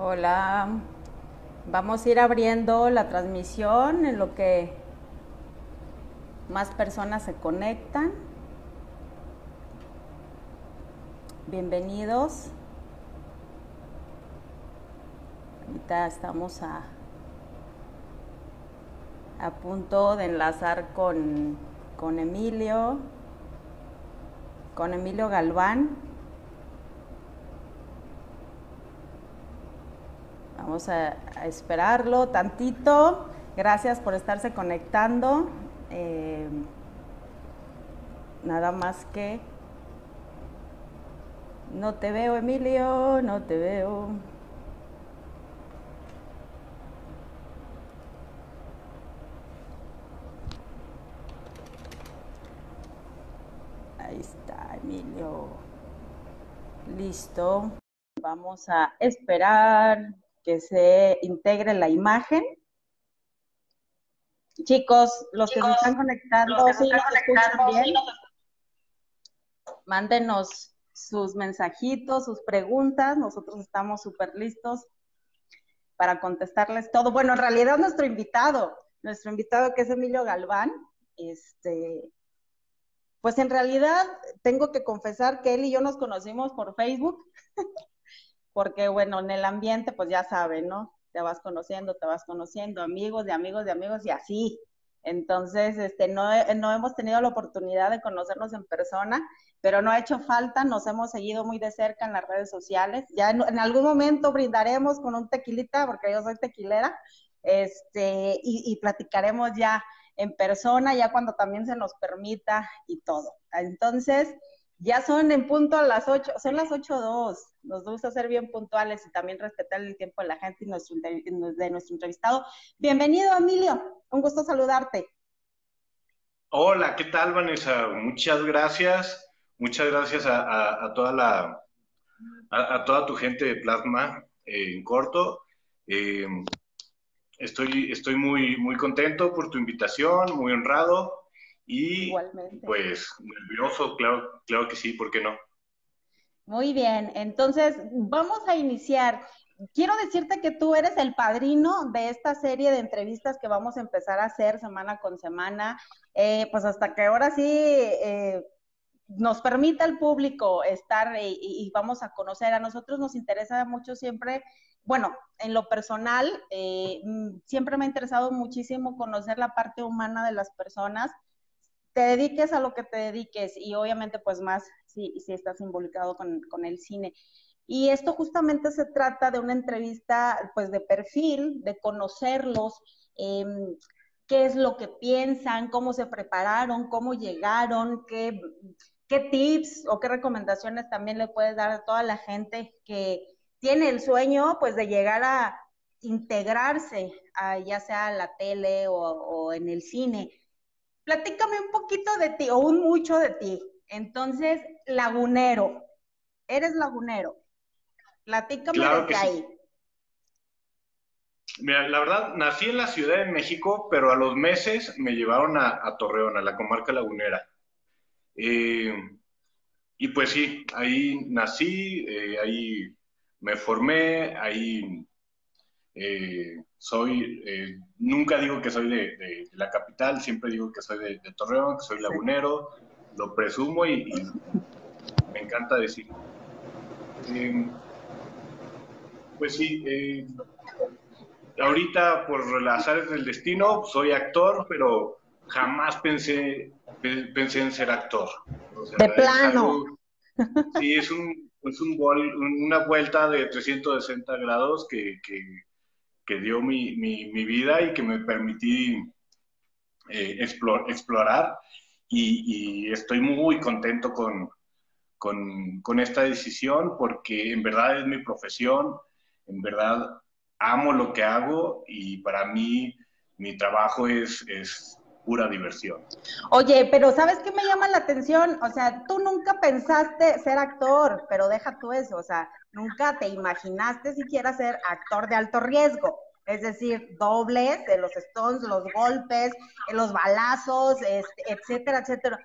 Hola, vamos a ir abriendo la transmisión en lo que más personas se conectan. Bienvenidos. Ahorita estamos a, a punto de enlazar con, con Emilio, con Emilio Galván. A, esperarlo tantito. Gracias por estarse conectando. Eh, nada más que... No te veo, Emilio, no te veo. Ahí está, Emilio. Listo. Vamos a esperar que se integre la imagen. Chicos, los que se están conectando, ¿sí nos escuchan bien? Mándenos sus mensajitos, sus preguntas. Nosotros estamos súper listos para contestarles todo. Bueno, en realidad nuestro invitado, nuestro invitado que es Emilio Galván, este, pues en realidad tengo que confesar que él y yo nos conocimos por Facebook. porque bueno, en el ambiente pues ya saben, ¿no? Te vas conociendo, te vas conociendo, amigos de amigos de amigos y así. Entonces, este, no, no hemos tenido la oportunidad de conocernos en persona, pero no ha hecho falta, nos hemos seguido muy de cerca en las redes sociales. Ya en, algún momento brindaremos con un tequilita, porque yo soy tequilera, este, y, y platicaremos ya en persona, ya cuando también se nos permita y todo. Entonces, ya son en punto a las 8, son las 8.02. Nos gusta ser bien puntuales y también respetar el tiempo de la gente y de nuestro entrevistado. Bienvenido, Emilio. Un gusto saludarte. Hola, ¿qué tal, Vanessa? Muchas gracias. Muchas gracias a, toda la a, toda tu gente de Plasma eh, en corto. Eh, estoy, estoy muy, muy contento por tu invitación, muy honrado. Y pues nervioso, claro, claro que sí, ¿por qué no? Muy bien, entonces vamos a iniciar. Quiero decirte que tú eres el padrino de esta serie de entrevistas que vamos a empezar a hacer semana con semana, eh, pues hasta que ahora sí eh, nos permita el público estar y, y, vamos a conocer. A nosotros nos interesa mucho siempre, bueno, en lo personal, eh, mm, siempre me ha interesado muchísimo conocer la parte humana de las personas te dediques a lo que te dediques y obviamente pues más si, si estás involucrado con, con, el cine. Y esto justamente se trata de una entrevista pues de perfil, de conocerlos, em, qué es lo que piensan, cómo se prepararon, cómo llegaron, qué, qué tips o qué recomendaciones también le puedes dar a toda la gente que tiene el sueño pues de llegar a integrarse a, ya sea a la tele o, o en el cine platícame un poquito de ti o un mucho de ti. Entonces, lagunero, eres lagunero. Platícame de ahí. Mira, la verdad, nací en la Ciudad de México, pero a los meses me llevaron a, Torreón, a la comarca lagunera. Eh, y pues sí, ahí nací, eh, ahí me formé, ahí eh, soy, eh, nunca digo que soy de, la capital, siempre digo que soy de, Torreón, que soy lagunero, lo presumo y, me encanta decir. Em, pues sí, eh, ahorita por las áreas del destino soy actor, pero jamás pensé, pensé en ser actor. de plano. sí, es un, es un una vuelta de 360 grados que, que que dio mi, mi, vida y que me permití eh, explorar. Y, estoy muy contento con, con, esta decisión porque en verdad es mi profesión, en verdad amo lo que hago y para mí mi trabajo es pura diversión. Oye, pero ¿sabes qué me llama la atención? O sea, tú nunca pensaste ser actor, pero deja tú eso, o sea, nunca te imaginaste siquiera ser actor de alto riesgo. Es decir, dobles de los stones, los golpes, los balazos, este, etcétera, etcétera.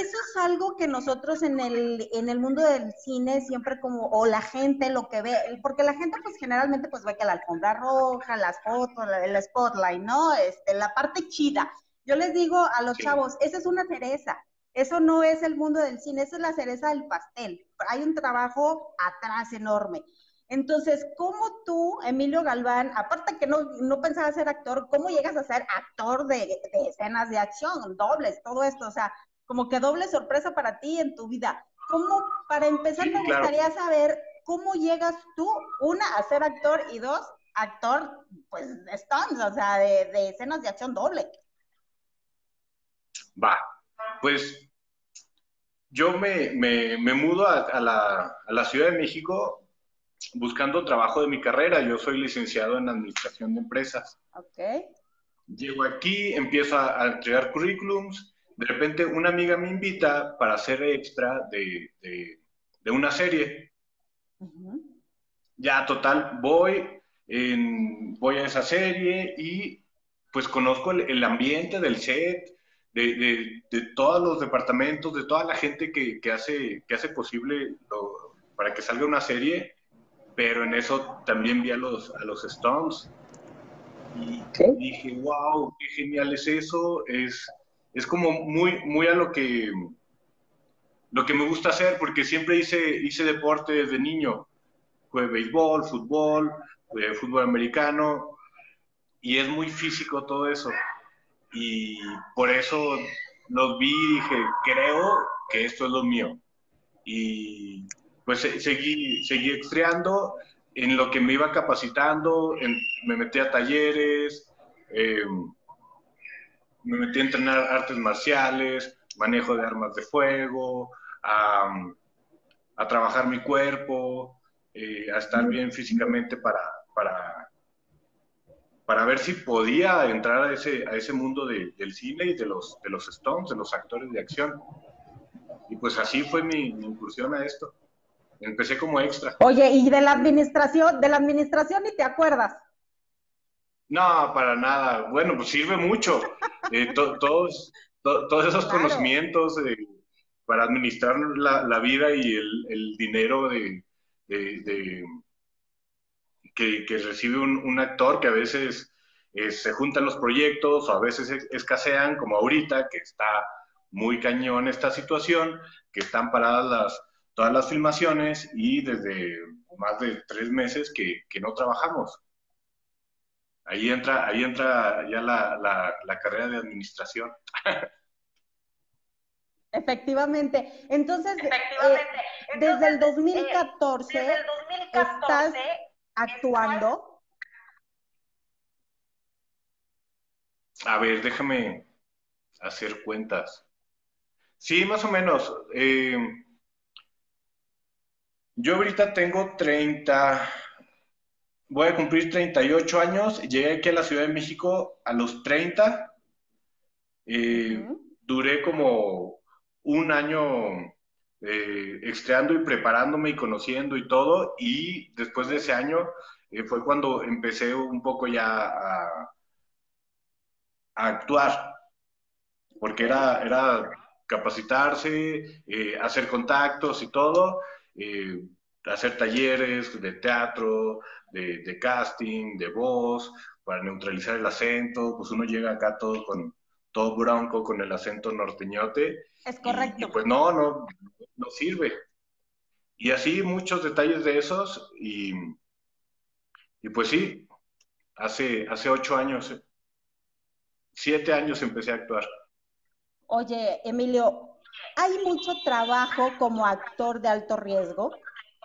eso es algo que nosotros en el, en el mundo del cine siempre como, o la gente lo que ve, porque la gente pues generalmente pues ve que la alfombra roja, las fotos, el spotlight, ¿no? Este, la parte chida. Yo les digo a los chavos, esa es una cereza, eso no es el mundo del cine, esa es la cereza del pastel. Hay un trabajo atrás enorme. Entonces, ¿cómo tú, Emilio Galván, aparte que no, no pensabas ser actor, cómo llegas a ser actor de, de, escenas de acción, dobles, todo esto? O sea, como que doble sorpresa para ti en tu vida. ¿Cómo, para empezar, me gustaría saber cómo llegas tú, una, a ser actor y dos, actor, pues, de stunts, o sea, de, de escenas de acción doble? Va, pues yo me, me, me mudo a, a, la, a, la, Ciudad de México buscando trabajo de mi carrera. Yo soy licenciado en Administración de Empresas. Ok. Llego aquí, empiezo a, a entregar currículums. De repente una amiga me invita para hacer extra de, de, de una serie. Uh -huh. Ya, total, voy, en, voy a esa serie y pues conozco el, el ambiente del set, de, de, de, todos los departamentos, de toda la gente que, que hace, que hace posible lo, para que salga una serie, pero en eso también vi a los, a los Stones. Y ¿Qué? dije, wow, qué genial es eso, es, es como muy, muy a lo que, lo que me gusta hacer, porque siempre hice, hice deporte desde niño, fue béisbol, fútbol, fútbol americano, y es muy físico todo eso y por eso los vi y dije, creo que esto es lo mío. Y pues seguí, seguí extreando en lo que me iba capacitando, en, me metí a talleres, eh, me metí a entrenar artes marciales, manejo de armas de fuego, a, a trabajar mi cuerpo, eh, a estar bien físicamente para, para para ver si podía entrar a ese, a ese mundo de, del cine y de los, de los Stones, de los actores de acción. Y pues así fue mi, mi, incursión a esto. Empecé como extra. Oye, ¿y de la administración, de la administración ni te acuerdas? No, para nada. Bueno, pues sirve mucho. Eh, to, todos, to, todos esos claro. conocimientos eh, para administrar la, la, vida y el, el dinero de, de, de que, que recibe un, un, actor que a veces eh, se juntan los proyectos o a veces escasean, como ahorita, que está muy cañón esta situación, que están paradas las, todas las filmaciones y desde más de tres meses que, que no trabajamos. Ahí entra, ahí entra ya la, la, la carrera de administración. Efectivamente. Entonces, Efectivamente. Eh, desde, el 2014, eh, desde el 2014 estás actuando? A ver, déjame hacer cuentas. Sí, más o menos. Eh, yo ahorita tengo 30, voy a cumplir 38 años. Llegué aquí a la Ciudad de México a los 30. Eh, uh -huh. Duré como un año eh, y preparándome y conociendo y todo. Y después de ese año eh, fue cuando empecé un poco ya a, a actuar, porque era, era capacitarse, eh, hacer contactos y todo, eh, hacer talleres de teatro, de, de, casting, de voz, para neutralizar el acento, pues uno llega acá todo con todo bronco, con el acento norteñote. Es correcto. Y, y pues no, no, no sirve. Y así muchos detalles de esos y, y pues sí, hace, hace ocho años, siete años empecé a actuar. Oye, Emilio, ¿hay mucho trabajo como actor de alto riesgo?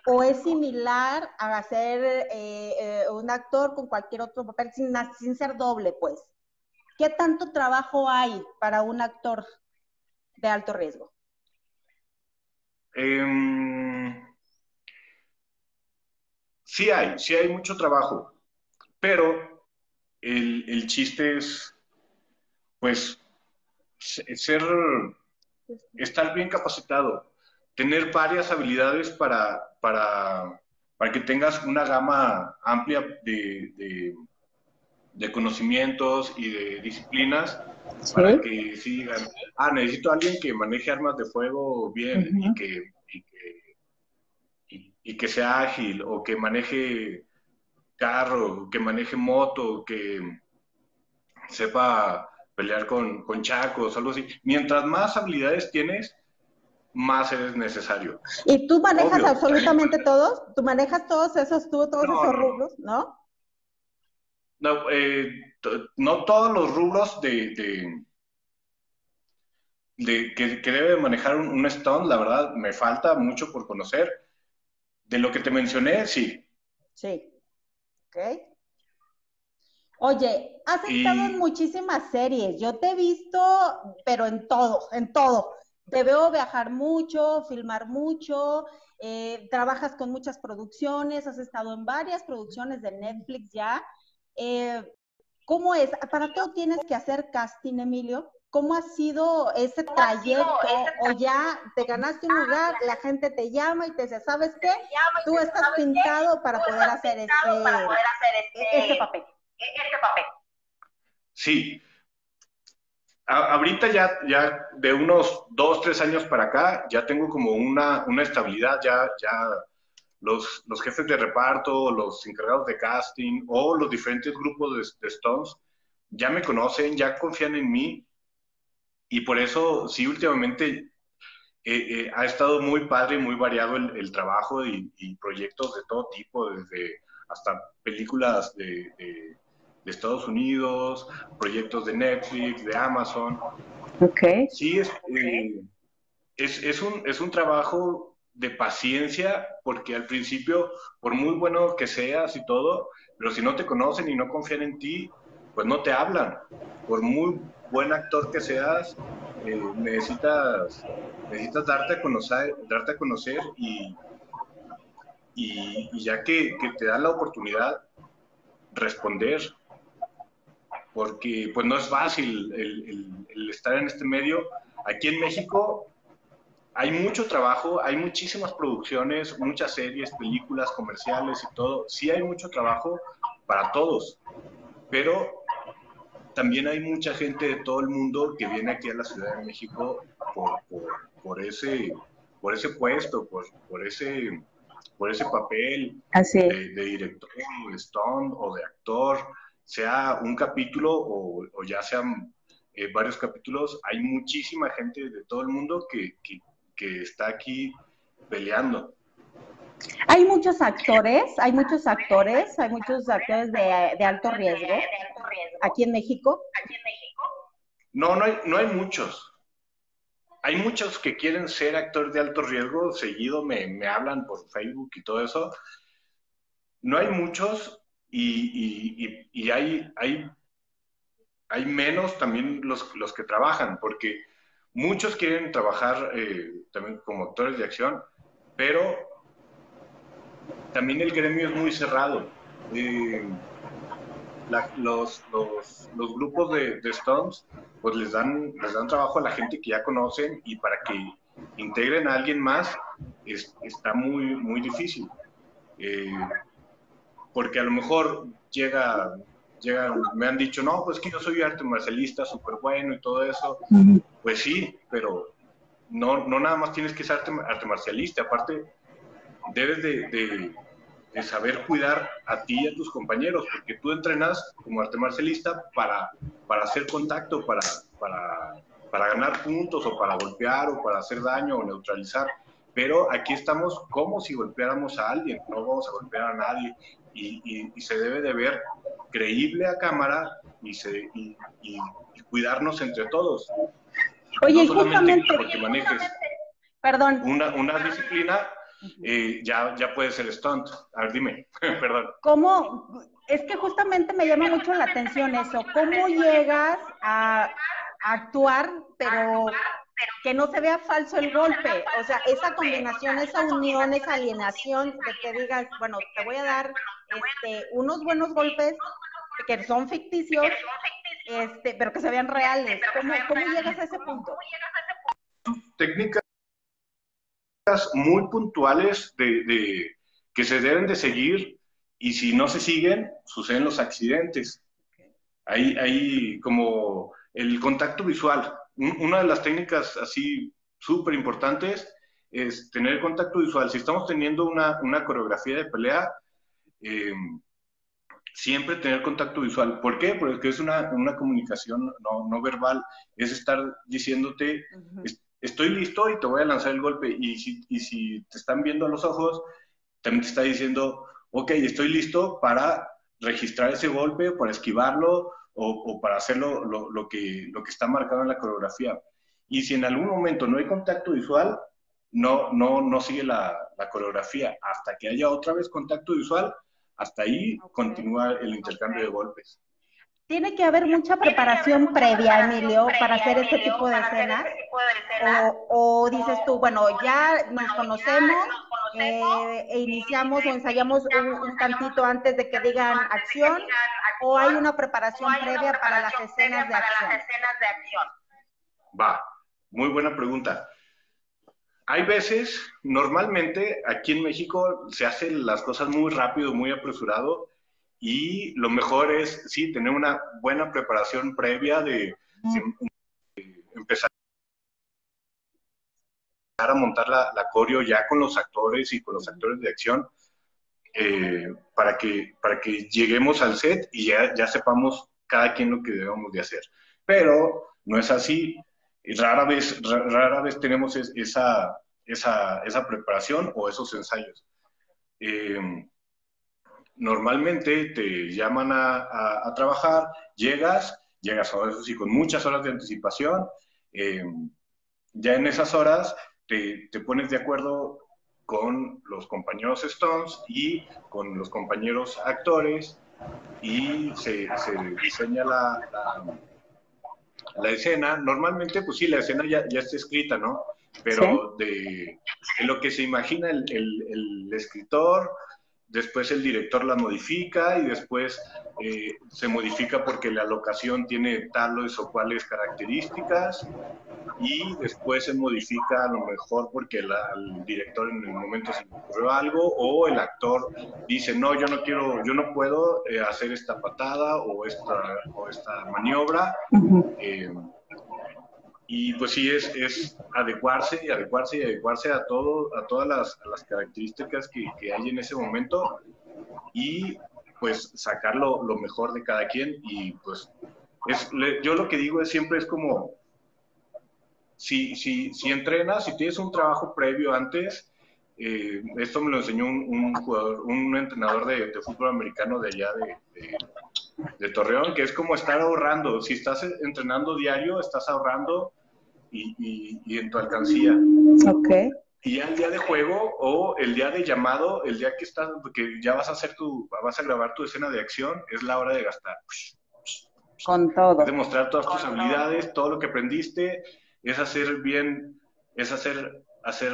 ¿O es similar a ser eh, eh, un actor con cualquier otro papel sin, sin ser doble, pues? ¿Qué tanto trabajo hay para un actor de alto riesgo? Eh, sí hay, sí hay mucho trabajo, pero el, el chiste es, pues, ser, estar bien capacitado, tener varias habilidades para, para, para que tengas una gama amplia de, de conocimientos y de disciplinas para que sigan. Ah, necesito a alguien que maneje armas de fuego bien y, que, y, que, sea ágil o que maneje carro, que maneje moto, que sepa pelear con, con chacos, algo así. Mientras más habilidades tienes, más eres necesario. ¿Y tú manejas absolutamente todos? ¿Tú manejas todos esos, tú, todos esos rubros, no? No, eh, no todos los rubros de, de, que, debe manejar un, un, Stone, la verdad, me falta mucho por conocer. De lo que te mencioné, sí. Sí. Ok. Oye, has estado en muchísimas series. Yo te he visto, pero en todo, en todo. Te veo viajar mucho, filmar mucho, eh, trabajas con muchas producciones, has estado en varias producciones de Netflix ya. Eh, ¿Cómo es? ¿Para todo tienes que hacer casting, Emilio? ¿Cómo ha sido ese trayecto? O ya te ganaste un lugar, la gente te llama y te dice, ¿sabes qué? Tú estás pintado para poder hacer este, este, este papel. Este papel. Sí, ahorita ya, ya de unos dos, tres años para acá, ya tengo como una, una estabilidad, ya, ya los, los, jefes de reparto, los encargados de casting o los diferentes grupos de, Stones ya me conocen, ya confían en mí y por eso sí últimamente eh, eh, ha estado muy padre y muy variado el, trabajo y, proyectos de todo tipo, desde hasta películas de de Estados Unidos, proyectos de Netflix, de Amazon. Ok. Sí, es, eh, es, es, un, es un trabajo de paciencia, porque al principio, por muy bueno que seas y todo, pero si no te conocen y no confían en ti, pues no te hablan. Por muy buen actor que seas, eh, necesitas, necesitas darte a conocer, darte a conocer y, y, ya que, que, te dan la oportunidad, responder porque pues no es fácil el, estar en este medio. Aquí en México hay mucho trabajo, hay muchísimas producciones, muchas series, películas, comerciales y todo. Sí hay mucho trabajo para todos, pero también hay mucha gente de todo el mundo que viene aquí a la Ciudad de México por, ese, por ese puesto, por, por, ese, por ese papel De, de director, de Stone o de actor sea un capítulo o, ya sean eh, varios capítulos, hay muchísima gente de todo el mundo que, está aquí peleando. Hay muchos actores, hay muchos actores, hay muchos actores de, alto riesgo aquí en México. No, no hay, no hay muchos. Hay muchos que quieren ser actores de alto riesgo, seguido me, me hablan por Facebook y todo eso. No hay muchos, y, y, hay, hay, hay menos también los, los, que trabajan, porque muchos quieren trabajar eh, también como actores de acción, pero también el gremio es muy cerrado. Los, grupos de, de, Stones pues les dan, les dan trabajo a la gente que ya conocen y para que integren a alguien más es, está muy, muy difícil. Eh, porque a lo mejor llega, llega, me han dicho, no, pues que yo soy arte marcialista súper bueno y todo eso. Pues sí, pero no, no nada más tienes que ser arte, marcialista, aparte debes de, de, saber cuidar a ti y a tus compañeros, porque tú entrenas como arte marcialista para, para hacer contacto, para, para, para ganar puntos o para golpear o para hacer daño o neutralizar pero aquí estamos como si golpeáramos a alguien, no vamos a golpear a nadie y, se debe de ver creíble a cámara y, se, y, cuidarnos entre todos. Oye, justamente, porque manejes perdón. Una, una disciplina, eh, ya, ya puede ser stunt. A ver, dime, perdón. ¿Cómo? Es que justamente me llama mucho la atención eso. ¿Cómo llegas a actuar, pero que no se vea falso el golpe. O sea, esa combinación, esa unión, esa alienación de que digas, bueno, te voy a dar este, unos buenos golpes que son ficticios, este, pero que se vean reales. ¿Cómo, cómo llegas a ese punto? Técnicas muy puntuales de, de, que se deben de seguir y si no se siguen, suceden los accidentes. Hay, hay como el contacto visual. Una de las técnicas así súper importantes es tener contacto visual. Si estamos teniendo una, una coreografía de pelea, eh, siempre tener contacto visual. ¿Por qué? Porque es una, una comunicación no, no, verbal, es estar diciéndote, estoy listo y te voy a lanzar el golpe. Y si, y si te están viendo a los ojos, también te está diciendo, ok, estoy listo para registrar ese golpe, para esquivarlo o, o para hacerlo lo, lo, que, lo que está marcado en la coreografía. Y si en algún momento no hay contacto visual, no, no, no sigue la, la coreografía. Hasta que haya otra vez contacto visual, hasta ahí continúa el intercambio de golpes. Tiene que haber mucha preparación previa, Emilio, para hacer este tipo de escenas. O, o, dices tú, bueno, ya nos conocemos eh, e iniciamos o ensayamos un, un, tantito antes de que digan acción, o hay una preparación previa para las escenas de acción. Va, muy buena pregunta hay veces, normalmente aquí en México se hacen las cosas muy rápido, muy apresurado y lo mejor es, sí, tener una buena preparación previa de, empezar a montar la, la, coreo ya con los actores y con los actores de acción eh, para, que, para que lleguemos al set y ya, ya sepamos cada quien lo que debemos de hacer. Pero no es así rara vez, rara vez tenemos esa, esa, esa preparación o esos ensayos. Eh, normalmente te llaman a, a, trabajar, llegas, llegas a eso sí con muchas horas de anticipación, eh, ya en esas horas te, te, pones de acuerdo con los compañeros Stones y con los compañeros actores y se, se diseña la, la la escena, normalmente, pues sí, la escena ya, ya está escrita, ¿no? Pero ¿Sí? de, de, lo que se imagina el, el, el, escritor, después el director la modifica y después eh, se modifica porque la locación tiene tales o cuales características y después se modifica a lo mejor porque la, el director en el momento se le ocurrió algo o el actor dice no yo no quiero yo no puedo eh, hacer esta patada o esta o esta maniobra uh -huh. eh, y pues sí es, es adecuarse y adecuarse y adecuarse a todo a todas las, a las características que, que, hay en ese momento y pues sacar lo, lo, mejor de cada quien y pues es, yo lo que digo es siempre es como si, si, si entrenas, si tienes un trabajo previo antes, eh, esto me lo enseñó un, un jugador, un entrenador de, de, fútbol americano de allá de, de, de, Torreón, que es como estar ahorrando. Si estás entrenando diario, estás ahorrando y, y, y en tu alcancía. Ok. Y ya el día de juego o el día de llamado, el día que estás, que ya vas a hacer tu, vas a grabar tu escena de acción, es la hora de gastar. Con todo. Demostrar todas tus habilidades, todo lo que aprendiste, es hacer bien, es hacer, hacer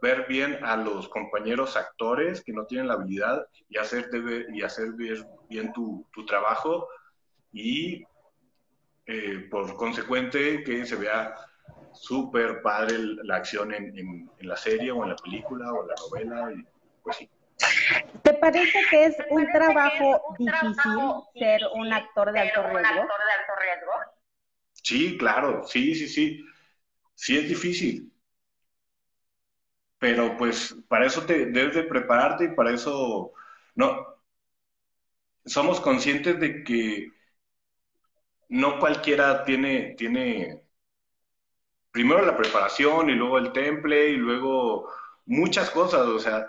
ver bien a los compañeros actores que no tienen la habilidad y hacer, ver, y hacer ver bien tu, tu trabajo y eh, por consecuente que se vea súper padre la acción en, en, en, la serie o en la película o en la novela, y pues sí. ¿Te parece que es un trabajo difícil ser un actor de alto riesgo? Sí, claro, sí, sí, sí. Sí es difícil. Pero pues para eso te debes de prepararte y para eso no somos conscientes de que no cualquiera tiene tiene primero la preparación y luego el temple y luego muchas cosas, o sea,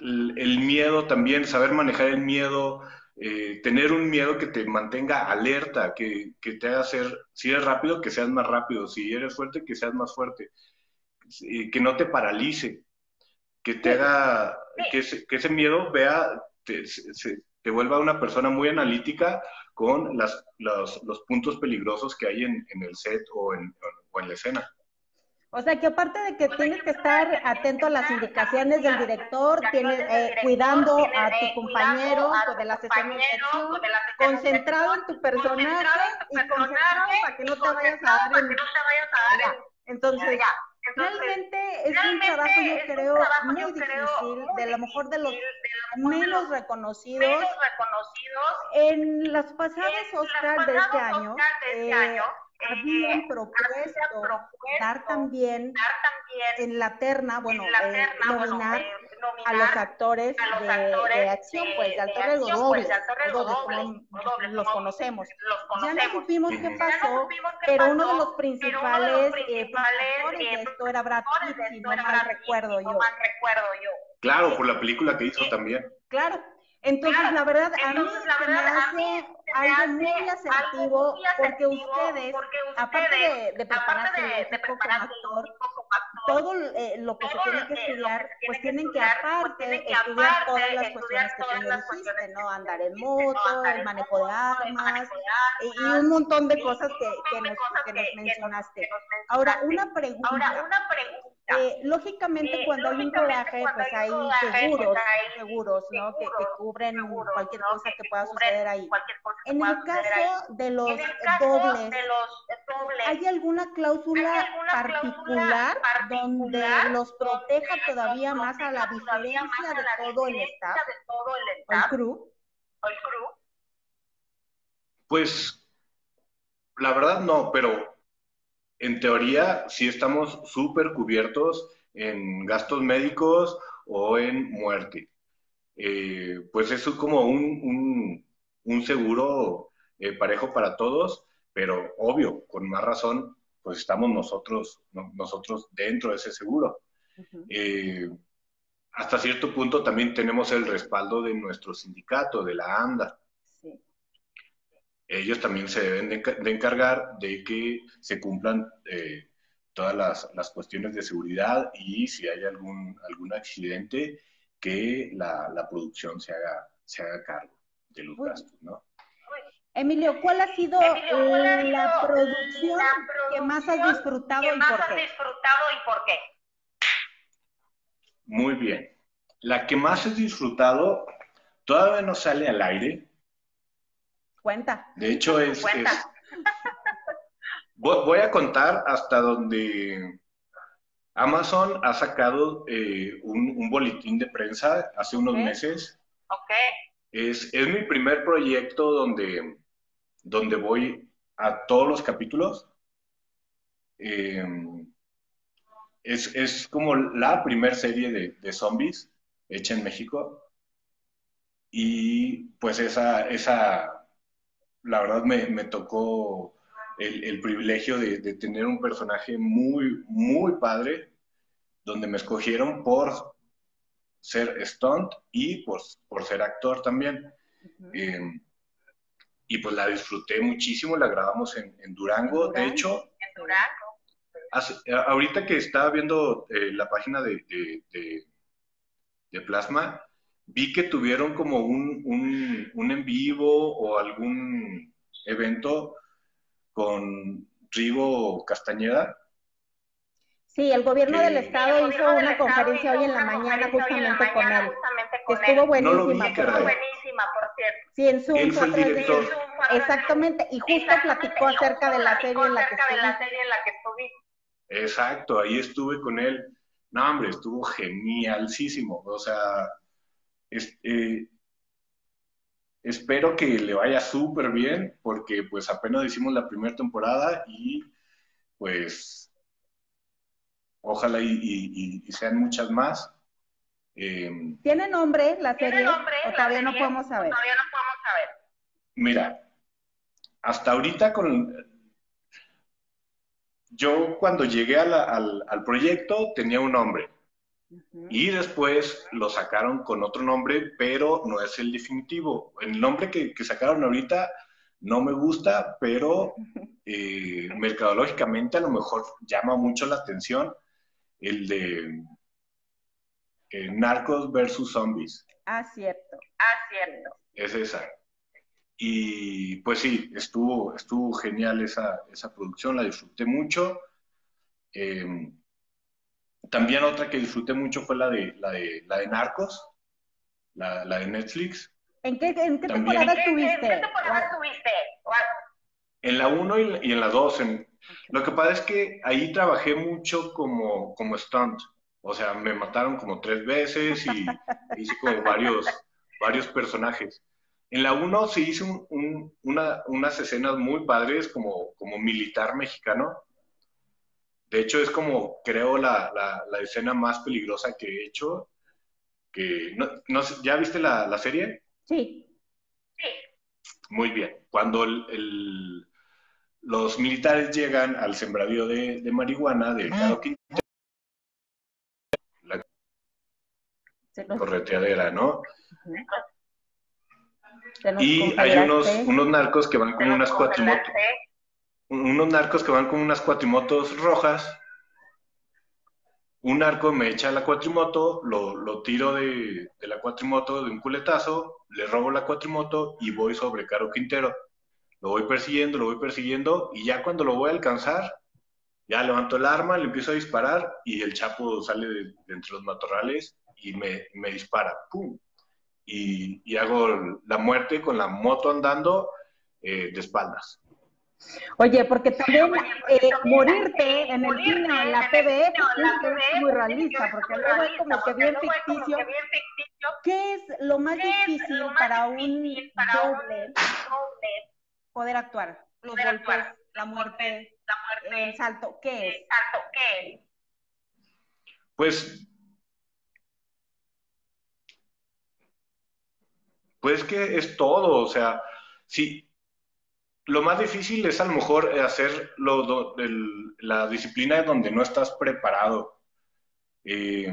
el, miedo también, saber manejar el miedo, eh, tener un miedo que te mantenga alerta, que, que, te haga ser, si eres rápido, que seas más rápido, si eres fuerte, que seas más fuerte, que no te paralice, que te haga, que ese miedo vea, te, se, te vuelva una persona muy analítica con las, los, los puntos peligrosos que hay en, en el set o en, o en la escena. O sea que aparte de que tienes que estar atento a las indicaciones del director, tienes, eh, cuidando a tu compañero de las de acción, concentrado en tu personaje y concentrado para que no te vayas a dar en... Entonces, realmente es un trabajo, yo creo, muy difícil, de lo mejor de los menos reconocidos. En las pasadas Oscar de este año, eh, habían propuesto, dar, también en la terna, bueno, eh, nominar, a los actores, de, acción, pues, de alto riesgo, dobles, los conocemos. Ya no supimos qué pasó, pero uno de los principales eh, de esto era Brad Pitt, si no mal recuerdo yo. Claro, por la película que hizo también. Claro, entonces, la verdad, a mí me hace algo muy asertivo porque ustedes, aparte de, de prepararse de, como actor, todo eh, lo que se tiene que estudiar, pues tienen que aparte estudiar todas las cuestiones que tú dijiste, ¿no? Andar en moto, el manejo de armas y, un montón de cosas que, que, nos, que nos mencionaste. Ahora, una pregunta. Ahora, una pregunta. Eh, lógicamente, cuando hay un rodaje, pues hay seguros, seguros, ¿no? Que, que cubren cualquier cosa que pueda suceder ahí. En el caso de los dobles, ¿hay alguna cláusula particular donde los proteja todavía más a la diferencia de todo el staff o el crew? Pues, la verdad no, pero en teoría sí estamos súper cubiertos en gastos médicos o en muerte. Eh, pues eso es como un, seguro eh, parejo para todos, pero obvio, con más razón, pues estamos nosotros, nosotros dentro de ese seguro. Eh, hasta cierto punto también tenemos el respaldo de nuestro sindicato, de la ANDA ellos también se deben de, encargar de que se cumplan eh, todas las, cuestiones de seguridad y si hay algún, algún accidente, que la, producción se haga, se haga cargo de los gastos, ¿no? Emilio, ¿cuál ha sido, la, producción que más has disfrutado, y, por qué? disfrutado y por qué? Muy bien. La que más he disfrutado todavía no sale al aire, Cuenta. De hecho, es. voy a contar hasta donde Amazon ha sacado eh, un, boletín de prensa hace unos meses. Ok. Es, es, mi primer proyecto donde, donde voy a todos los capítulos. Em, es, es, como la primer serie de, de, zombies hecha en México. Y pues esa, esa la verdad me, tocó el, privilegio de, tener un personaje muy, muy padre, donde me escogieron por ser stunt y por, por ser actor también. Em, y pues la disfruté muchísimo, la grabamos en, Durango. De hecho, ahorita que estaba viendo eh, la página de, de, Plasma, vi que tuvieron como un, un, en vivo o algún evento con Rigo Castañeda. Sí, el gobierno del estado hizo una conferencia hoy en la mañana justamente con él. estuvo buenísima. por cierto. Sí, en Zoom. fue el director. Exactamente, y justo platicó acerca de la serie en la que estuve. Exacto, ahí estuve con él. No, hombre, estuvo genialísimo. O sea, este, espero que le vaya súper bien porque pues apenas hicimos la primera temporada y pues ojalá y, sean muchas más. Em, ¿Tiene nombre la serie? ¿O todavía no podemos saber? Todavía no podemos saber. Mira, hasta ahorita con... Yo cuando llegué al, al proyecto tenía un nombre y después lo sacaron con otro nombre, pero no es el definitivo. El nombre que, sacaron ahorita no me gusta, pero eh, mercadológicamente a lo mejor llama mucho la atención el de eh, Narcos versus Zombies. Ah, cierto. Ah, cierto. Es esa. Y pues sí, estuvo, estuvo genial esa, esa producción, la disfruté mucho. Eh, también otra que disfruté mucho fue la de, la de, la de Narcos, la, de Netflix. ¿En qué, en qué temporada estuviste? ¿En qué temporada estuviste? En la 1 y, en la 2. Lo que pasa es que ahí trabajé mucho como, como stunt. O sea, me mataron como tres veces y hice como varios, varios personajes. En la 1 sí hice unas escenas muy padres como, como militar mexicano. De hecho, es como, creo, la, escena más peligrosa que he hecho. Que, no, ¿Ya viste la, serie? Sí. Sí. Muy bien. Cuando los militares llegan al sembradío de, marihuana del Caro la correteadera, ¿no? Y hay unos, unos narcos que van con unas cuatrimotos. Unos narcos que van con unas cuatrimotos rojas. Un narco me echa la cuatrimoto, lo, lo tiro de, de, la cuatrimoto de un culetazo, le robo la cuatrimoto y voy sobre Caro Quintero. Lo voy persiguiendo, lo voy persiguiendo y ya cuando lo voy a alcanzar, ya levanto el arma, le empiezo a disparar y el chapo sale de, entre los matorrales y me, me dispara. ¡Pum! y, hago la muerte con la moto andando eh, de espaldas. Oye, porque también eh, morirte en el cine en la PBE es muy realista, porque luego es como que bien ficticio. ¿Qué es lo más difícil para un doble poder actuar? Los golpes, la muerte, el salto, ¿qué es? Pues Pues que es todo, o sea, sí, lo más difícil es a lo mejor hacer lo, la disciplina donde no estás preparado. Eh,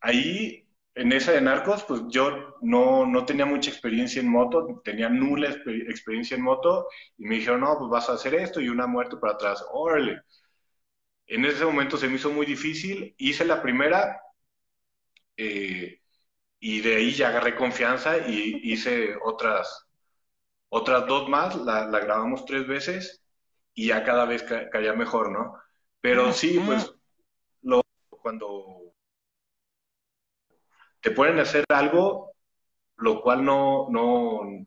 ahí, en esa de narcos, pues yo no, no, tenía mucha experiencia en moto, tenía nula experiencia en moto, y me dijeron, no, pues vas a hacer esto y una muerte para atrás, órale. En ese momento se me hizo muy difícil, hice la primera, eh, y de ahí ya agarré confianza y hice otras, otras dos más, la, grabamos tres veces y ya cada vez caía mejor, ¿no? Pero sí, pues lo, cuando te pueden hacer algo, lo cual no, no,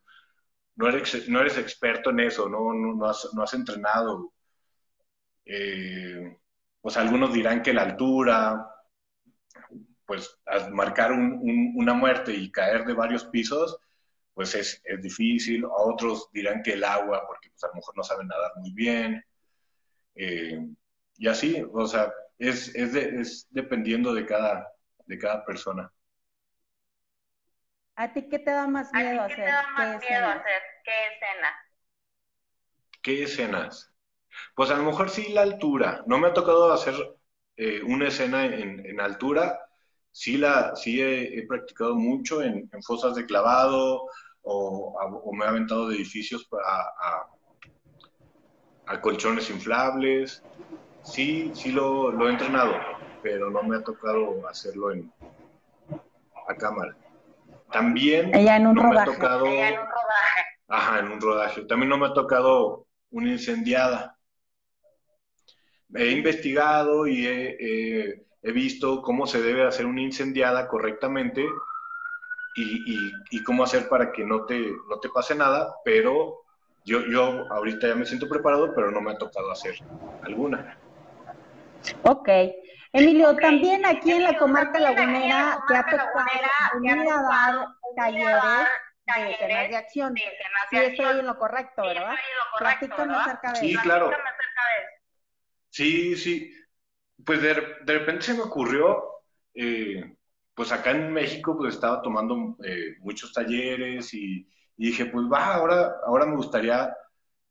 no, eres, no eres experto en eso, no, no, has, no has, entrenado. Eh, pues algunos dirán que la altura, pues al marcar una muerte y caer de varios pisos, pues es, difícil. A otros dirán que el agua, porque pues, a lo mejor no saben nadar muy bien. Eh, y así, o sea, es, es, dependiendo de cada, de cada persona. ¿A ti qué te da más miedo hacer? ¿Qué te da más miedo hacer? ¿Qué escenas? ¿Qué escenas? Pues a lo mejor sí la altura. No me ha tocado hacer eh, una escena en, en, altura, sí, la, sí he, practicado mucho en, fosas de clavado o, me he aventado de edificios a, a, colchones inflables. Sí, sí lo, lo, he entrenado, pero no me ha tocado hacerlo en, a cámara. También Ella en un no me ha tocado... en un rodaje. Ajá, en un rodaje. También no me ha tocado una incendiada. He investigado y he he visto cómo se debe hacer una incendiada correctamente y, cómo hacer para que no te, no te pase nada, pero yo, yo ahorita ya me siento preparado, pero no me ha tocado hacer alguna. Ok. Emilio, también aquí en la comarca lagunera te ha tocado venir a dar talleres de escenas de acción. Sí, estoy en lo correcto, ¿verdad? Platícame acerca de Sí, claro. Sí, sí pues de, repente se me ocurrió, eh, pues acá en México pues estaba tomando eh, muchos talleres y, dije, pues va, ahora, ahora me gustaría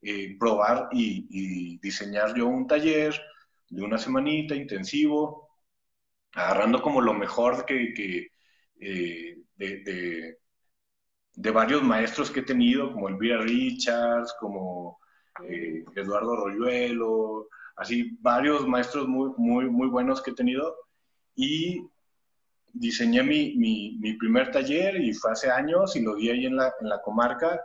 eh, probar y, diseñar yo un taller de una semanita intensivo, agarrando como lo mejor que, de, de, varios maestros que he tenido, como Elvira Richards, como Eduardo Royuelo, así varios maestros muy, muy, muy buenos que he tenido. Y diseñé mi, mi, primer taller y fue hace años y lo di ahí en la, en la comarca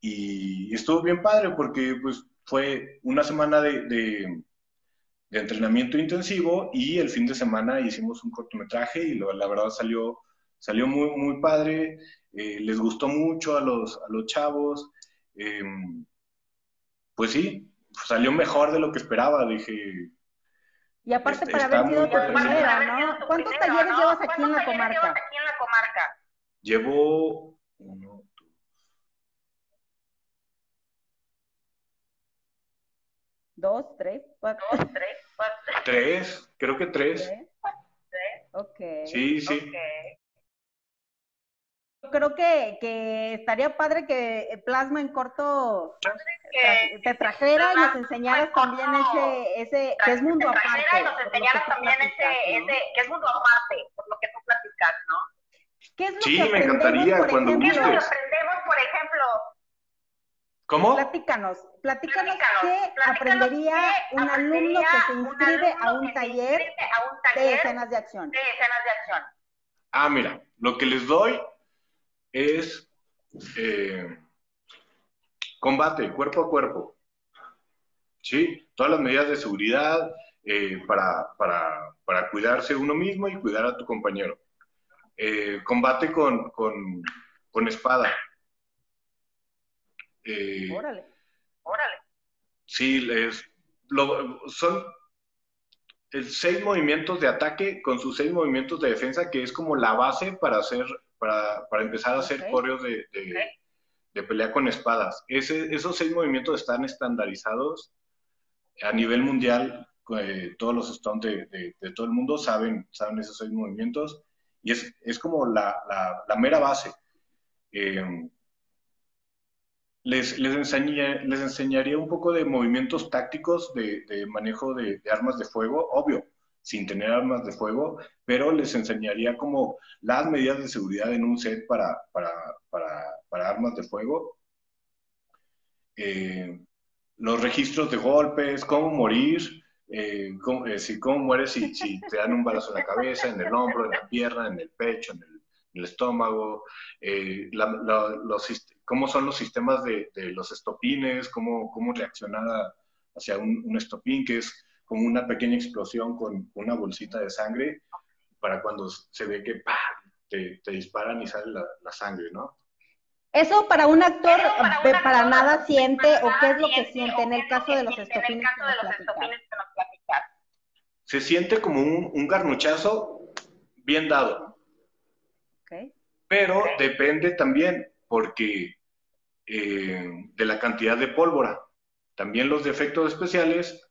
y estuvo bien padre porque pues fue una semana de, de, entrenamiento intensivo y el fin de semana hicimos un cortometraje y la verdad salió, salió muy, muy padre, eh, les gustó mucho a los, a los chavos. Em, pues sí, salió mejor de lo que esperaba. Dije, Y aparte para haber sido tu padre. primera, ¿no? ¿Cuántos talleres llevas aquí en la comarca? aquí en la comarca? Llevo uno, dos, Dos, tres, cuatro. Dos, tres, cuatro, tres, creo que tres. tres. Ok. Sí, sí. Ok. Yo creo que, que estaría padre que Plasma en corto Que te trajera y nos enseñaras también ese, ese, que es mundo te aparte. y nos enseñaras también ese, ¿no? ese, que es mundo aparte, por lo que tú platicas, ¿no? ¿Qué es lo Sí, que me encantaría por cuando ¿Qué es lo ejemplo? que aprendemos, por ejemplo? ¿Cómo? Platícanos, platícanos Platícanos, qué platícanos aprendería qué un alumno que se un inscribe a un que se taller inscribe a un de taller escenas de acción. de escenas de acción. Ah, mira, lo que les doy es eh, combate cuerpo a cuerpo. ¿Sí? Todas las medidas de seguridad eh, para, para, para cuidarse uno mismo y cuidar a tu compañero. Eh, combate con, con, con espada. Eh, Órale. Órale. Sí, es, lo- son seis movimientos de ataque con sus seis movimientos de defensa, que es como la base para hacer, para, para empezar a hacer Ok. coreos de, de- pelea con espadas. Ese- esos seis movimientos están estandarizados a nivel mundial. eh, todos los stones de, de- de todo el mundo saben, saben esos seis movimientos y es, es como la, la- la mera base. Eh, les, les, enseñé- les enseñaría un poco de movimientos tácticos de, de manejo de, de armas de fuego, obvio, sin tener armas de fuego, pero les enseñaría como las medidas de seguridad en un set para, para, para, para armas de fuego, eh, los registros de golpes, cómo morir, eh, cómo, eh, si, cómo mueres si, si te dan un balazo en la cabeza, en el hombro, en la pierna, en el pecho, en el, estómago, eh, cómo son los sistemas de, los estopines, cómo, cómo reaccionar hacia un, un estopín, que es como una pequeña explosión con una bolsita de sangre, para cuando se ve que ¡pah! Te, te disparan y sale la, la sangre, ¿no? Eso para un actor, para un actor, para nada siente para o nada qué es lo que siente, o en qué el es lo caso que de los siente en el estopines caso que de nos los platicaste. estopines que nos platicaste. Se siente como un, un garnuchazo bien dado. Pero depende también, porque eh, de la cantidad de pólvora. También los de efectos especiales,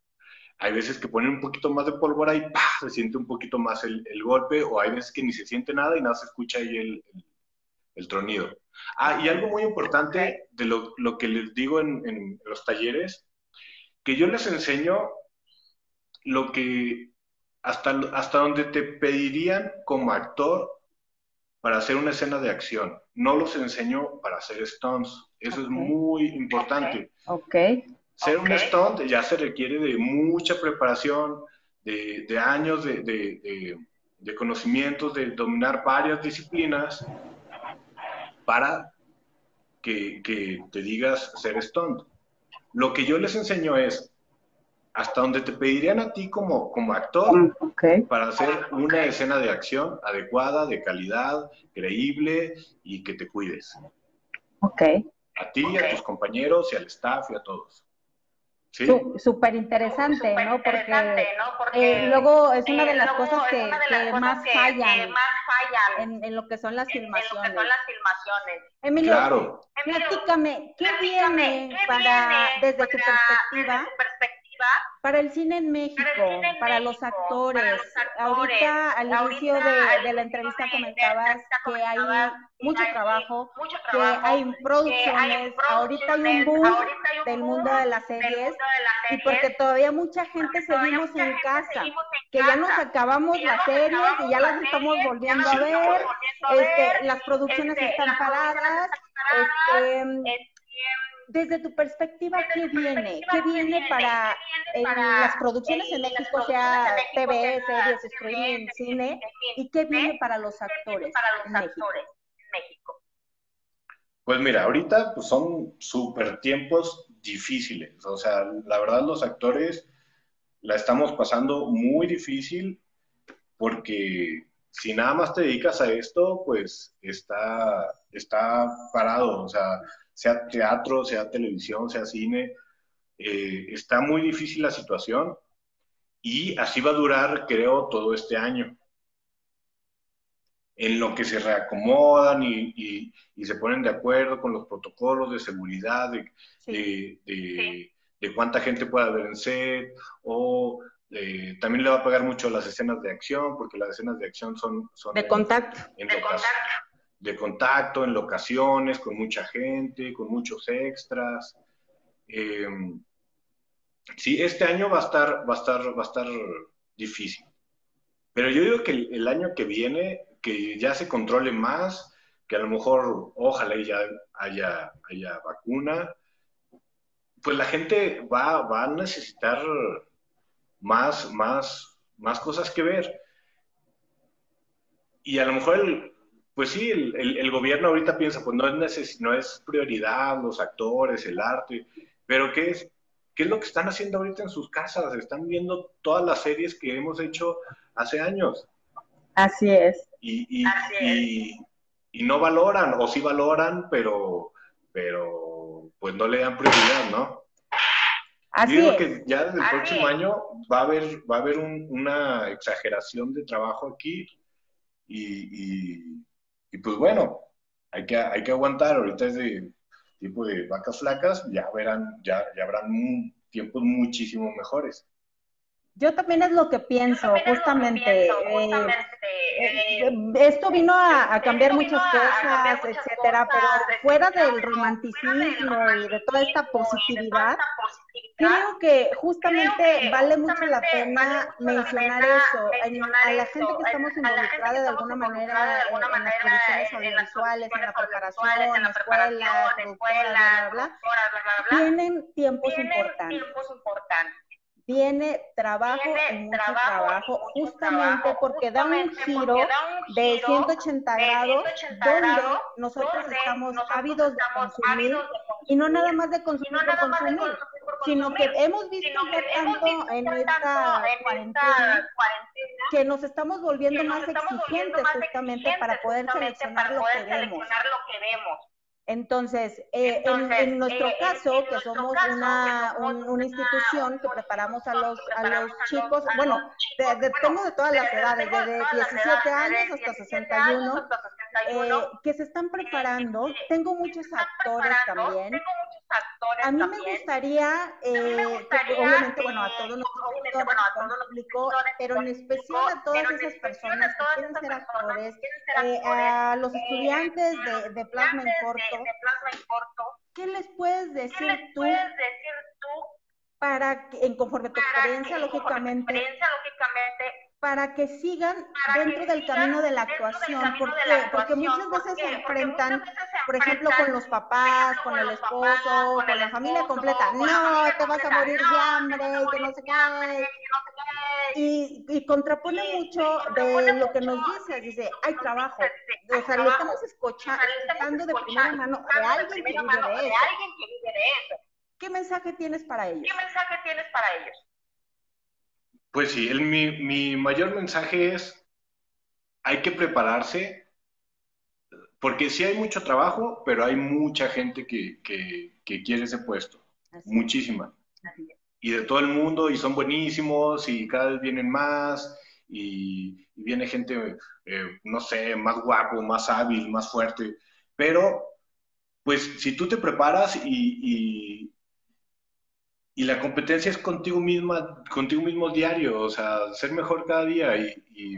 hay veces que ponen un poquito más de pólvora y ¡pah! se siente un poquito más el, el golpe, o hay veces que ni se siente nada y nada se escucha ahí el, el- el tronido. Ah, y algo muy importante de lo, lo que les digo en, en los talleres, que yo les enseño lo que hasta, hasta donde te pedirían como actor para hacer una escena de acción. No los enseño para hacer stunts. Eso es Ok. muy importante. Ok. Ser un stunt ya se requiere de mucha preparación, de, de años de, de- de- de conocimientos, de dominar varias disciplinas para que, que te digas ser stunt. Lo que yo les enseño es hasta donde te pedirían a ti como, como actor Ok. para hacer una escena de acción adecuada, de calidad, creíble y que te cuides. Ok. A ti, a tus compañeros y al staff y a todos. ¿Sí? Su- Súper interesante, ¿no? interesante, Porque ¿no? Porque eh, luego es una de eh, las cosas que, una de las que cosas más que- fallan que más fallan en, en lo que son las en- en lo que filmaciones. son las filmaciones. Emilio, Claro. Platícame, ¿qué platícame, viene ¿qué para, viene desde tu para- perspectiva, desde tu perspectiva, para el cine en México, para los actores? para los actores? Ahorita, al inicio Ahorita, de, al de la entrevista de- de la comentabas que hay mucho hay trabajo, mucho que hay que hay producciones, ahorita hay un boom ahorita hay un del boom mundo de las del series mundo de las y porque todavía mucha gente seguimos mucha en gente casa, seguimos en que ya nos casa, acabamos que ya las nos series acabamos y ya las series, volviendo ya a las estamos ver, volviendo a este, ver, las producciones este, están las producciones paradas, están paradas, este, este, desde tu perspectiva, desde ¿qué tu viene? perspectiva, ¿Qué ¿qué viene viene? para ¿Qué en viene para las producciones en en las México, sea en México, TV, series, streaming, cine? en fin, ¿Y qué viene ¿eh? para los ¿Qué viene actores para en los México? actores en México? Pues mira, ahorita pues, son súper tiempos difíciles. O sea, la verdad los actores la estamos pasando muy difícil porque si nada más te dedicas a esto, pues está, está parado. O sea, sea teatro, sea televisión, sea cine, eh, está muy difícil la situación. Y así va a durar, creo, todo este año. En lo que se reacomodan y, se ponen de acuerdo con los protocolos de seguridad, de, de, cuánta gente puede haber en set, o eh, también le va a pagar mucho las escenas de acción, porque las escenas de acción son... son de contacto. de contacto de contacto en locaciones, con mucha gente, con muchos extras. Eh, sí, este año va a estar, va a estar, va a estar difícil. Pero yo digo que el, año que viene, que ya se controle más, que a lo mejor, ojalá ya haya, haya vacuna, pues la gente va, va a necesitar más, más, más cosas que ver. Y a lo mejor el, pues sí, el, gobierno ahorita piensa, pues no es, no es prioridad los actores, el arte, pero ¿qué es, ¿qué es lo que están haciendo ahorita en sus casas? Están viendo todas las series que hemos hecho hace años. Así es. Y, y, no valoran, o sí valoran, pero, pero pues no le dan prioridad, ¿no? Así Digo que ya desde el próximo año va a haber, va a haber una exageración de trabajo aquí y, y pues bueno, hay que, hay que aguantar, ahorita es de tipo de vacas flacas, ya verán, ya, ya habrán tiempos muchísimo mejores. Yo también es lo que pienso, justamente. Eh, eh, esto vino a, cambiar muchas cosas, etcétera, pero fuera del romanticismo y de toda esta positividad, creo que justamente vale mucho la pena mencionar eso. a la gente que estamos involucrada de alguna manera en, las producciones audiovisuales, en la preparación, en la escuela, bla, bla, bla, tienen tiempos importantes viene trabajo mucho trabajo, justamente porque da un giro de 180 grados donde nosotros estamos ávidos de consumir y no nada más de consumir por consumir, sino que hemos visto tanto en esta cuarentena que nos estamos volviendo más exigentes justamente para poder seleccionar lo que vemos. Entonces, eh, en, nuestro caso, que somos una, una institución que preparamos a los, a los chicos, bueno, de, tengo de todas las edades, desde 17 años hasta 61, eh, que se están preparando. Tengo muchos actores también. a mí me gustaría, eh, obviamente, bueno, a todos los público, pero en especial a todas esas personas que quieren ser actores, eh, a los estudiantes de, de plasma en corto, ¿qué les puedes decir tú para que, en conforme tu experiencia, lógicamente, para que sigan dentro del camino de la actuación. ¿Por qué? Porque muchas veces se enfrentan, por ejemplo, con los papás, con el esposo, con la familia completa. No, te vas a morir de hambre, que no sé qué. Y, y contrapone mucho de lo que nos dice, dice, hay trabajo. O sea, lo estamos escuchando de primera mano de alguien que vive de eso. ¿Qué mensaje tienes para ellos? ¿Qué mensaje tienes para ellos? Pues sí, el, mi, mi mayor mensaje es, hay que prepararse, porque sí hay mucho trabajo, pero hay mucha gente que, que, quiere ese puesto, muchísima. Y de todo el mundo, y son buenísimos, y cada vez vienen más, y, viene gente, eh, no sé, más guapo, más hábil, más fuerte, pero pues si tú te preparas y, y la competencia es contigo misma, contigo mismo diario, o sea, ser mejor cada día y,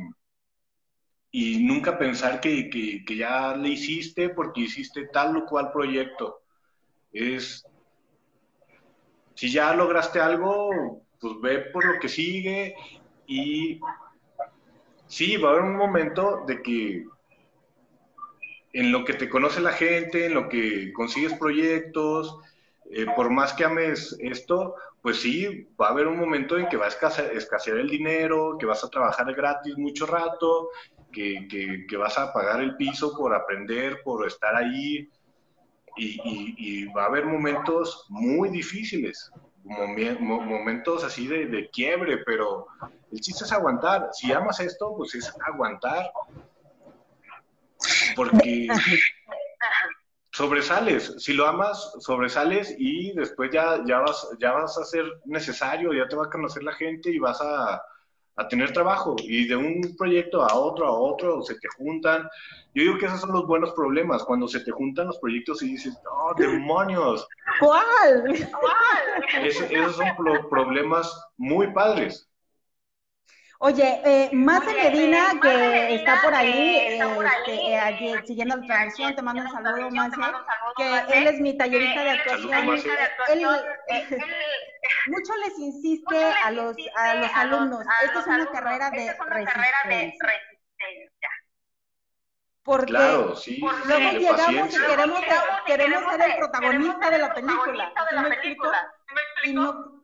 y, nunca pensar que, que, ya le hiciste porque hiciste tal o cual proyecto. Es, si ya lograste algo, pues ve por lo que sigue y sí, va a haber un momento de que en lo que te conoce la gente, en lo que consigues proyectos, eh, por más que ames esto, pues sí, va a haber un momento en que va a escasear, el dinero, que vas a trabajar gratis mucho rato, que, que, vas a pagar el piso por aprender, por estar ahí, y, va a haber momentos muy difíciles, momentos así de, de, quiebre, pero el chiste es aguantar. Si amas esto, pues es aguantar, porque sobresales. Si lo amas, sobresales y después ya, ya, vas, ya vas a ser necesario, ya te va a conocer la gente y vas a, a tener trabajo. Y de un proyecto a otro, a otro, se te juntan. Yo digo que esos son los buenos problemas, cuando se te juntan los proyectos y dices, ¡oh, demonios! ¿Cuál? Es- esos son pro- problemas muy padres. Oye, eh, Oye, Medina, eh, que Medina, está por ahí, que está por eh, ahí, que, eh, allí, eh, siguiendo la allí, te mando un saludo, saludo, que él es mi tallerista de actuación. Actuación. Él- Mucho les insiste mucho a los, a los a los- alumnos, a esta los es una alumnos, carrera de esta es una carrera de resistencia, porque Claro, sí, luego sí, llegamos y queremos, queremos ser el protagonista de la película, protagonista de ¿sí la me explico?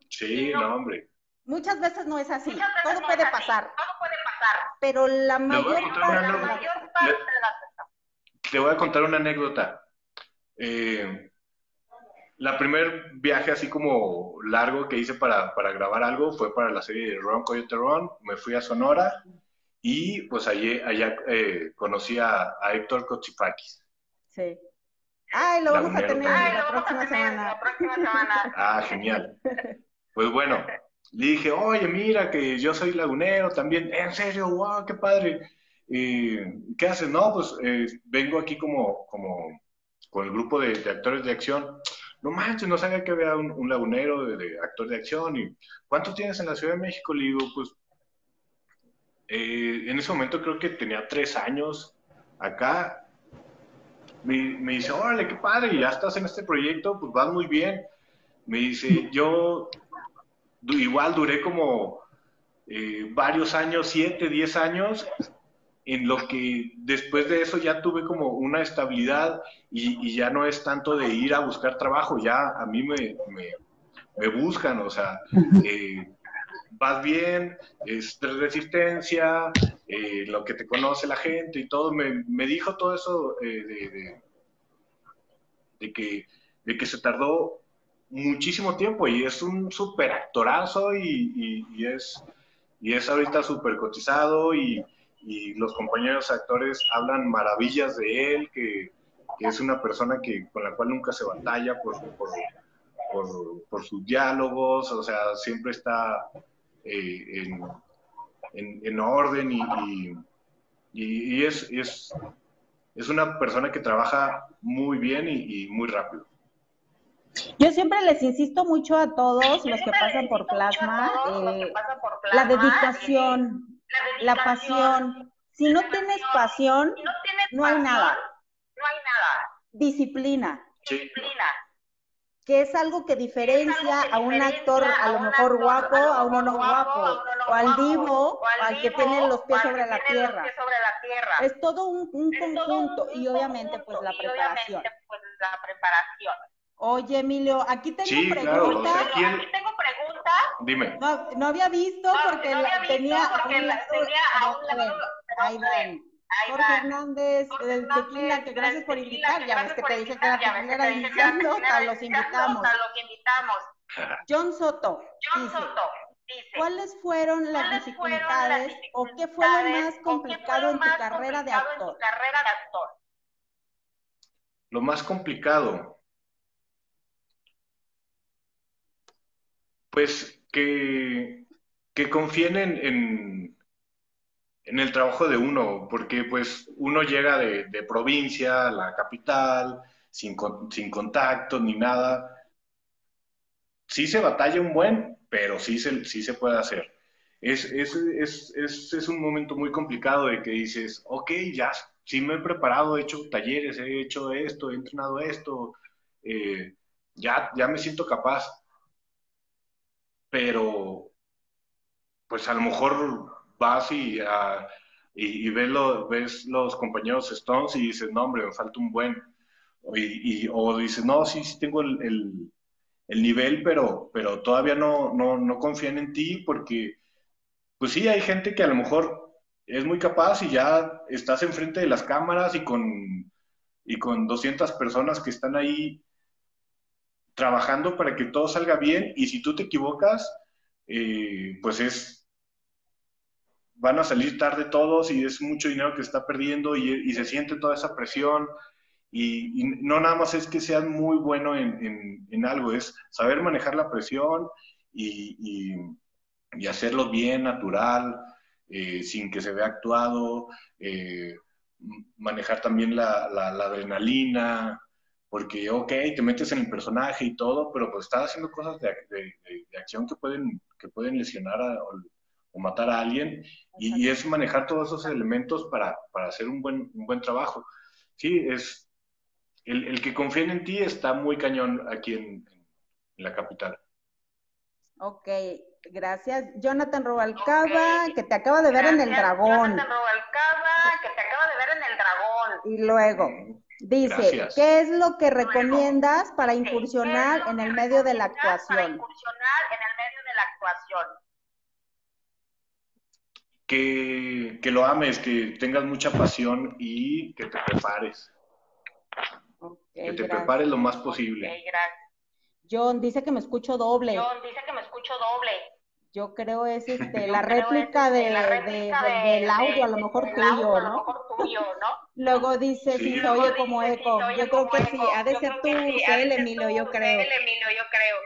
Sí, no, hombre. Muchas veces no es así, todo no puede así, pasar, Todo puede pasar. pero la Les voy a mayor contar parte una La de anécdota. la- mayor parte de las Te voy a contar una anécdota. Eh, la primer viaje así como largo que hice para, para grabar algo fue para la serie de Ron Coyote Ron. Me fui a Sonora y pues allí, allá eh, conocí a, a Héctor Cochifakis. Sí. Ay, lo vamos a tener también. la lo vamos a próxima tener semana. La próxima semana. Ah, genial. Pues bueno, le dije, oye, mira que yo soy lagunero también. En serio, wow, qué padre. Eh, ¿Qué haces? No, pues eh, vengo aquí como, como con el grupo de, de actores de acción. No manches, no sabía que había un, un lagunero de, actor de acción. ¿Y cuánto tienes en la Ciudad de México? Le digo, pues eh, en ese momento creo que tenía tres años acá. Me, me dice, órale, qué padre, ya estás en este proyecto, pues vas muy bien. Me dice, yo igual duré como eh, varios años, siete, diez años, en lo que después de eso ya tuve como una estabilidad y, y ya no es tanto de ir a buscar trabajo, ya a mí me, me, me buscan, o sea, eh, vas bien, es de resistencia, eh, lo que te conoce la gente y todo, me, me dijo todo eso eh, de, de, de que, de que se tardó muchísimo tiempo y es un súper actorazo y, y- es, y es ahorita súper cotizado y, y los compañeros actores hablan maravillas de él, que, que es una persona que, con la cual nunca se batalla por, por, por, sus diálogos, o sea, siempre está eh, en, en, en orden y, es, es, es una persona que trabaja muy bien y muy rápido. Yo siempre les insisto mucho a todos los que siempre pasan por plasma, todos los que eh, pasan por la dedicación, eh, la dedicación. pasión. Si no tienes pasión, Si no tienes no hay pasión, nada. No hay nada. disciplina, Disciplina. que es algo que diferencia que a un actor a lo mejor actor guapo, a uno no guapo, o al divo, al que vivo, tiene los pies o al sobre que la tiene los tierra. pies sobre la tierra. Es todo un, conjunto y obviamente pues la preparación. La. Oye, Emilio, aquí tengo Sí, claro, o preguntas. sea, aquí el- Aquí tengo preguntas. dime. No, no había visto No, porque no la había visto tenía porque a un la lado- tenía a un a ver, lado, ahí van. Jorge. Hernández, Jorge del Hernández, Tequila, que gracias por invitar. Ya ves que te dije que que primera nota, los invitamos. los invitamos. John Soto John dice, Soto dice, ¿cuáles fueron las ¿cuáles fueron las dificultades o qué fue lo más complicado en tu más carrera de complicado en tu actor? carrera de actor? Lo más complicado, pues que, que confíen en, en, en el trabajo de uno, porque pues uno llega de, de provincia a la capital, sin, sin contacto ni nada. Sí se batalla un buen, pero sí se, sí se puede hacer. Es, es, es, es, es un momento muy complicado de que dices, ok, ya, sí me he preparado, he hecho talleres, he hecho esto, he entrenado esto, eh, ya, ya me siento capaz, pero pues a lo mejor vas y, ah, y, ves, lo- ves los compañeros Stones y dices, no, hombre, me falta un buen. Y- o dices, no, sí, sí tengo el, el- el nivel, pero, pero todavía no, no, no confían en ti porque, pues sí, hay gente que a lo mejor es muy capaz y ya estás enfrente de las cámaras y con, y con 200 personas que están ahí trabajando para que todo salga bien y si tú te equivocas, eh, pues es, van a salir tarde todos y es mucho dinero que está perdiendo y, se siente toda esa presión. Y, no nada más es que seas muy bueno en, algo, es saber manejar la presión y, hacerlo bien, natural, eh, sin que se vea actuado, eh, manejar también la, adrenalina, porque, ok, te metes en el personaje y todo, pero pues estás haciendo cosas de, de, de acción que pueden, que pueden lesionar a, o, o, matar a alguien, y, y, es manejar todos esos elementos para, para hacer un buen, un buen trabajo. Sí, es el, el, que confíen en ti está muy cañón aquí en, en la capital. Ok, gracias. Jonathan Robalcaba, okay. que te acaba de ver en el dragón. Jonathan Robalcaba, que te acaba de ver en el dragón. Y luego, dice, gracias. ¿qué es lo que recomiendas para incursionar en el medio de la actuación? Para incursionar en el medio de la actuación. Que, que lo ames, que tengas mucha pasión y que te prepares. Okay, que te gracias. prepares lo más posible. Okay, gracias. John dice que me escucho doble. John dice que me escucho doble. Yo creo es este, la, réplica de, la réplica de, de, del audio, a lo mejor tuyo, audio, ¿no? A lo mejor tuyo, ¿no? Luego dice sí. si se oye como eco. Si yo creo que eco. sí, ha de ser tu sí, Emilio, yo creo. CL, Emilio, yo creo.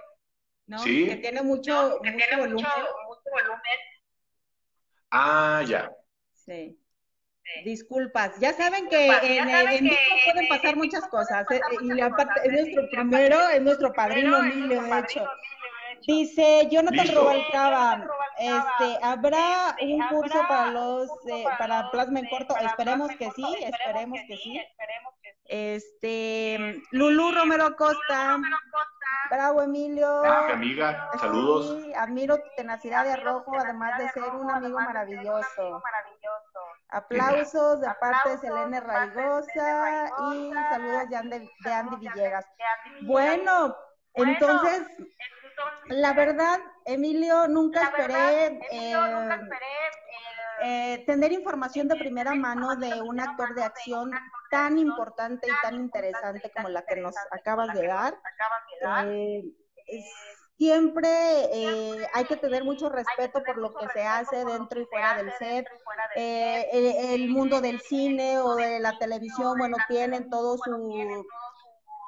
¿No? Sí. Que tiene mucho, ¿No? que mucho tiene volumen. Mucho, mucho volumen. Ah, ya. Sí. Disculpas, ya saben que en, saben en que vivo pueden en- pasar muchas cosas. pasar eh, muchas y aparte, cosas, es nuestro primero, es nuestro padrino Emilio, de hecho. Dice Jonathan Listo. Rubalcaba, Jonathan este, ¿habrá Este, un curso ¿habrá para los, curso eh, para plasma en eh, corto? para Esperemos que corto? sí, esperemos que sí. esperemos que sí. Este, Lulú Romero Acosta, bravo Emilio. Ah, mi amiga, saludos. Sí, admiro tu tenacidad de arrojo, además de ser un amigo maravilloso. Aplausos de parte de Selene Raigosa y saludos de Andy, de Andy Villegas. Bueno, entonces, la verdad, Emilio, nunca la esperé, verdad, Emilio, eh, nunca esperé eh, eh, tener información de primera mano de un actor de acción tan importante y tan interesante como la que nos acabas de dar. Eh, siempre eh, hay que tener mucho respeto por lo que se hace dentro y fuera del set. Eh, el, el mundo del cine o de la televisión, bueno, tienen todo su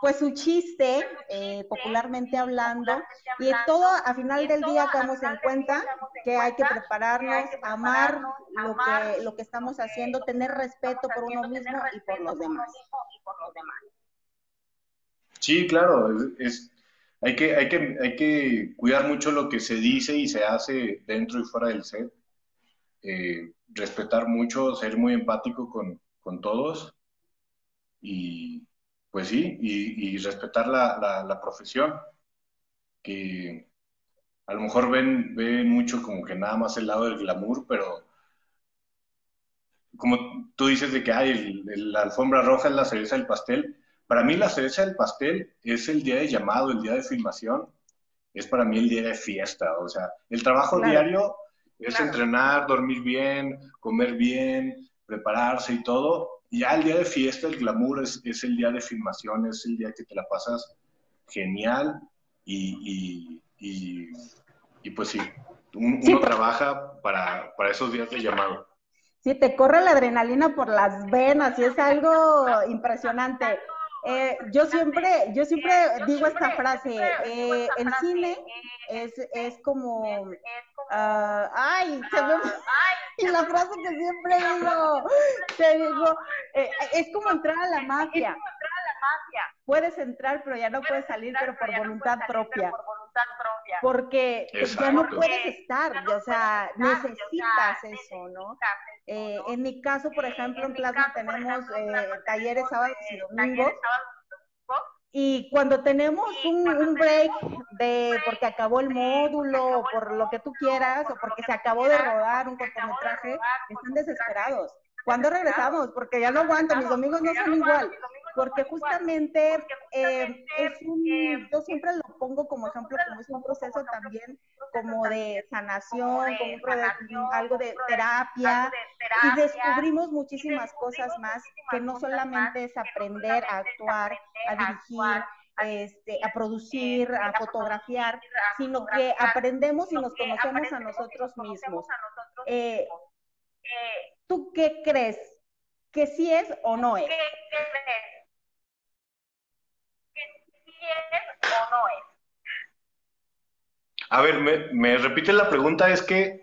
pues su chiste, eh, popularmente hablando, y todo a final del día caemos en cuenta que hay que prepararnos, amar lo que, lo que estamos haciendo, tener respeto por uno mismo y por los demás. Sí, claro, es, es- hay, que, hay, que, hay que cuidar mucho lo que se dice y se hace dentro y fuera del set. Eh, respetar mucho, ser muy empático con, con todos y pues sí, y, y respetar la, la, la profesión, que a lo mejor ven, ven mucho como que nada más el lado del glamour, pero como tú dices de que hay el- el- la alfombra roja es la cereza del pastel, para mí la cereza del pastel es el día de llamado, el día de filmación, es para mí el día de fiesta, o sea, el trabajo Claro. diario es Claro. entrenar, dormir bien, comer bien, prepararse y todo, ya el día de fiesta, el glamour es, es el día de filmación, es el día que te la pasas genial y, y, y, y pues sí, un- Sí, uno trabaja para, para esos días de llamado. Sí, te corre la adrenalina por las venas y es algo impresionante. Eh, yo siempre, yo siempre digo esta frase, eh, el cine es, es como, ah, ay, se me, y la frase que siempre digo, te digo, eh, es como entrar a la mafia. Puedes entrar, pero ya no puedes salir, pero por voluntad propia. Porque ya no puedes estar, o sea, necesitas eso, ¿no? Eh, en mi caso, por ejemplo, en Plasma tenemos eh, talleres sábados y domingos. Y cuando tenemos un, un break de porque acabó el módulo, o por lo que tú quieras, o porque se acabó de rodar un cortometraje, están desesperados. ¿Cuándo regresamos? Porque ya no aguanto, mis domingos no son igual. Porque justamente eh, es un, yo siempre lo pongo como ejemplo, como es un proceso también como de sanación, como un pro- algo de terapia, y descubrimos muchísimas cosas más que no solamente es aprender a actuar, a dirigir, este, a producir, a fotografiar, sino que aprendemos y nos conocemos a nosotros mismos. Eh, ¿Tú qué crees? ¿Que sí es o no es? ¿Qué crees? Es o no es. A ver, me, me repite la pregunta, es que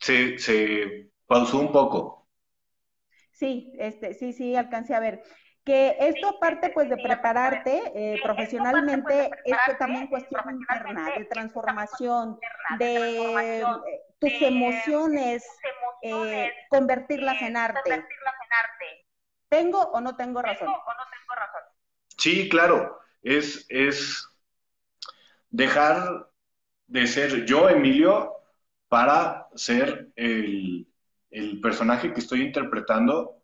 se, se pausó un poco. Sí, este, sí, sí, alcancé a ver. Que esto aparte pues de prepararte eh, profesionalmente, es que también cuestión interna, de transformación, de eh, tus emociones, eh, convertirlas en arte. ¿Tengo o no tengo razón? Sí, claro, es, es dejar de ser yo, Emilio, para ser el, personaje que estoy interpretando.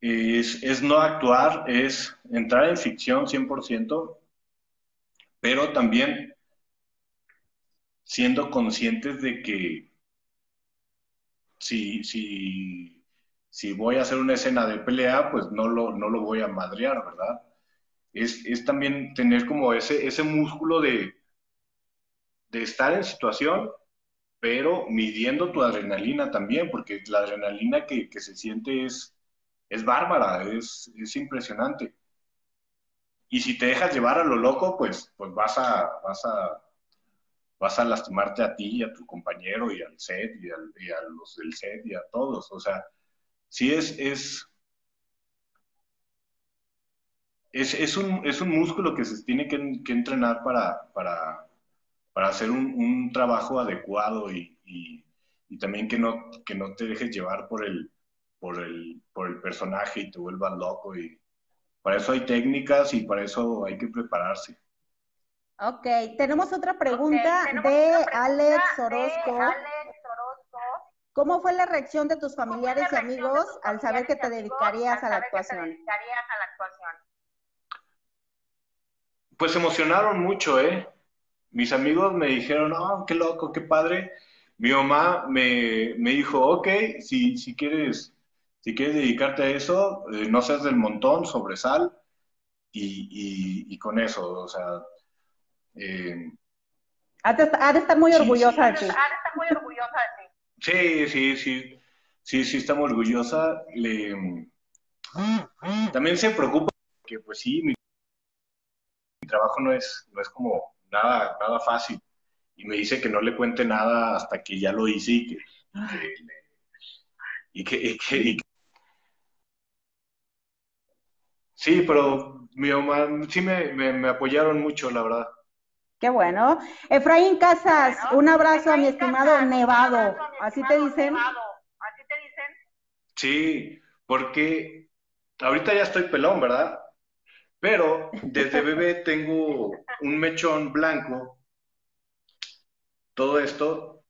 Es, es, no actuar, es entrar en ficción 100%, pero también siendo conscientes de que si, si, si voy a hacer una escena de pelea, pues no lo, no lo voy a madrear, ¿verdad? Es, es también tener como ese, ese músculo de, de estar en situación, pero midiendo tu adrenalina también, porque la adrenalina que, se siente es, es bárbara, es, es, impresionante. Y si te dejas llevar a lo loco, pues, pues vas, a, vas, a, vas a lastimarte a ti y a tu compañero y al set y, a los del set y a todos. O sea, sí es, es, es, un, es un músculo que se tiene que, que entrenar para, para, para hacer un, trabajo adecuado y, también que no, que no te dejes llevar por el, por, el, por el personaje y te vuelvas loco. Y para eso hay técnicas y para eso hay que prepararse. Ok, tenemos otra pregunta, de, Alex Orozco. ¿Cómo fue la reacción de tus familiares y amigos al saber que te dedicarías a la actuación? Pues emocionaron mucho, ¿eh? mis amigos me dijeron, oh, qué loco, qué padre. Mi mamá me, dijo, ok, si, si, quieres, si quieres dedicarte a eso, eh, no seas del montón, sobresal, y, y, con eso, o sea... Eh, ha, de, estar muy orgullosa de ti. Ha de estar muy orgullosa de ti. Sí, sí, sí, sí, sí, está muy orgullosa. Le, también se preocupa que, pues sí, mi trabajo no es, no es como nada, nada fácil. Y me dice que no le cuente nada hasta que ya lo hice y que, y que, Sí, pero mi mamá, sí me, apoyaron mucho, la verdad. Qué bueno. Efraín Casas, un abrazo a mi estimado Nevado. ¿Así te dicen? ¿Así te dicen? Sí, porque ahorita ya estoy pelón, ¿verdad? Pero desde bebé tengo un mechón blanco, todo esto,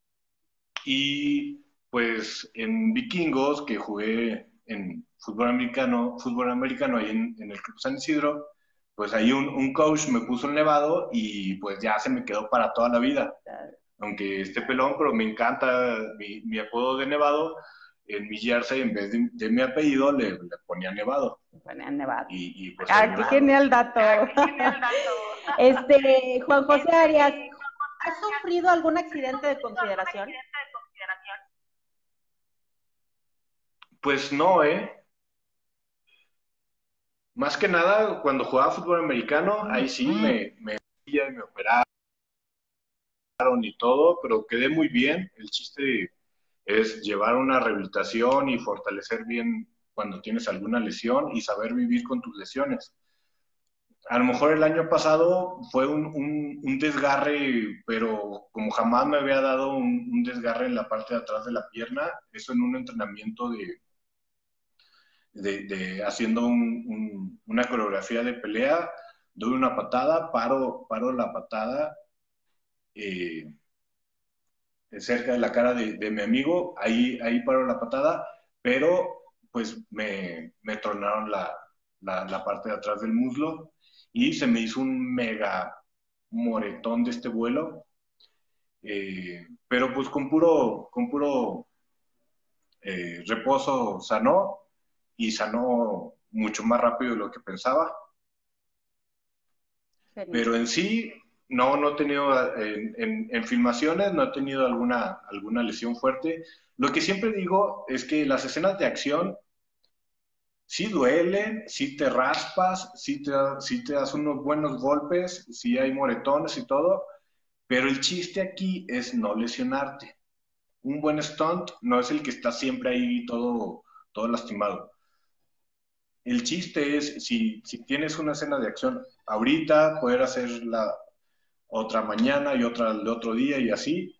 y pues en Vikingos, que jugué en fútbol americano, fútbol americano ahí en, el Club San Isidro, pues ahí un, coach me puso el nevado y pues ya se me quedó para toda la vida. Aunque esté pelón, pero me encanta mi, mi apodo de nevado en mi jersey, en vez de, mi apellido, le, ponía Nevado. Le ponía Nevado. Y, pues, ah, qué genial dato. este, Juan José Arias, ¿has sufrido algún accidente de consideración? Pues no, ¿eh? Más que nada, cuando jugaba fútbol americano, ahí sí me, me, me operaron y todo, pero quedé muy bien. El chiste es llevar una rehabilitación y fortalecer bien cuando tienes alguna lesión y saber vivir con tus lesiones. A lo mejor el año pasado fue un, un, desgarre, pero como jamás me había dado un, desgarre en la parte de atrás de la pierna, eso en un entrenamiento de, de, haciendo una coreografía de pelea, doy una patada, paro, paro la patada, eh, cerca de la cara de, mi amigo, ahí, ahí paró la patada, pero pues me, me tronaron la, la, parte de atrás del muslo y se me hizo un mega moretón de este vuelo, eh, pero pues con puro, con puro eh, reposo sanó y sanó mucho más rápido de lo que pensaba. Pero en sí, no, no he tenido, en, filmaciones no he tenido alguna, alguna lesión fuerte. Lo que siempre digo es que las escenas de acción sí duele, sí te raspas, sí te, sí te das unos buenos golpes, sí hay moretones y todo, pero el chiste aquí es no lesionarte. Un buen stunt no es el que está siempre ahí todo, todo lastimado. El chiste es, si, si tienes una escena de acción ahorita, poder hacerla otra mañana y otra el otro día y así.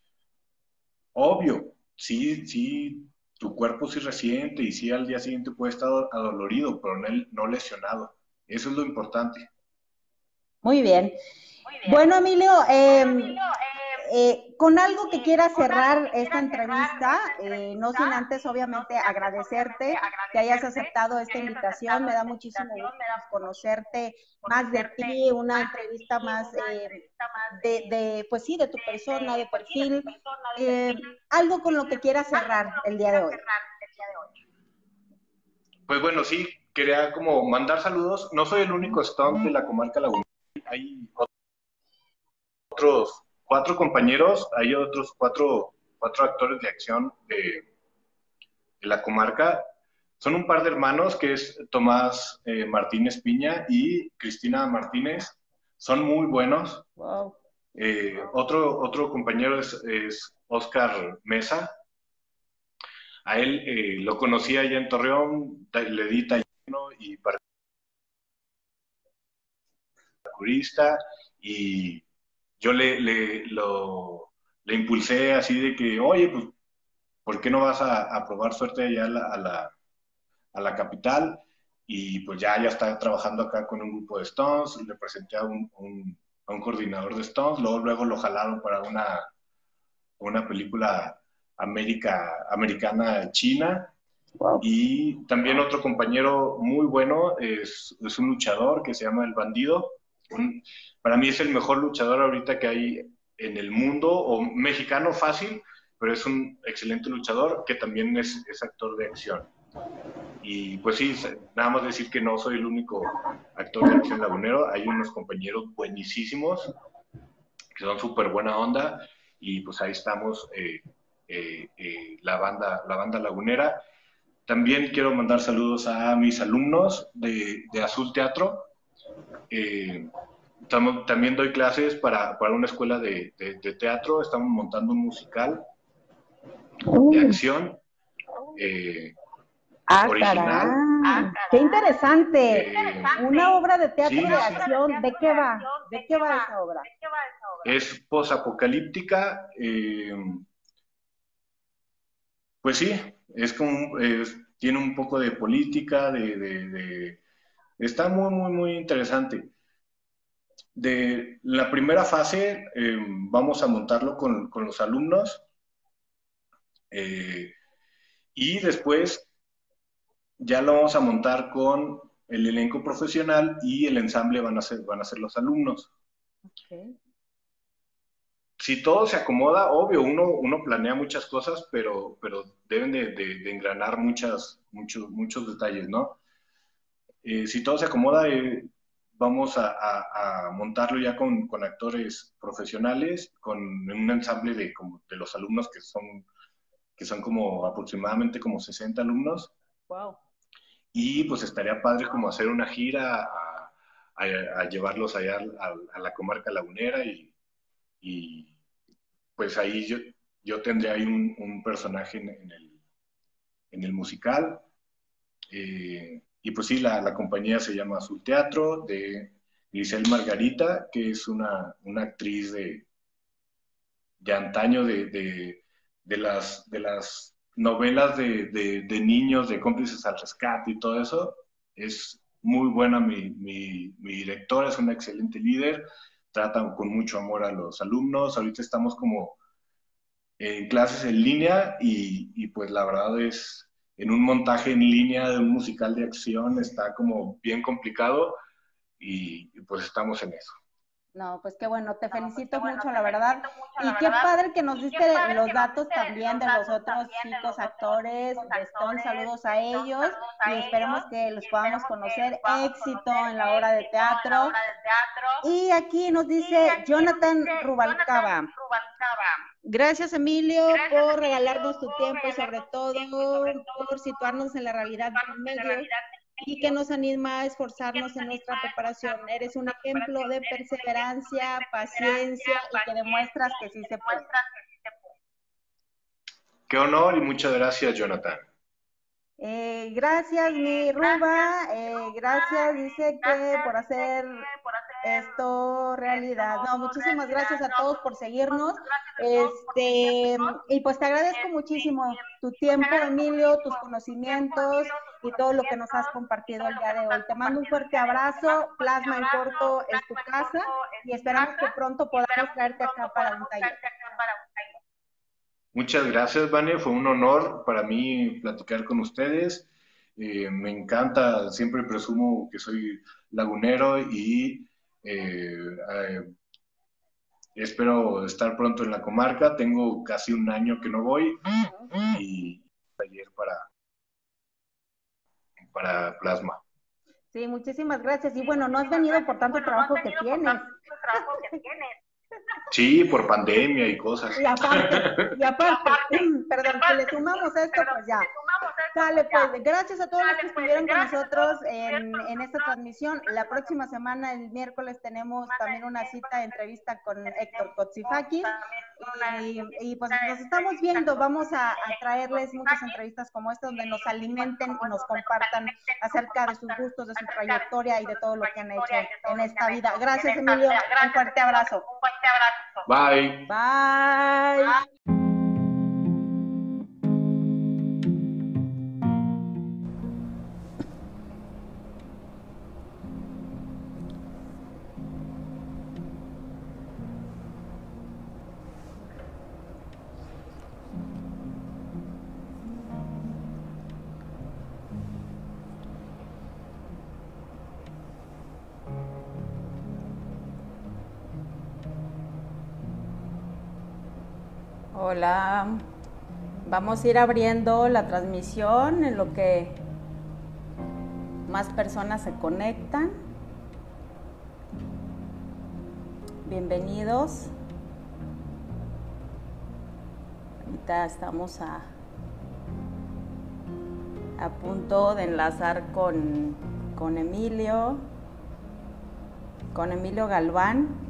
Obvio, sí, sí, tu cuerpo sí resiente y sí al día siguiente puede estar adolorido, pero no, no lesionado. Eso es lo importante. Muy bien. Bueno, Emilio, eh, eh, con algo que quiera cerrar esta entrevista, eh, no sin antes obviamente agradecerte que hayas aceptado esta invitación, me da muchísimo gusto conocerte más de ti, una entrevista más eh, de, de, pues sí, de tu persona, de perfil, algo con lo que quieras cerrar el día de hoy. Pues bueno, sí, quería como mandar saludos, no soy el único stone de la comarca Laguna, hay otros cuatro compañeros, hay otros cuatro, cuatro actores de acción de, la comarca. Son un par de hermanos, que es Tomás eh, Martínez Piña y Cristina Martínez. Son muy buenos. Eh, otro, otro compañero es, es Oscar Mesa. A él eh, lo conocí allá en Torreón, le di taller y para y yo le, le, lo, le impulsé así de que, oye, pues, ¿por qué no vas a, probar suerte allá a la, a la, a la capital? Y pues ya, ya está trabajando acá con un grupo de Stones, le presenté a un, a un coordinador de Stones, luego, luego lo jalaron para una, una película América, americana china. Y también otro compañero muy bueno es, es, un luchador que se llama El Bandido para mí es el mejor luchador ahorita que hay en el mundo, o mexicano fácil, pero es un excelente luchador que también es, actor de acción. Y pues sí, nada más decir que no soy el único actor de acción lagunero, hay unos compañeros buenísimos que son súper buena onda y pues ahí estamos eh, eh, eh, la, banda, la banda lagunera. También quiero mandar saludos a mis alumnos de, de Azul Teatro, eh, también doy clases para, para una escuela de, de, teatro, estamos montando un musical de acción eh, ah, original. Ah, ¡Qué interesante! Eh, una obra de teatro de acción, ¿de qué va? ¿De qué va esa obra? Es posapocalíptica, eh, pues sí, es como, tiene un poco de política, de Está muy, muy, muy interesante. De la primera fase eh, vamos a montarlo con, los alumnos eh, y después ya lo vamos a montar con el elenco profesional y el ensamble van a ser, van a ser los alumnos. Si todo se acomoda, obvio, uno, uno planea muchas cosas, pero, pero deben de, de engranar muchas, muchos, muchos detalles, ¿no? Eh, si todo se acomoda, eh, vamos a, montarlo ya con, actores profesionales, con un ensamble de, de los alumnos que son, que son como aproximadamente como 60 alumnos. Wow. Y pues estaría padre como hacer una gira a, llevarlos allá a, la comarca lagunera y, pues ahí yo, yo tendré ahí un, personaje en, el, en el musical. Eh, y pues sí, la, compañía se llama Azul Teatro, de Giselle Margarita, que es una, actriz de, de antaño de, las, de las novelas de, niños, de cómplices al rescate y todo eso. Es muy buena mi, mi, directora, es una excelente líder, trata con mucho amor a los alumnos. Ahorita estamos como en clases en línea y, y pues la verdad es, en un montaje en línea de un musical de acción está como bien complicado y, pues estamos en eso. No, pues qué bueno, te pues felicito mucho, la verdad. y qué padre que nos diste los datos también de los otros chicos actores de Stone. Saludos a ellos y esperemos que los podamos conocer. Éxito en la obra de teatro. Y aquí nos dice Jonathan Rubalcaba. Gracias, Emilio, por regalarnos tu tiempo y sobre todo por situarnos en la realidad del medio y que nos anima a esforzarnos en nuestra preparación. Eres un ejemplo de perseverancia, paciencia y que demuestras que sí se puede. Qué honor y muchas gracias, Jonathan. Eh, gracias, mi Ruba. Eh, gracias, dice que por hacer esto realidad. No, muchísimas gracias a todos por seguirnos. Este, y pues te agradezco muchísimo tu tiempo, Emilio, tus conocimientos y todo lo que nos has compartido el día de hoy. Te mando un fuerte abrazo. Plasma en corto es tu casa y esperamos que pronto podamos traerte acá para un taller. Muchas gracias, Vane. Fue un honor para mí platicar con ustedes. Eh, me encanta, siempre presumo que soy lagunero y espero estar pronto en la comarca. Tengo casi un año que no voy y ayer para, para Plasma. Sí, muchísimas gracias. Y bueno, no has venido por tanto trabajo que tienes. Sí, por pandemia y cosas. Y aparte, y aparte, perdón, si le sumamos esto, pues ya. Dale, pues, gracias a todos los que estuvieron con nosotros en, en, esta transmisión. La próxima semana, el miércoles, tenemos también una cita de entrevista con Héctor Kotsifakis. Y, y, pues nos estamos viendo. Vamos a, a, traerles muchas entrevistas como esta, donde nos alimenten y nos compartan acerca de sus gustos, de su trayectoria y de todo lo que han hecho en esta vida. Gracias, Emilio. Un fuerte abrazo. Bye. Bye. Hola, vamos a ir abriendo la transmisión en lo que más personas se conectan. Bienvenidos. Ahorita estamos a, a punto de enlazar con, con Emilio, con Emilio Galván.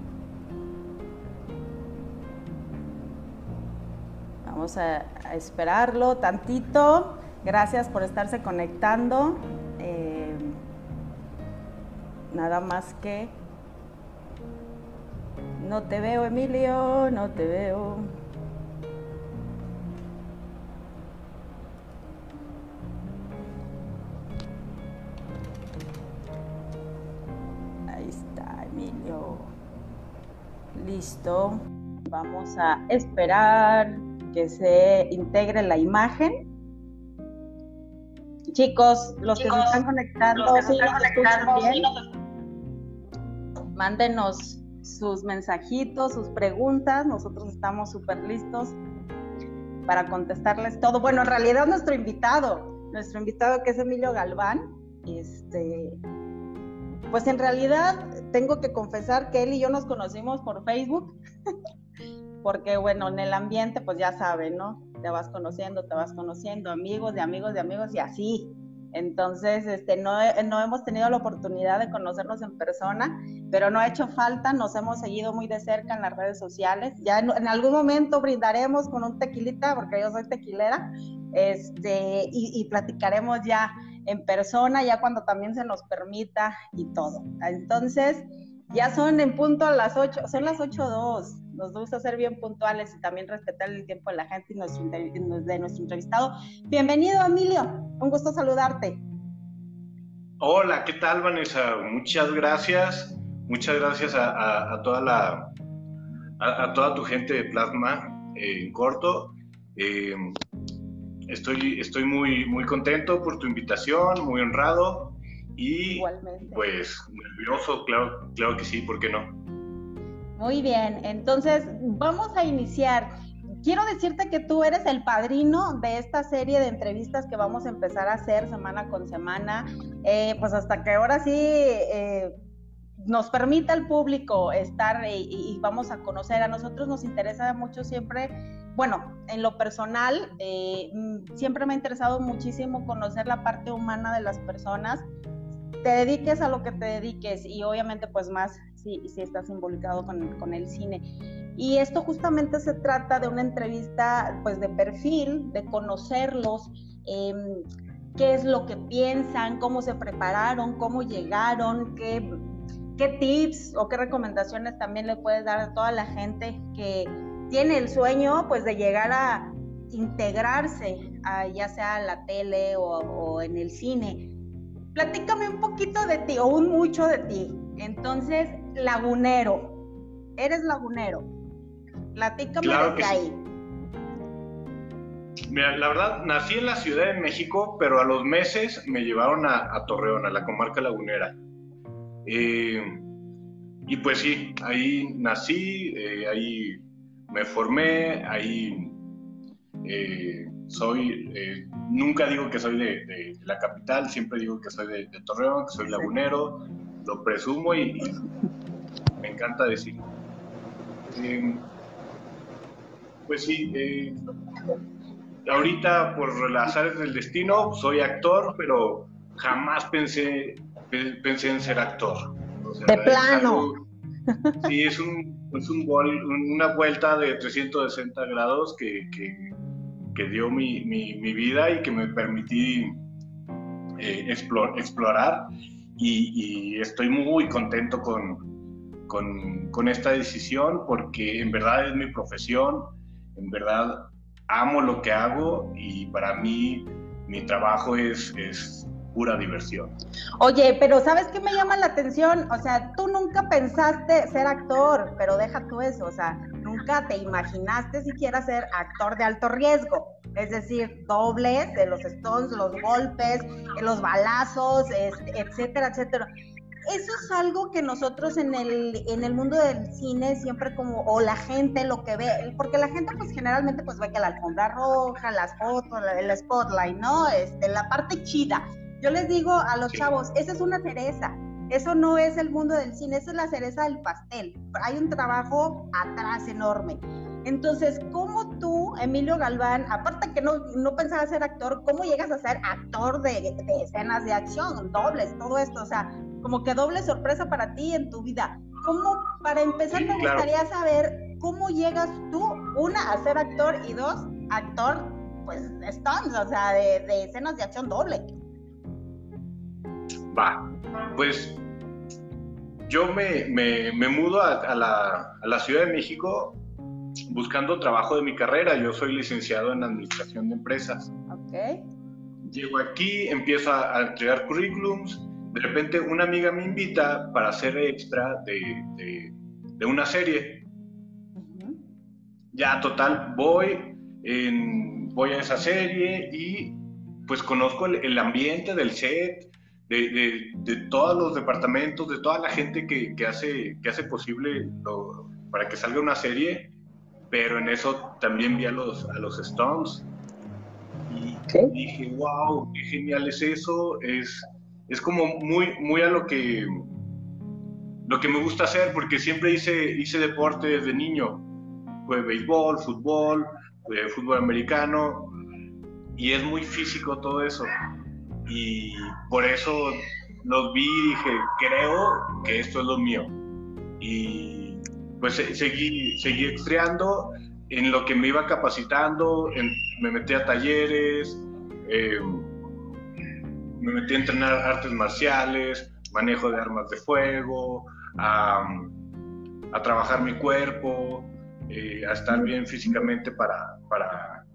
A, esperarlo tantito. Gracias por estarse conectando. Eh, nada más que... No te veo, Emilio, no te veo. Ahí está, Emilio. Listo. Vamos a esperar que se integre la imagen. Chicos, los Chicos, que se están conectando, los que bien. Mándenos sus mensajitos, sus preguntas. Nosotros estamos súper listos para contestarles todo. Bueno, en realidad nuestro invitado, nuestro invitado que es Emilio Galván, este, pues en realidad tengo que confesar que él y yo nos conocimos por Facebook. porque bueno, en el ambiente pues ya saben, ¿no? Te vas conociendo, te vas conociendo, amigos de amigos de amigos y así. Entonces, este, no, no hemos tenido la oportunidad de conocernos en persona, pero no ha hecho falta, nos hemos seguido muy de cerca en las redes sociales. Ya en, en algún momento brindaremos con un tequilita, porque yo soy tequilera, este, y, y platicaremos ya en persona, ya cuando también se nos permita y todo. Entonces, ya son en punto a las 8, son las 8.02 nos gusta ser bien puntuales y también respetar el tiempo de la gente y nuestro, de nuestro entrevistado. Bienvenido, Emilio. Un gusto saludarte. Hola, ¿qué tal, Vanessa? Muchas gracias. Muchas gracias a, a, a toda la a, a, toda tu gente de Plasma eh, en corto. Eh, estoy estoy muy muy contento por tu invitación, muy honrado y Igualmente. pues nervioso, claro, claro que sí, ¿por qué no? Muy bien, entonces vamos a iniciar. Quiero decirte que tú eres el padrino de esta serie de entrevistas que vamos a empezar a hacer semana con semana, eh, pues hasta que ahora sí eh, nos permita el público estar y, y, vamos a conocer. A nosotros nos interesa mucho siempre bueno, en lo personal, eh, mm, siempre me ha interesado muchísimo conocer la parte humana de las personas. Te dediques a lo que te dediques y obviamente pues más si, si estás involucrado con, con el cine. Y esto justamente se trata de una entrevista pues de perfil, de conocerlos, eh, qué es lo que piensan, cómo se prepararon, cómo llegaron, qué, qué tips o qué recomendaciones también le puedes dar a toda la gente que tiene el sueño pues de llegar a integrarse ya sea a la tele o, o, en el cine. Platícame un poquito de ti o un mucho de ti. Entonces, lagunero, eres lagunero. Platícame desde ahí. Mira, la verdad, nací en la Ciudad de México, pero a los meses me llevaron a, Torreón, a la comarca lagunera. Eh, y pues sí, ahí nací, eh, ahí me formé, ahí eh, soy, nunca digo que soy de, la capital, siempre digo que soy de, Torreón, que soy lagunero, lo presumo y, encanta decir. pues sí, ahorita por las áreas del destino soy actor, pero jamás pensé, pensé en ser actor. de plano. sí, es, un, es un una vuelta de 360 grados que, que, dio mi, mi, mi, vida y que me permití eh, explorar. Y, y, estoy muy contento con, con, esta decisión porque en verdad es mi profesión, en verdad amo lo que hago y para mí mi trabajo es, es pura diversión. Oye, pero ¿sabes qué me llama la atención? O sea, tú nunca pensaste ser actor, pero deja tú eso, o sea, nunca te imaginaste siquiera ser actor de alto riesgo. Es decir, dobles de los stones, los golpes, los balazos, este, etcétera, etcétera eso es algo que nosotros en el, en el mundo del cine siempre como, o la gente lo que ve, porque la gente pues generalmente pues ve que la alfombra roja, las fotos, el spotlight, ¿no? Este, la parte chida. Yo les digo a los chavos, esa es una cereza, eso no es el mundo del cine, esa es la cereza del pastel. Hay un trabajo atrás enorme. Entonces, ¿cómo tú, Emilio Galván, aparte que no, no pensabas ser actor, cómo llegas a ser actor de, de escenas de acción, dobles, todo esto? O sea, como que doble sorpresa para ti en tu vida. ¿Cómo, para empezar, me gustaría saber cómo llegas tú, una, a ser actor y dos, actor, pues, stunts, o sea, de, escenas de acción doble? Va, pues yo me, me, mudo a, la, a la Ciudad de México buscando trabajo de mi carrera. Yo soy licenciado en Administración de Empresas. Ok. Llego aquí, empiezo a, a entregar currículums de repente una amiga me invita para ser extra de, de, una serie. Ya, total, voy, en, voy a esa serie y pues conozco el, ambiente del set, de, de, todos los departamentos, de toda la gente que, que hace, que hace posible para que salga una serie, pero en eso también vi a los, a los Stones y dije, wow, qué genial es eso, es es como muy, muy a lo que, lo que me gusta hacer, porque siempre hice, hice deporte desde niño. Fue béisbol, fútbol, fútbol americano, y es muy físico todo eso. Y por eso los vi y dije, creo que esto es lo mío. Y pues seguí, seguí en lo que me iba capacitando, me metí a talleres. Eh, me metí a entrenar artes marciales, manejo de armas de fuego, a, trabajar mi cuerpo, eh, a estar bien físicamente para, para,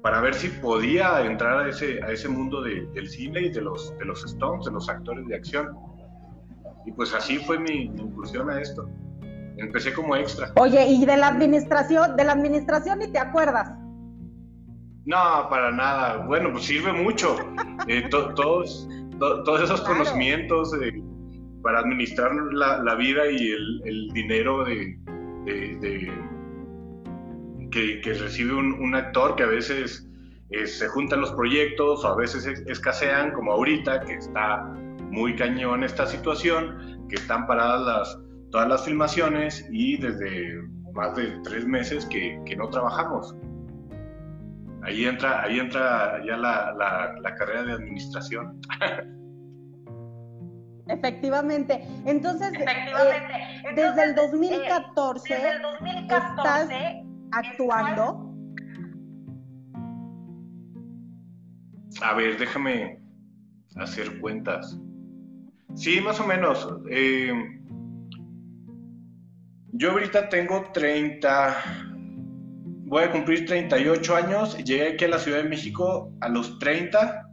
para ver si podía entrar a ese, a ese mundo del cine y de los, de los stones, de los actores de acción. Y pues así fue mi, mi incursión a esto. Empecé como extra. Oye, ¿y de la administración, de la administración ni te acuerdas? No, para nada. Bueno, pues sirve mucho. Eh, todos, todos esos conocimientos para administrar la, vida y el, dinero de, que, recibe un, actor que a veces eh, se juntan los proyectos o a veces escasean, como ahorita, que está muy cañón esta situación, que están paradas las, todas las filmaciones y desde más de tres meses que, que no trabajamos. Ahí entra, ahí entra ya la, la, la carrera de administración. Efectivamente. Entonces, Efectivamente. eh, Entonces, desde el eh, 2014, desde el 2014 estás actuando. A ver, déjame hacer cuentas. Sí, más o menos. Eh, yo ahorita tengo 30, voy a cumplir 38 años. Llegué aquí a la Ciudad de México a los 30.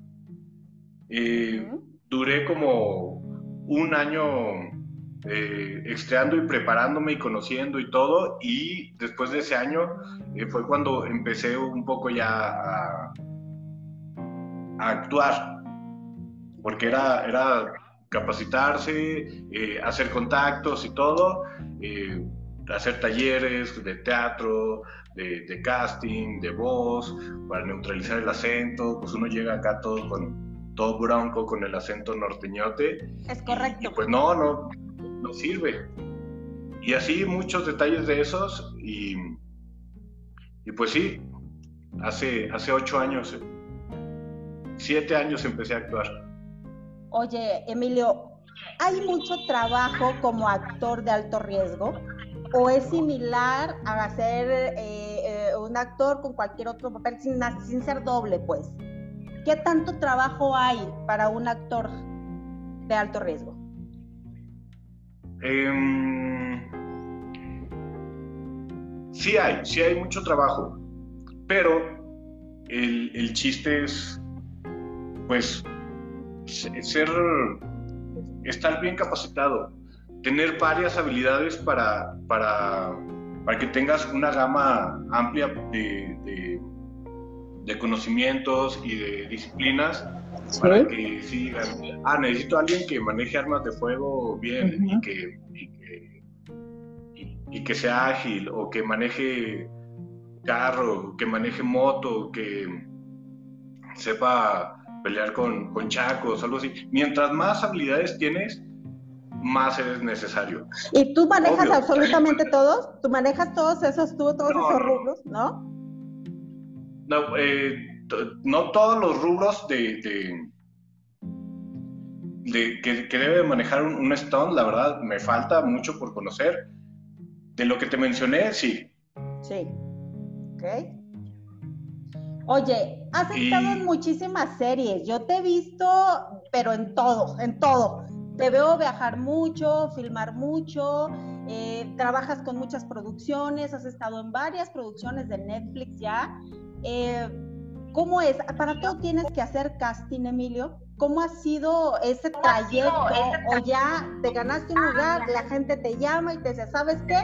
Eh, duré como un año eh, estreando y preparándome y conociendo y todo. Y después de ese año eh, fue cuando empecé un poco ya a, a actuar. Porque era, era capacitarse, eh, hacer contactos y todo, eh, hacer talleres de teatro, de, de casting, de voz, para neutralizar el acento. Pues uno llega acá todo con todo bronco con el acento norteñote Es y correcto. pues no, no, no sirve. Y así muchos detalles de esos y, y pues sí, hace, hace ocho años, siete años empecé a actuar. Oye, Emilio, ¿hay mucho trabajo como actor de alto riesgo? ¿O es similar a ser eh, eh, un actor con cualquier otro papel sin, ser doble, pues? ¿Qué tanto trabajo hay para un actor de alto riesgo? Em, sí hay, sí hay mucho trabajo, pero el, chiste es, pues, ser, estar bien capacitado, tener varias habilidades para, para, para que tengas una gama amplia de, de- de conocimientos y de disciplinas para que sí digan, ah, necesito a alguien que maneje armas de fuego bien y, que, y, que, y- y que sea ágil, o que maneje carro, que maneje moto, que sepa pelear con, con chacos, algo así. Mientras más habilidades tienes, más eres necesario. ¿Y tú manejas Obvio. absolutamente todos? ¿Tú manejas todos esos, tú, todos No, esos rubros, no? No, eh, no todos los rubros de, de- de que, que debe manejar un, un Stone, la verdad, me falta mucho por conocer. De lo que te mencioné, sí. Sí. Ok. Oye, has estado en muchísimas series. Yo te he visto, pero en todo, en todo. Te veo viajar mucho, filmar mucho, eh, trabajas con muchas producciones, has estado en varias producciones de Netflix ya. Eh, ¿Cómo es? ¿Para todo tienes que hacer casting, Emilio? ¿Cómo ha sido ese ¿Cómo ha sido trayecto? O ya te ganaste un Ah, lugar, la gente te llama y te dice, ¿sabes qué?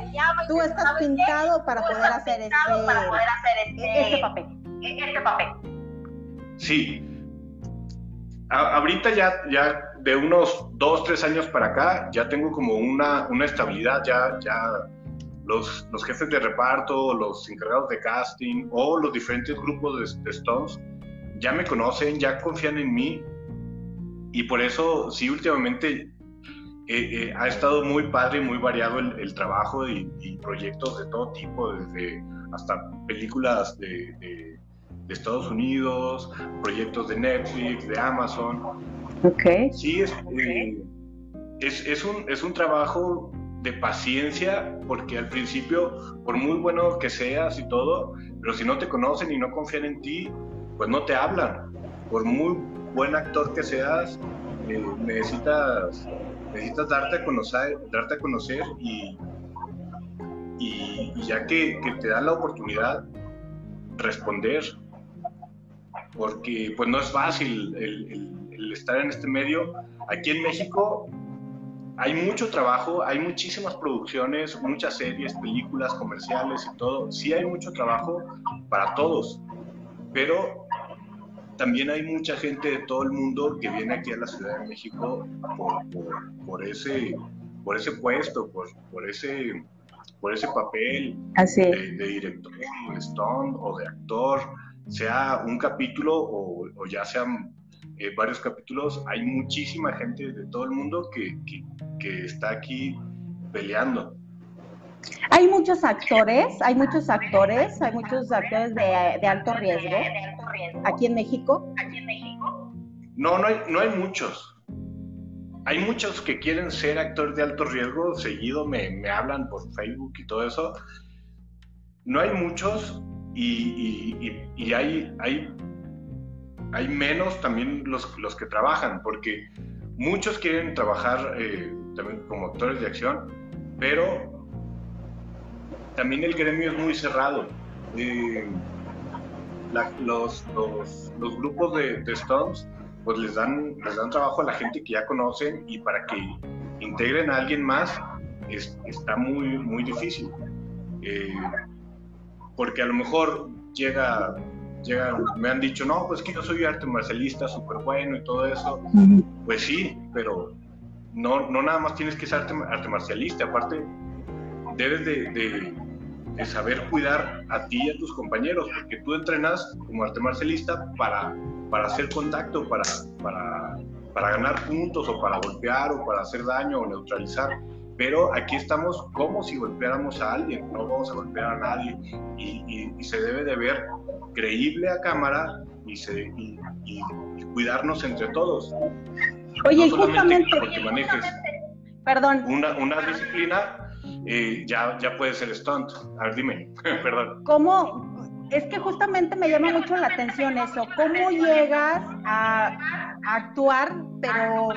Tú estás pintado para Tú poder estás hacer pintado este, para poder hacer este, este papel. este papel. Sí. A- ahorita ya, ya de unos dos, tres años para acá, ya tengo como una, una estabilidad, ya, ya los, los jefes de reparto, los encargados de casting o los diferentes grupos de, de Stones ya me conocen, ya confían en mí y por eso sí últimamente eh, eh, ha estado muy padre y muy variado el, el trabajo y, y proyectos de todo tipo, desde hasta películas de, de- de Estados Unidos, proyectos de Netflix, de Amazon. Ok. Sí, es, eh, es, es un, es un trabajo de paciencia, porque al principio, por muy bueno que seas y todo, pero si no te conocen y no confían en ti, pues no te hablan. Por muy buen actor que seas, eh, necesitas, necesitas darte a conocer, darte a conocer y, y, ya que, te dan la oportunidad, responder. Porque pues no es fácil el estar en este medio. Aquí en México hay mucho trabajo, hay muchísimas producciones, muchas series, películas, comerciales y todo. Sí hay mucho trabajo para todos, pero también hay mucha gente de todo el mundo que viene aquí a la Ciudad de México por, por- por ese, por ese puesto, por, por, ese, por ese papel Así de, de director, de o de actor, sea un capítulo o, o ya sean eh, varios capítulos, hay muchísima gente de todo el mundo que, que- que está aquí peleando. Hay muchos actores, hay muchos actores, hay muchos actores de, de alto riesgo aquí en México. No, no hay, no hay muchos. Hay muchos que quieren ser actores de alto riesgo, seguido me, me hablan por Facebook y todo eso. No hay muchos y, y, y hay, hay, hay menos también los, los que trabajan, porque muchos quieren trabajar eh, también como actores de acción, pero también el gremio es muy cerrado. Eh, los, los, los, grupos de, de, Stones pues les dan, les dan trabajo a la gente que ya conocen y para que integren a alguien más es, está muy, muy difícil. Eh, porque a lo mejor llega, llega, me han dicho, no, pues que yo soy arte marcialista súper bueno y todo eso. Pues sí, pero no, no nada más tienes que ser arte, marcialista, aparte debes de, saber cuidar a ti y a tus compañeros, porque tú entrenas como arte marcialista para, para hacer contacto, para, para, ganar puntos o para golpear o para hacer daño o neutralizar. Pero aquí estamos como si golpeáramos a alguien, no vamos a golpear a nadie y, se debe de ver creíble a cámara y cuidarnos entre todos. Oye, no justamente. Porque manejes Perdón. Una, una disciplina, eh, ya, ya puede ser stunt. A ver, dime, perdón. ¿Cómo? Es que justamente me llama mucho la atención eso. ¿Cómo llegas a, a actuar, pero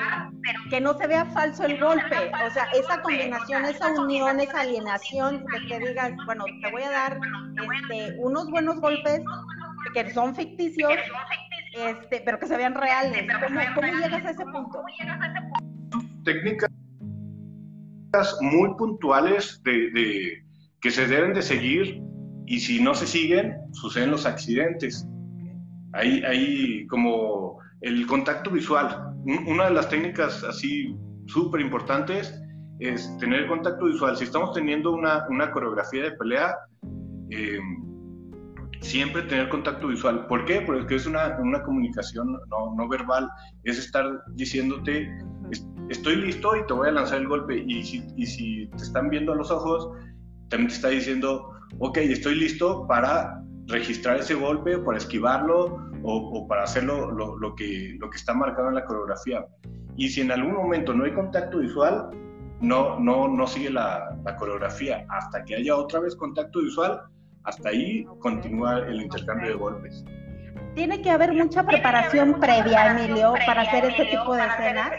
que no se vea falso el golpe? O sea, esa combinación, esa unión, esa alienación de que digas, bueno, te voy a dar este, unos buenos golpes que son ficticios, este, pero que se vean reales. ¿Cómo, cómo llegas a ese punto? Técnicas muy puntuales de, de, que se deben de seguir y si no se siguen, suceden los accidentes. Hay, hay como el contacto visual. Una de las técnicas así súper importantes es tener contacto visual. Si estamos teniendo una, una coreografía de pelea, eh, siempre tener contacto visual. ¿Por qué? Porque es una, una comunicación no, no, verbal, es estar diciéndote, estoy listo y te voy a lanzar el golpe. Y si, y si te están viendo a los ojos, también te está diciendo, ok, estoy listo para registrar ese golpe, para esquivarlo o, o para hacerlo lo, lo, que, lo que está marcado en la coreografía. Y si en algún momento no hay contacto visual, no, no, no sigue la, la coreografía. Hasta que haya otra vez contacto visual, hasta ahí continúa el intercambio de golpes. Tiene que haber mucha preparación previa, Emilio, para hacer este tipo de escenas.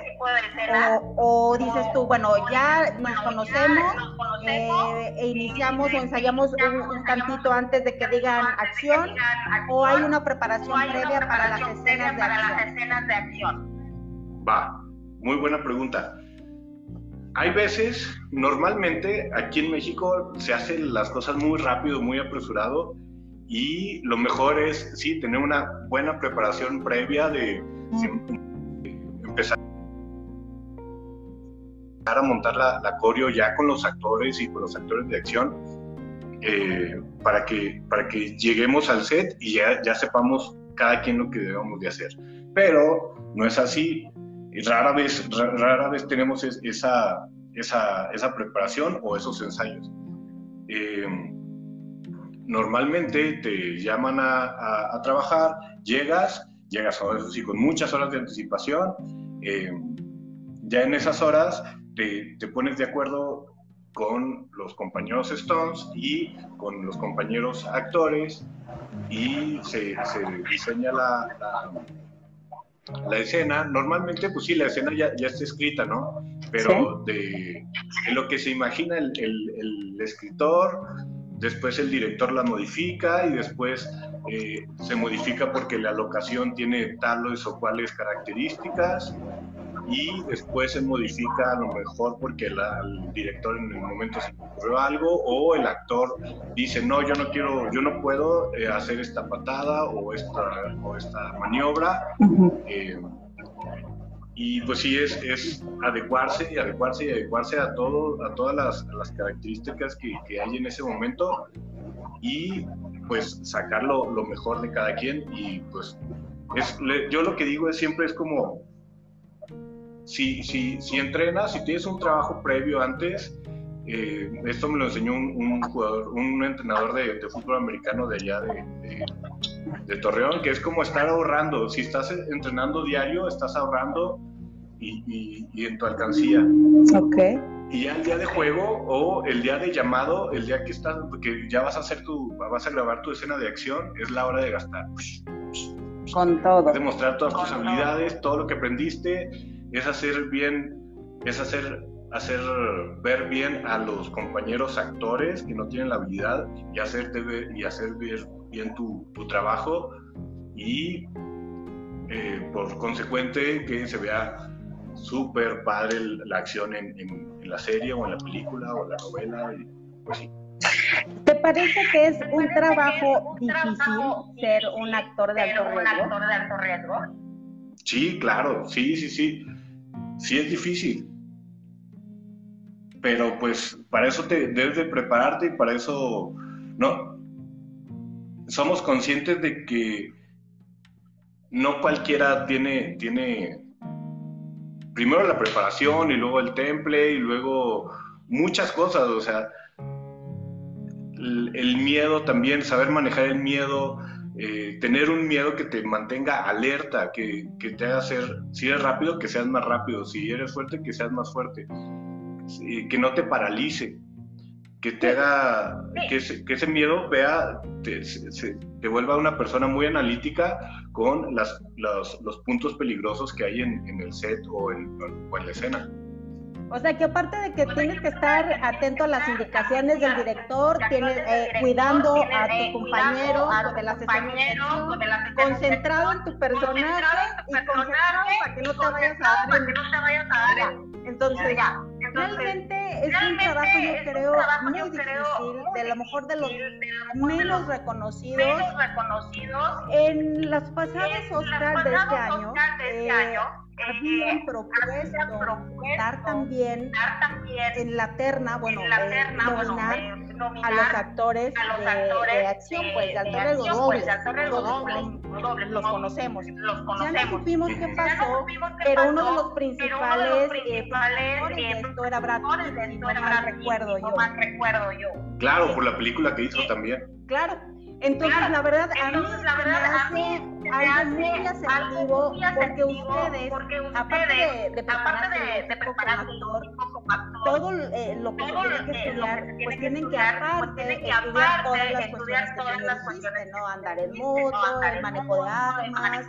O, o dices tú, bueno, ya nos conocemos, eh, e iniciamos o ensayamos un, un, tantito antes de que digan acción, o hay una preparación previa para las escenas de acción. Va, muy buena pregunta. Hay veces, normalmente aquí en México se hacen las cosas muy rápido, muy apresurado y lo mejor es, sí, tener una buena preparación previa de, de empezar a montar la, la coreo ya con los actores y con los actores de acción eh, para, que, para que lleguemos al set y ya, ya sepamos cada quien lo que debemos de hacer. Pero no es así rara vez, rara vez tenemos esa, esa, esa preparación o esos ensayos. Eh, normalmente te llaman a, a, a, trabajar, llegas, llegas a eso sí, con muchas horas de anticipación, eh, ya en esas horas te, te, pones de acuerdo con los compañeros Stones y con los compañeros actores y se, se diseña la, la la escena, normalmente, pues sí, la escena ya, ya está escrita, ¿no? Pero ¿Sí? de, de, lo que se imagina el, el, el, escritor, después el director la modifica y después eh, se modifica porque la locación tiene tales o cuales características y después se modifica a lo mejor porque la, el director en el momento se ocurrió algo o el actor dice no yo no quiero yo no puedo eh, hacer esta patada o esta o esta maniobra uh -huh. eh, y pues sí es, es adecuarse y adecuarse y adecuarse a todo a todas las, a las características que, que, hay en ese momento y pues sacar lo, lo mejor de cada quien y pues es, yo lo que digo es siempre es como si, si, si entrenas, si tienes un trabajo previo antes, eh, esto me lo enseñó un, jugador, un entrenador de, fútbol americano de allá de, de, Torreón, que es como estar ahorrando. Si estás entrenando diario, estás ahorrando y, y, en tu alcancía. Ok. Y ya el día de juego o el día de llamado, el día que estás, que ya vas a hacer tu, vas a grabar tu escena de acción, es la hora de gastar. Con todo. Demostrar todas tus habilidades, todo lo que aprendiste, es hacer bien, es hacer hacer ver bien a los compañeros actores que no tienen la habilidad y hacerte ver, y hacer ver bien tu, tu trabajo y eh, por consecuente que se vea súper padre la acción en, en, la serie o en la película o en la novela y pues sí. ¿Te parece que es un trabajo difícil ser un actor de alto riesgo? Sí, claro, sí, sí, sí. Sí es difícil. Pero pues para eso te debes de prepararte y para eso no somos conscientes de que no cualquiera tiene tiene primero la preparación y luego el temple y luego muchas cosas, o sea, el, miedo también, saber manejar el miedo, eh, tener un miedo que te mantenga alerta, que, que, te haga ser, si eres rápido, que seas más rápido, si eres fuerte, que seas más fuerte que no te paralice, que te haga, que ese, miedo vea, te, se, te, vuelva una persona muy analítica con las, los, los puntos peligrosos que hay en, en el set o en, o en la escena. O sea, que aparte de que tienes que estar atento a las indicaciones del director, tienes eh, cuidando a tu compañero de las escenas, concentrado en tu personaje y concentrado para que no te vayas a dar. Entonces, realmente es un trabajo, yo creo, muy difícil, de lo mejor de los menos reconocidos. En las pasadas Oscar de este año, eh, habían eh, propuesto, dar, también en la terna, bueno, eh, nominar, a los actores, de, acción, pues, de actores dobles, los conocemos. Ya no supimos qué pasó, pero uno de los principales, eh, de esto era Brad Pitt, no mal recuerdo yo. Claro, por la película que hizo también. Claro, entonces, la verdad, a mí, la verdad, a mí algo muy asertivo porque ustedes, aparte de, de prepararse como actor, todo eh, lo que se tiene que estudiar, pues tienen que aparte estudiar todas las cuestiones que ¿no? Andar en moto, el manejo de armas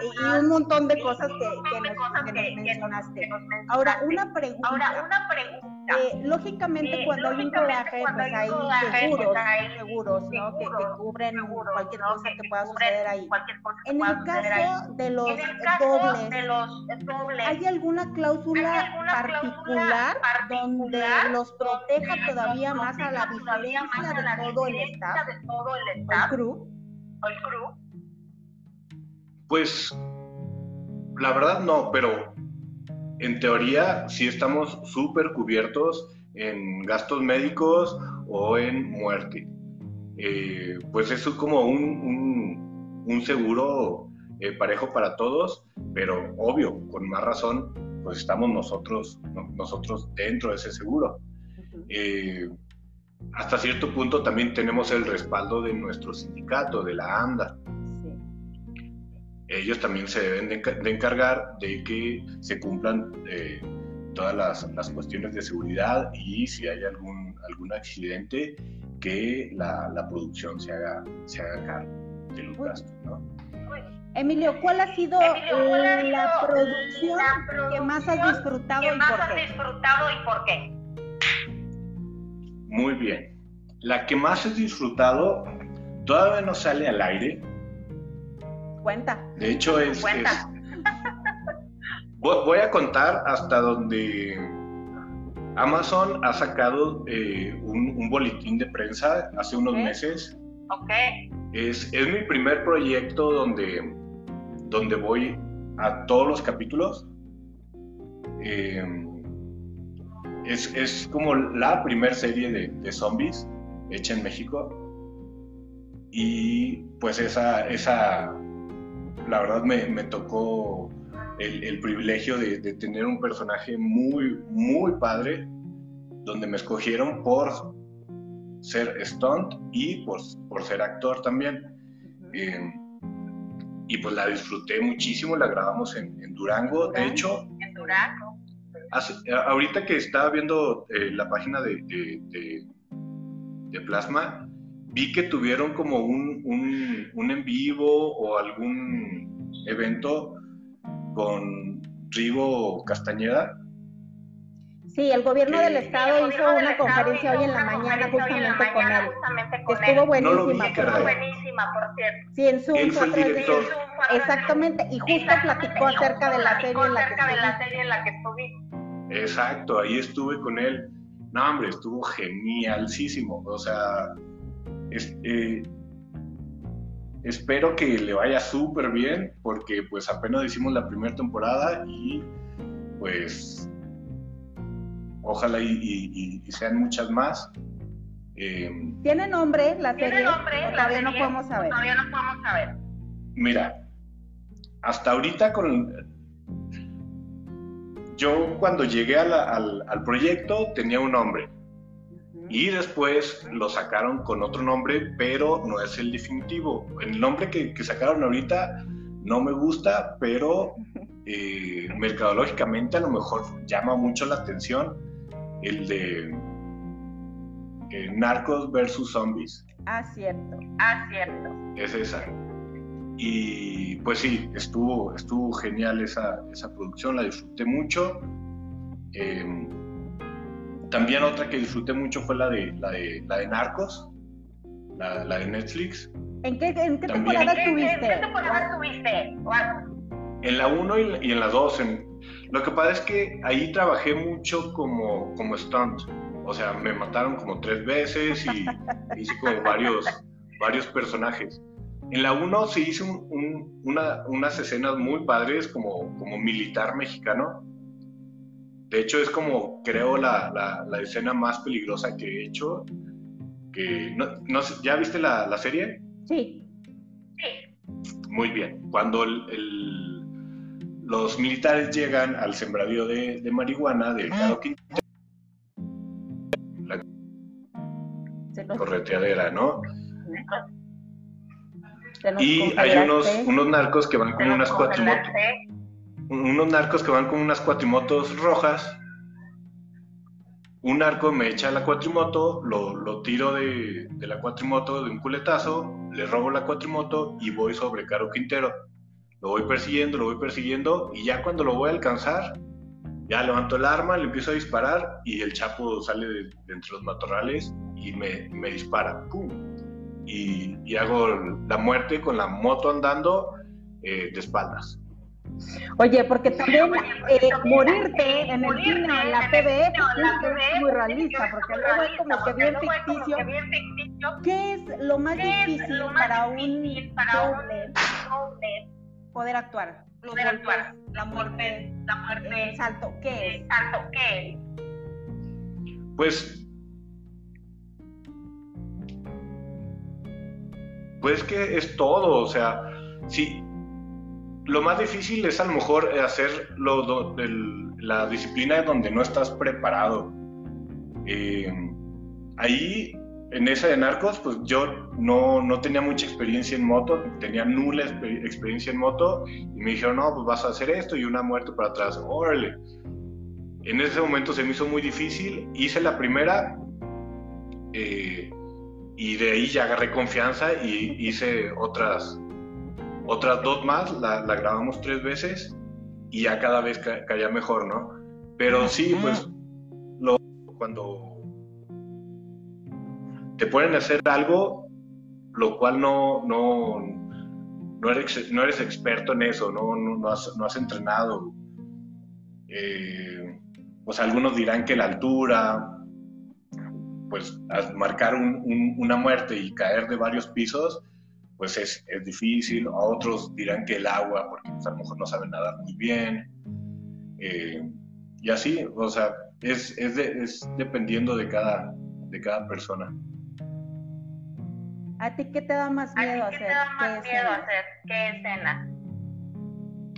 y un montón de cosas que, nos, que nos mencionaste. Ahora, una pregunta. Ahora, una pregunta. Eh, lógicamente, eh, cuando hay un rodaje, pues hay seguros, seguros, ¿no? Que, que cubren cualquier cosa que pueda suceder ahí. En el caso de los, dobles, ¿hay alguna cláusula particular, donde los proteja todavía más a la vigilancia de todo el staff, el crew? Pues la verdad no, pero en teoría sí estamos súper cubiertos en gastos médicos o en muerte. Eh, pues eso es como un, un, seguro eh, parejo para todos, pero obvio, con más razón, pues estamos nosotros, nosotros dentro de ese seguro. Eh, hasta cierto punto también tenemos el respaldo de nuestro sindicato, de la ANDA. Ellos también se deben de, encargar de que se cumplan todas las, las, cuestiones de seguridad y si hay algún, algún accidente, que la, la producción se haga, se haga cargo de los gastos, ¿no? Emilio, ¿cuál ha sido, la, producción que más has disfrutado, y, por has disfrutado y por qué? Muy bien. La que más he disfrutado todavía no sale al aire. Cuenta. De hecho, es, es voy a contar hasta donde Amazon ha sacado eh, un, boletín de prensa hace unos meses. Ok. Es, es, mi primer proyecto donde, donde voy a todos los capítulos. Em, es, es, como la primera serie de, de, zombies hecha en México. Y pues esa, esa la verdad me, me tocó el, privilegio de, tener un personaje muy, muy padre donde me escogieron por ser stunt y por, por ser actor también. Eh, y pues la disfruté muchísimo, la grabamos en, Durango. De hecho, en Durango. ahorita que estaba viendo eh, la página de, de, de, Plasma, vi que tuvieron como un, un, un en vivo o algún evento con Rigo Castañeda Sí, el gobierno del estado hizo una conferencia hoy en la mañana justamente con él. Estuvo buenísima. Estuvo buenísima, por cierto. Sí, en Zoom. Él fue el director. Exactamente, y justo platicó acerca de la serie en la que de la serie en la que estuviste. Exacto, ahí estuve con él. No, hombre, estuvo genialísimo. O sea, eh, espero que le vaya súper bien, porque pues apenas hicimos la primera temporada y pues ojalá y, sean muchas más. Eh, ¿Tiene nombre la serie? ¿Tiene nombre? todavía no podemos saber. Todavía no podemos saber. Mira, hasta ahorita con... Yo cuando llegué al, proyecto tenía un nombre y después lo sacaron con otro nombre, pero no es el definitivo. El nombre que, que sacaron ahorita no me gusta, pero eh, mercadológicamente a lo mejor llama mucho la atención el de eh, Narcos versus Zombies. Ah, cierto. Ah, cierto. Es esa. Y pues sí, estuvo, estuvo genial esa, esa producción, la disfruté mucho. Em, también otra que disfruté mucho fue la de, la de, la de Narcos, la, la de Netflix. ¿En qué, en qué temporada estuviste? ¿En qué temporada estuviste? En la 1 y, en la 2. Lo que pasa es que ahí trabajé mucho como, como stunt. O sea, me mataron como tres veces y hice como varios, varios personajes. En la 1 se hizo unas escenas muy padres como, como militar mexicano. De hecho, es como, creo, la, la, escena más peligrosa que he hecho. Que, no, no ¿Ya viste la, la serie? Sí. Sí. Muy bien. Cuando el los militares llegan al sembradío de, marihuana del Caro la correteadera, ¿no? Y hay unos, unos narcos que van con unas cuatrimotos, unos narcos que van con unas cuatrimotos rojas. Un narco me echa la cuatrimoto, lo, lo tiro de, de la cuatrimoto de un culetazo, le robo la cuatrimoto y voy sobre Caro Quintero lo voy persiguiendo, lo voy persiguiendo y ya cuando lo voy a alcanzar, ya levanto el arma, le empiezo a disparar y el chapo sale de, entre los matorrales y me, me dispara. ¡Pum! Y, y, hago la muerte con la moto andando eh, de espaldas. Oye, porque también eh, morirte en el cine, en la TV, es muy realista, porque luego es como que bien ficticio. ¿Qué es lo más difícil para un doble? poder actuar. poder actuar. La muerte, la muerte. El salto, ¿qué es? salto, ¿qué es? Pues. Pues que es todo, o sea, sí. Lo más difícil es a lo mejor hacer lo, la disciplina donde no estás preparado. Eh, ahí en esa de narcos, pues yo no, no, tenía mucha experiencia en moto, tenía nula experiencia en moto y me dijeron, no, pues vas a hacer esto y una muerte para atrás, órale. En ese momento se me hizo muy difícil, hice la primera eh, y de ahí ya agarré confianza y hice otras, otras dos más, la, la grabamos tres veces y ya cada vez caía mejor, ¿no? Pero sí, pues lo, cuando te pueden hacer algo lo cual no, no, no, eres, no eres experto en eso, no, no, has, no has, entrenado. Eh, pues algunos dirán que la altura, pues marcar una muerte y caer de varios pisos, pues es, es, difícil. A otros dirán que el agua, porque pues, a lo mejor no saben nadar muy bien. Eh, y así, o sea, es, es, es dependiendo de cada, de cada persona. ¿A ti qué te da más miedo hacer? ¿Qué te da más miedo hacer? ¿Qué escenas?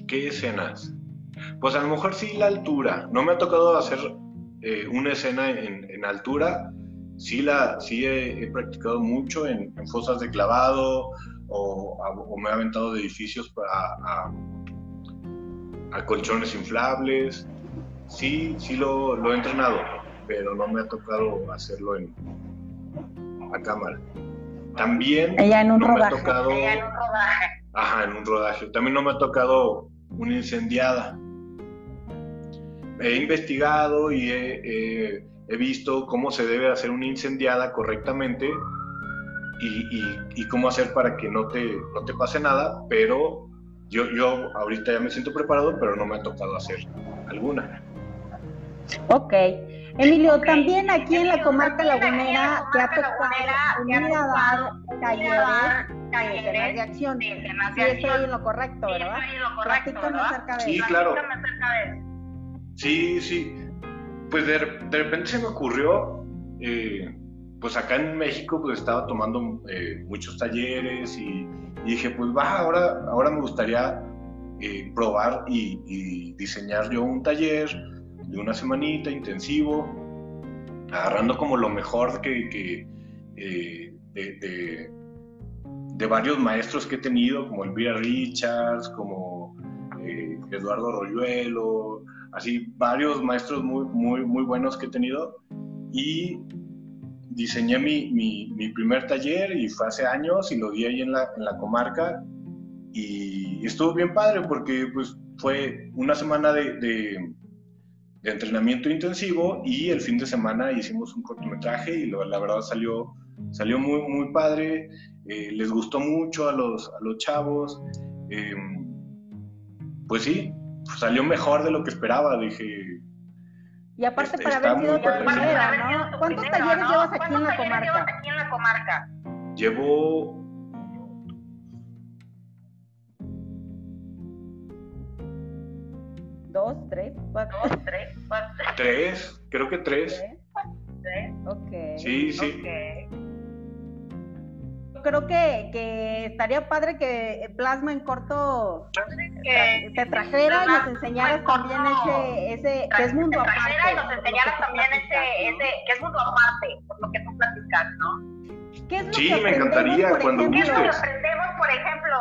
¿Qué escenas? Pues a lo mejor sí la altura. No me ha tocado hacer eh, una escena en, altura, sí, la, sí he, practicado mucho en, fosas de clavado o, me he aventado de edificios para, a, colchones inflables. Sí, sí lo, lo, he entrenado, pero no me ha tocado hacerlo en, a cámara. También Ella en un no rodaje. me ha tocado... en un rodaje. Ajá, en un rodaje. También no me ha tocado una incendiada. He investigado y he, visto cómo se debe hacer una incendiada correctamente y, cómo hacer para que no te, no te pase nada, pero yo, yo ahorita ya me siento preparado, pero no me ha tocado hacer alguna. Ok. Emilio, también aquí en la comarca lagunera te ha tocado dar talleres de acción. Sí, estoy en lo correcto, ¿verdad? Platícame acerca de Sí, claro. Sí, sí. Pues de, repente se me ocurrió, eh, pues acá en México pues estaba tomando eh, muchos talleres y, dije, pues va, ahora, ahora me gustaría eh, probar y, diseñar yo un taller de una semanita intensivo, agarrando como lo mejor que, de, de, varios maestros que he tenido, como Elvira Richards, como Eduardo Royuelo, así varios maestros muy, muy, muy buenos que he tenido. Y diseñé mi, mi, primer taller y fue hace años y lo di ahí en la, en la comarca. Y estuvo bien padre porque pues fue una semana de, de, entrenamiento intensivo y el fin de semana hicimos un cortometraje y la verdad salió, salió muy, muy padre, eh, les gustó mucho a los, a los chavos. Em, pues sí, salió mejor de lo que esperaba, dije. Y aparte para haber sido tu primera, ¿no? ¿Cuántos talleres llevas aquí en la comarca? aquí en la comarca? Llevo dos, tres, cuatro. Dos, tres, cuatro. Tres, creo que tres. ¿Tres? Ok. Sí, sí. Okay creo que, que estaría padre que Plasma en corto te trajera y nos enseñaras también ese, ese que es mundo aparte. y nos enseñaras también ese, ese, que es mundo aparte, por lo que tú platicas, ¿no? ¿Qué es lo sí, que me encantaría por cuando ejemplo, ¿Qué es lo que aprendemos, por ejemplo?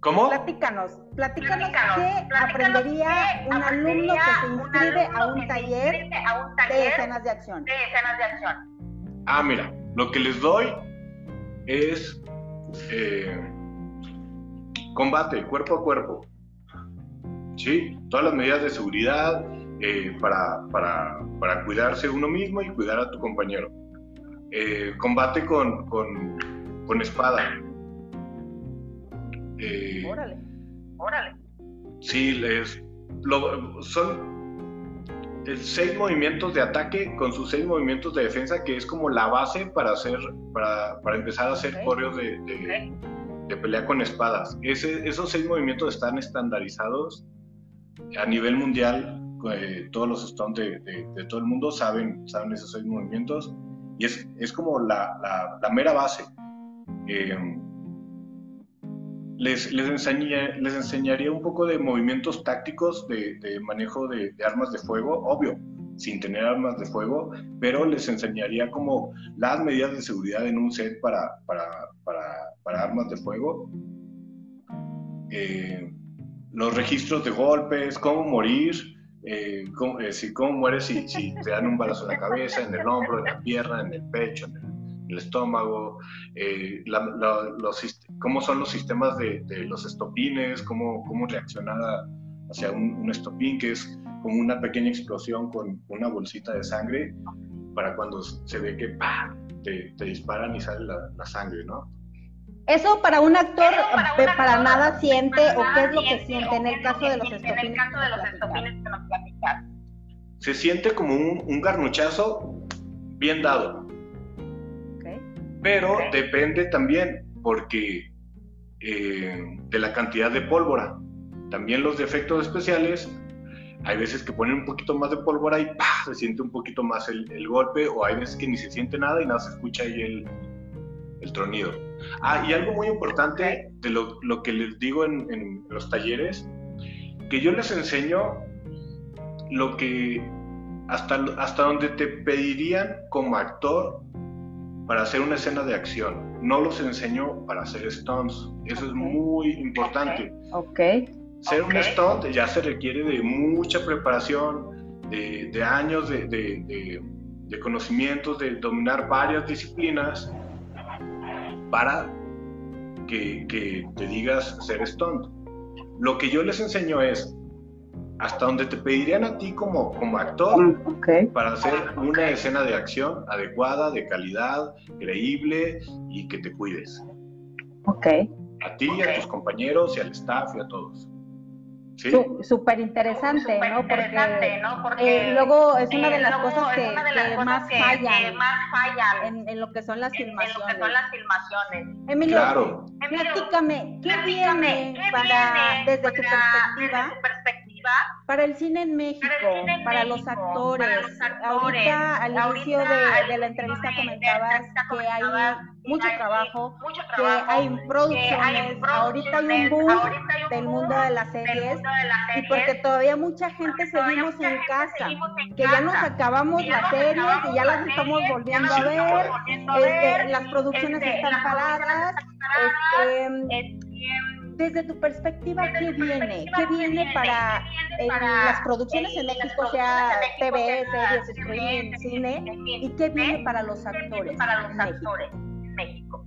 ¿Cómo? Platícanos, platícanos, Platícanos, qué platícanos aprendería qué un alumno que se un inscribe a un que se taller inscribe a un de taller escenas de acción. de escenas de acción. Ah, mira, lo que les doy es eh, combate cuerpo a cuerpo. ¿Sí? Todas las medidas de seguridad eh, para, para, para, cuidarse uno mismo y cuidar a tu compañero. Eh, combate con, con, con espada. órale, órale. Sí, les, lo, son seis movimientos de ataque con sus seis movimientos de defensa, que es como la base para hacer, para, para empezar a hacer okay. de, de, pelea con espadas. Ese, esos seis movimientos están estandarizados a nivel mundial. Eh, todos los stones de, de, todo el mundo saben, saben esos seis movimientos y es, es como la, la, la mera base. Eh, les, les, les enseñaría un poco de movimientos tácticos de, manejo de, armas de fuego, obvio, sin tener armas de fuego, pero les enseñaría como las medidas de seguridad en un set para, para, para, armas de fuego, eh, los registros de golpes, cómo morir, eh, cómo, eh, si, cómo mueres si, si, te dan un balazo en la cabeza, en el hombro, en la pierna, en el pecho, en el el estómago, eh, los, cómo son los sistemas de, los estopines, cómo, cómo reaccionar hacia un, estopín, que es como una pequeña explosión con una bolsita de sangre para cuando se ve que Te, disparan y sale la, sangre, ¿no? Eso para un actor, para, nada siente o qué es lo que siente en el caso de los estopines. En el caso de los estopines que nos platicaste. Se siente como un, un garnuchazo bien dado pero depende también porque eh, de la cantidad de pólvora. También los defectos especiales, hay veces que ponen un poquito más de pólvora y se siente un poquito más el, golpe, o hay veces que ni se siente nada y nada se escucha ahí el, el tronido. Ah, y algo muy importante de lo, lo que les digo en, en, los talleres, que yo les enseño lo que hasta, hasta donde te pedirían como actor para hacer una escena de acción. No los enseñó para hacer stunts. Eso es muy importante. Ok. Ser un stunt ya se requiere de mucha preparación, de, años de, de, conocimientos, de dominar varias disciplinas para que, que te digas ser stunt. Lo que yo les enseño es hasta donde te pedirían a ti como, como actor mm, para hacer una escena de acción adecuada, de calidad, creíble y que te cuides. Ok. A ti, a tus compañeros y al staff y a todos. ¿Sí? Súper interesante, ¿no? Porque, eh, luego es una de las cosas que, más, fallan en, lo que son las filmaciones. Emilio, claro. platícame, ¿qué, viene, para, desde, tu perspectiva, para el cine en México, para, los actores. Ahorita, al inicio de, la entrevista comentabas que hay mucho trabajo, que hay producciones, ahorita hay un boom del mundo de las series y porque todavía mucha gente seguimos en casa, que ya nos acabamos las series y ya las estamos volviendo a ver, este, las producciones están paradas, este, desde tu perspectiva, ¿qué viene? ¿Qué viene para las producciones en México, sea TV, series, streaming, cine? ¿Y qué viene para los actores? Para los actores en México.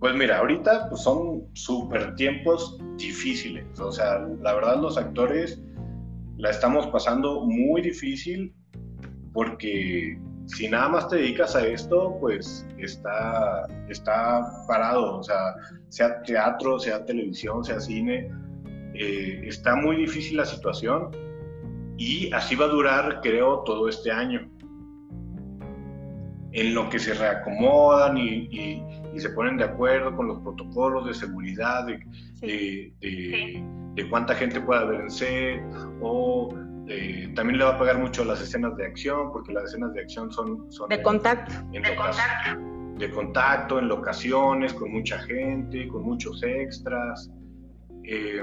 Pues mira, ahorita pues, son súper tiempos difíciles. O sea, la verdad los actores la estamos pasando muy difícil porque si nada más te dedicas a esto, pues está, está parado, o sea, sea teatro, sea televisión, sea cine, eh, está muy difícil la situación y así va a durar, creo, todo este año. En lo que se reacomodan y, se ponen de acuerdo con los protocolos de seguridad, de, de, cuánta gente puede haber en set, o eh, también le va a pagar mucho las escenas de acción, porque las escenas de acción son... son de contacto. de contacto. De contacto, en locaciones, con mucha gente, con muchos extras. Eh,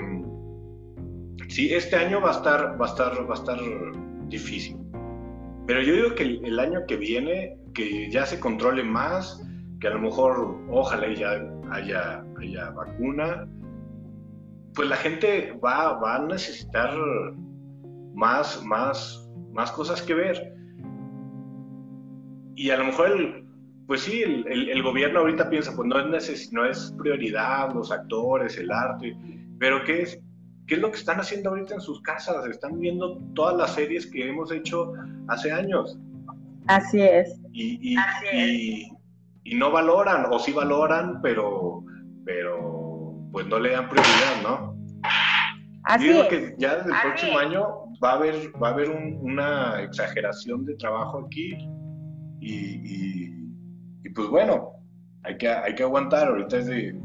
sí, este año va a estar, va a estar, va a estar difícil. Pero yo digo que el, año que viene, que ya se controle más, que a lo mejor, ojalá ya haya, haya vacuna, pues la gente va, va a necesitar más, más, más cosas que ver. Y a lo mejor, pues sí, el, gobierno ahorita piensa, pues no es, no es prioridad los actores, el arte, pero ¿qué es, ¿qué es lo que están haciendo ahorita en sus casas? Están viendo todas las series que hemos hecho hace años. Así es. Y, y, no valoran, o sí valoran, pero, pero pues no le dan prioridad, ¿no? Así Digo que ya desde el próximo año va a haber, va a haber una exageración de trabajo aquí y, pues bueno, hay que, hay que aguantar, ahorita es de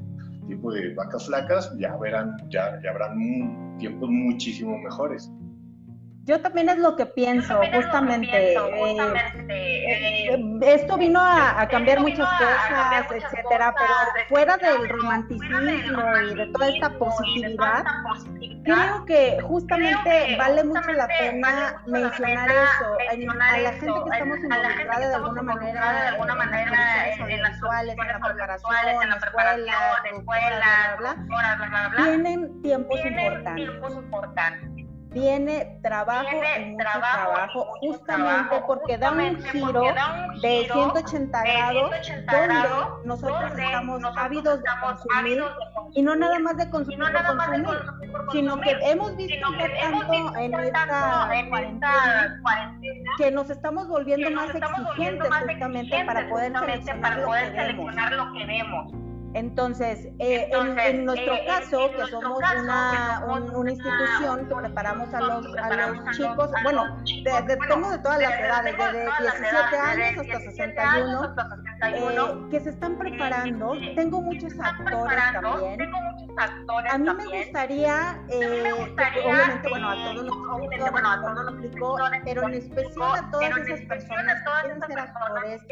tipo de vacas flacas, ya verán, ya, ya habrán tiempos muchísimo mejores. Yo también es lo que pienso, justamente. Eh, eh, esto vino a, cambiar muchas cosas, etcétera, pero fuera del romanticismo y de toda esta positividad, creo que justamente vale mucho la pena mencionar eso. a la gente que estamos involucrada de alguna manera, de alguna manera en las visuales, en la preparación, en la escuela, bla, bla, tienen tiempos importantes viene trabajo y mucho trabajo, justamente porque da un giro de 180 grados donde nosotros estamos ávidos de consumir y no nada más de consumir, sino que hemos visto tanto en esta cuarentena que nos estamos volviendo más exigentes justamente para poder seleccionar lo que vemos. Entonces, eh, en, nuestro eh, caso, que somos una, una institución que preparamos a los, a los chicos, bueno, de, tengo de todas las edades, desde 17 años hasta 61, eh, que se están preparando. Tengo muchos actores también. A mí me gustaría, obviamente, bueno, a todos los actores, bueno, a todos los pero en especial a todas esas personas que quieren ser actores,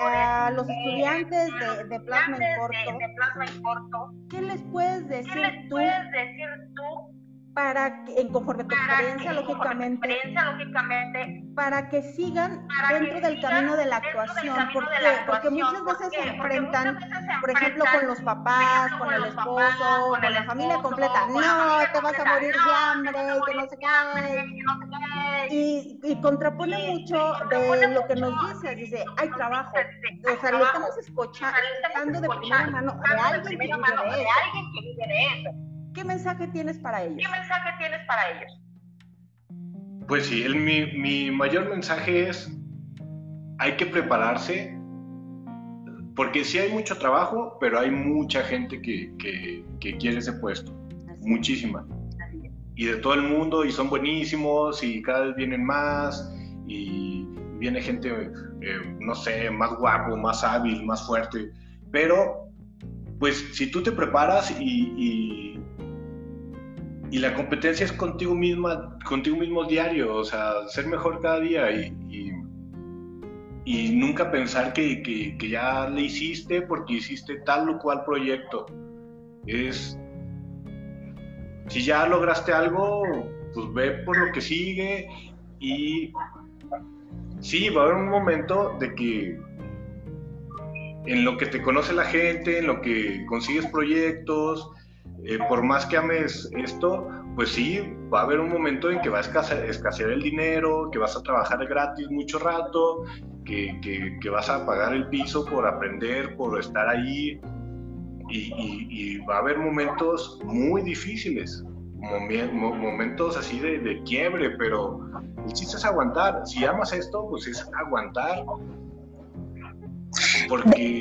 a los estudiantes de, de Plasma en Corto, de plasma en corto. ¿Qué les puedes decir, ¿Qué les tú, puedes decir tú para que, en conforme a tu experiencia, lógicamente, lógicamente, para que sigan dentro del camino de la actuación, porque, porque muchas veces se enfrentan, por ejemplo, con los papás, con el esposo, con la familia completa, no, te vas a morir de hambre, que no sé qué, y, y compone mucho de lo que nos dice, dice, hay trabajo, o sea, lo estamos escuchando de primera mano de alguien que vive de eso. ¿Qué mensaje tienes para ellos? ¿Qué mensaje tienes para ellos? Pues sí, el, mi, mi mayor mensaje es, hay que prepararse, porque sí hay mucho trabajo, pero hay mucha gente que, que, que quiere ese puesto, muchísima. Y de todo el mundo, y son buenísimos, y cada vez vienen más, y viene gente, eh, no sé, más guapo, más hábil, más fuerte, pero pues si tú te preparas y, y la competencia es contigo misma, contigo mismo diario, o sea, ser mejor cada día y, y, nunca pensar que, que, ya le hiciste porque hiciste tal o cual proyecto. Es, si ya lograste algo, pues ve por lo que sigue y sí, va a haber un momento de que en lo que te conoce la gente, en lo que consigues proyectos, eh, por más que ames esto, pues sí, va a haber un momento en que va a escasear, el dinero, que vas a trabajar gratis mucho rato, que, que, vas a pagar el piso por aprender, por estar ahí. Y, va a haber momentos muy difíciles, momentos así de quiebre, pero el chiste es aguantar. Si amas esto, pues es aguantar. Porque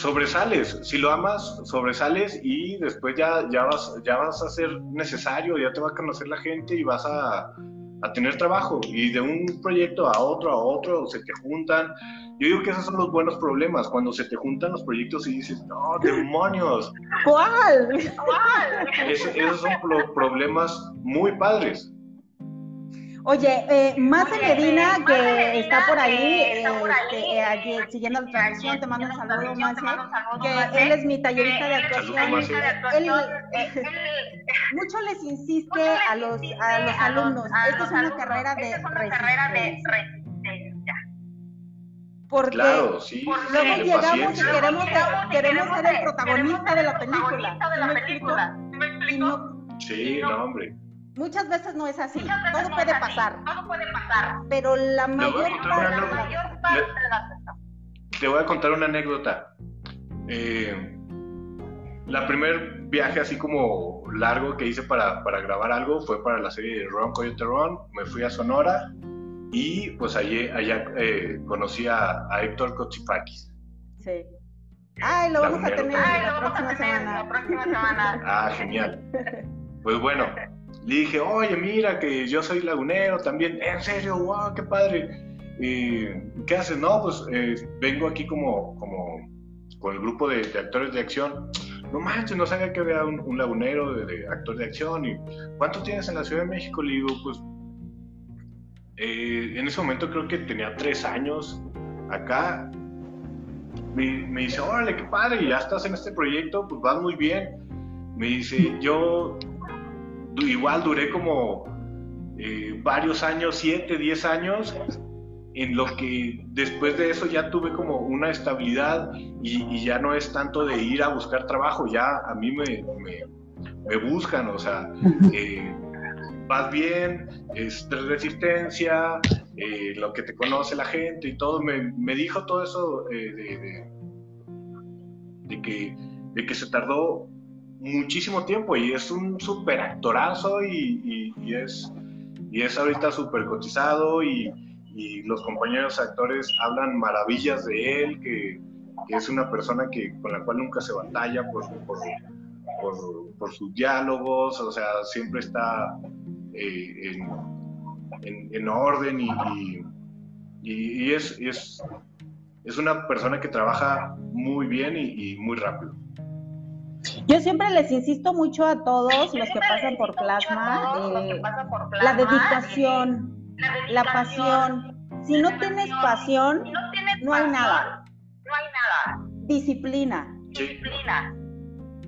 sobresales, si lo amas, sobresales y después ya, ya, vas, ya vas a ser necesario, ya te va a conocer la gente y vas a, a tener trabajo. Y de un proyecto a otro, a otro, se te juntan. Yo digo que esos son los buenos problemas, cuando se te juntan los proyectos y dices, no, demonios. ¿Cuál? ¿Cuál? esos son problemas muy padres. Oye, eh, Medina, que está por ahí, eh, siguiendo la transmisión, te mando un saludo, Mace, que él es mi tallerista de actuación. Él, mucho les insiste a los, a los alumnos, esta es una carrera de resistencia. Porque claro, sí, luego llegamos y queremos, queremos ser el protagonista de la película. ¿Me explico? Sí, no, hombre. Muchas veces no es así. todo puede pasar. Todo puede pasar. Pero la mayor parte, Te voy a contar una anécdota. Eh, la primer viaje así como largo que hice para, para, grabar algo fue para la serie de Ron Coyote Ron. Me fui a Sonora y pues allí, allá eh, conocí a, Héctor Kotsipakis. Sí. Ay, lo vamos a tener la, próxima semana. la próxima semana. Ah, genial. Pues bueno, le dije, oye, mira que yo soy lagunero también. En serio, wow, qué padre. ¿Y ¿Qué haces? No, pues eh, vengo aquí como, como con el grupo de, actores de acción. No manches, no sabía que había un, lagunero de, actor de acción. ¿Y cuánto tienes en la Ciudad de México? Le digo, pues eh, en ese momento creo que tenía tres años acá. Me, me dice, órale, qué padre, ya estás en este proyecto, pues vas muy bien. Me dice, yo igual duré como eh, varios años, 7, 10 años, en lo que después de eso ya tuve como una estabilidad y, ya no es tanto de ir a buscar trabajo, ya a mí me, me, buscan, o sea, eh, vas bien, es resistencia, eh, lo que te conoce la gente y todo, me, me dijo todo eso de, de, que, de que se tardó muchísimo tiempo y es un súper actorazo y, y, es, y es ahorita súper cotizado y, y, los compañeros actores hablan maravillas de él, que, que, es una persona que, con la cual nunca se batalla por, por, por, sus diálogos, o sea, siempre está eh, en, en, orden y, y, es, es, es una persona que trabaja muy bien y muy rápido. Yo siempre les insisto mucho a todos los que pasan por plasma, eh, la dedicación, la pasión. Si no tienes pasión, no hay nada. No hay nada. Disciplina. Disciplina.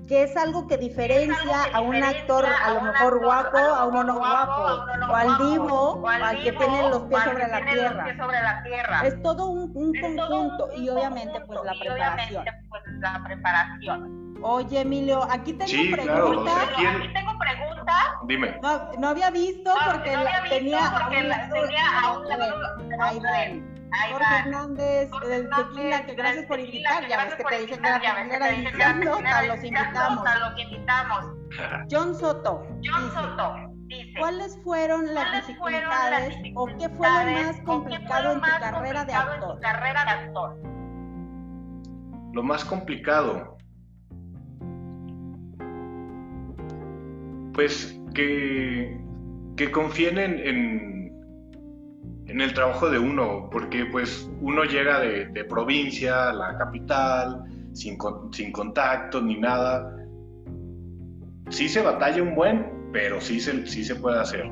que es algo que diferencia a un actor a lo mejor guapo, a uno no guapo, o al divo, al que tiene los pies sobre la tierra. Es todo un, conjunto y obviamente pues la preparación. La. Oye, Emilio, aquí tengo Sí, claro, preguntas. ¿quién? Aquí tengo preguntas. Dime. No, no había visto porque no había la- visto tenía, porque un la- tenía a un ahí Jorge va. Hernández, Jorge del Hernández, Tequila, que gracias por del Tequila, invitar. que Ya ves gracias que por te dicen que invitar, era ya ves que primera te dicen que edición, era ¿no? primera A los invitamos. A los invitamos. John Soto John dice, Soto dice. ¿cuáles fueron las ¿Cuáles fueron las dificultades o qué fue lo más complicado en tu más carrera de complicado en tu carrera de actor? Lo más complicado. Pues que, confíen en, en, el trabajo de uno, porque pues uno llega de, de provincia a la capital, sin, sin contactos ni nada. Sí se batalla un buen, pero sí se, sí se puede hacer.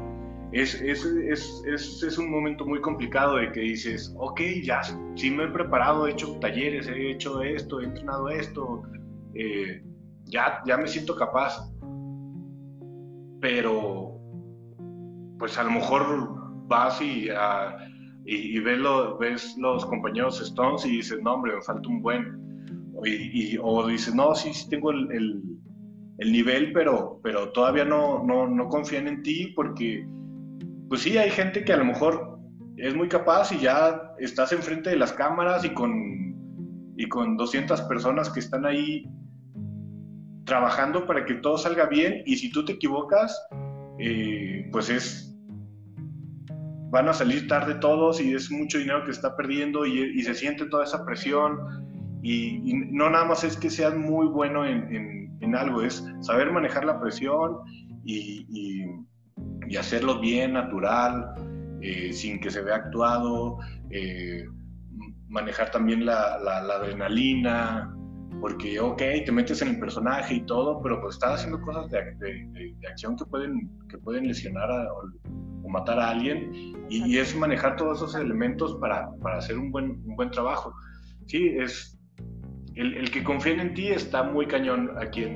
Es, es, es, es un momento muy complicado de que dices, ok, ya sí me he preparado, he hecho talleres, he hecho esto, he entrenado esto, eh, ya, ya me siento capaz. Pero, pues a lo mejor vas y, ah, y, ves, lo- ves los compañeros Stones y dices, no, hombre, me falta un buen. O dices, no, sí, sí tengo el, el- el nivel, pero, pero todavía no, no, no confían en ti porque, pues sí, hay gente que a lo mejor es muy capaz y ya estás enfrente de las cámaras y con, y con 200 personas que están ahí trabajando para que todo salga bien y si tú te equivocas, eh, pues es, van a salir tarde todos y es mucho dinero que está perdiendo y, se siente toda esa presión y, no nada más es que seas muy bueno en, algo, es saber manejar la presión y, hacerlo bien, natural, eh, sin que se vea actuado, eh, manejar también la adrenalina, porque, ok, te metes en el personaje y todo, pero pues estás haciendo cosas de, de- de- de acción que pueden, que pueden lesionar a- o, o matar a alguien, y, y es manejar todos esos elementos para, para hacer un buen, un buen trabajo. Sí, es... El, el que confíen en ti está muy cañón aquí en,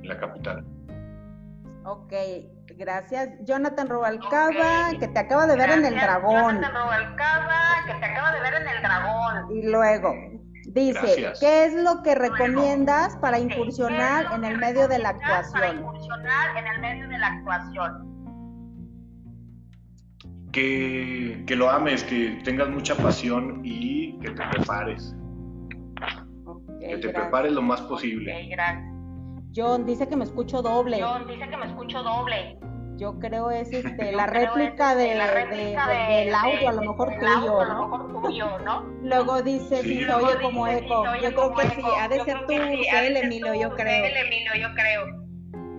en la capital. Ok, gracias. Jonathan Rubalcaba, que te acaba de ver en el dragón. Jonathan Rubalcaba, que te acaba de ver en el dragón. Y luego dice, Gracias. ¿qué es lo que recomiendas para incursionar en el medio de la Para actuación? incursionar en el medio de la actuación. Que, que lo ames, que tengas mucha pasión y que te prepares. Que te gracias. prepares lo más posible. Ok, gracias. John dice que me escucho doble. John dice que me escucho doble. Yo creo es este, Yo la creo réplica es, de, la de- réplica de- de- del audio, a lo mejor del tuyo, audio, a lo ¿no? mejor tuyo, ¿no? Luego dice Sí. si oye como eco. Yo creo que sí, ha de Yo ser tú, que el Emilio, yo creo. el Emilio, yo creo.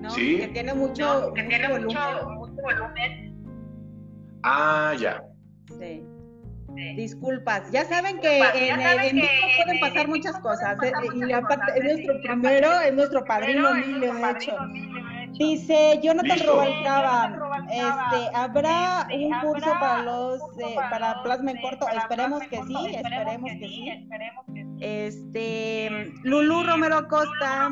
¿no? Sí. Que tiene mucho, ¿no? Que mucho tiene volumen. mucho, mucho volumen. Ah, ya. Sí. Sí. Disculpas, ya saben que Disculpas, en, saben en que pueden en- pasar en muchas cosas. pasar eh, muchas Y aparte, cosas, es nuestro primero, es nuestro padrino Pero es Emilio, nuestro de hecho. padrino Emilio, de hecho. Dice Jonathan Rubalcaba, este, ¿habrá este, un curso ¿habrá para los, curso eh, para plasma en eh, corto? Esperemos que sí, esperemos que sí. Esperemos que sí. Este, Lulú Romero Costa,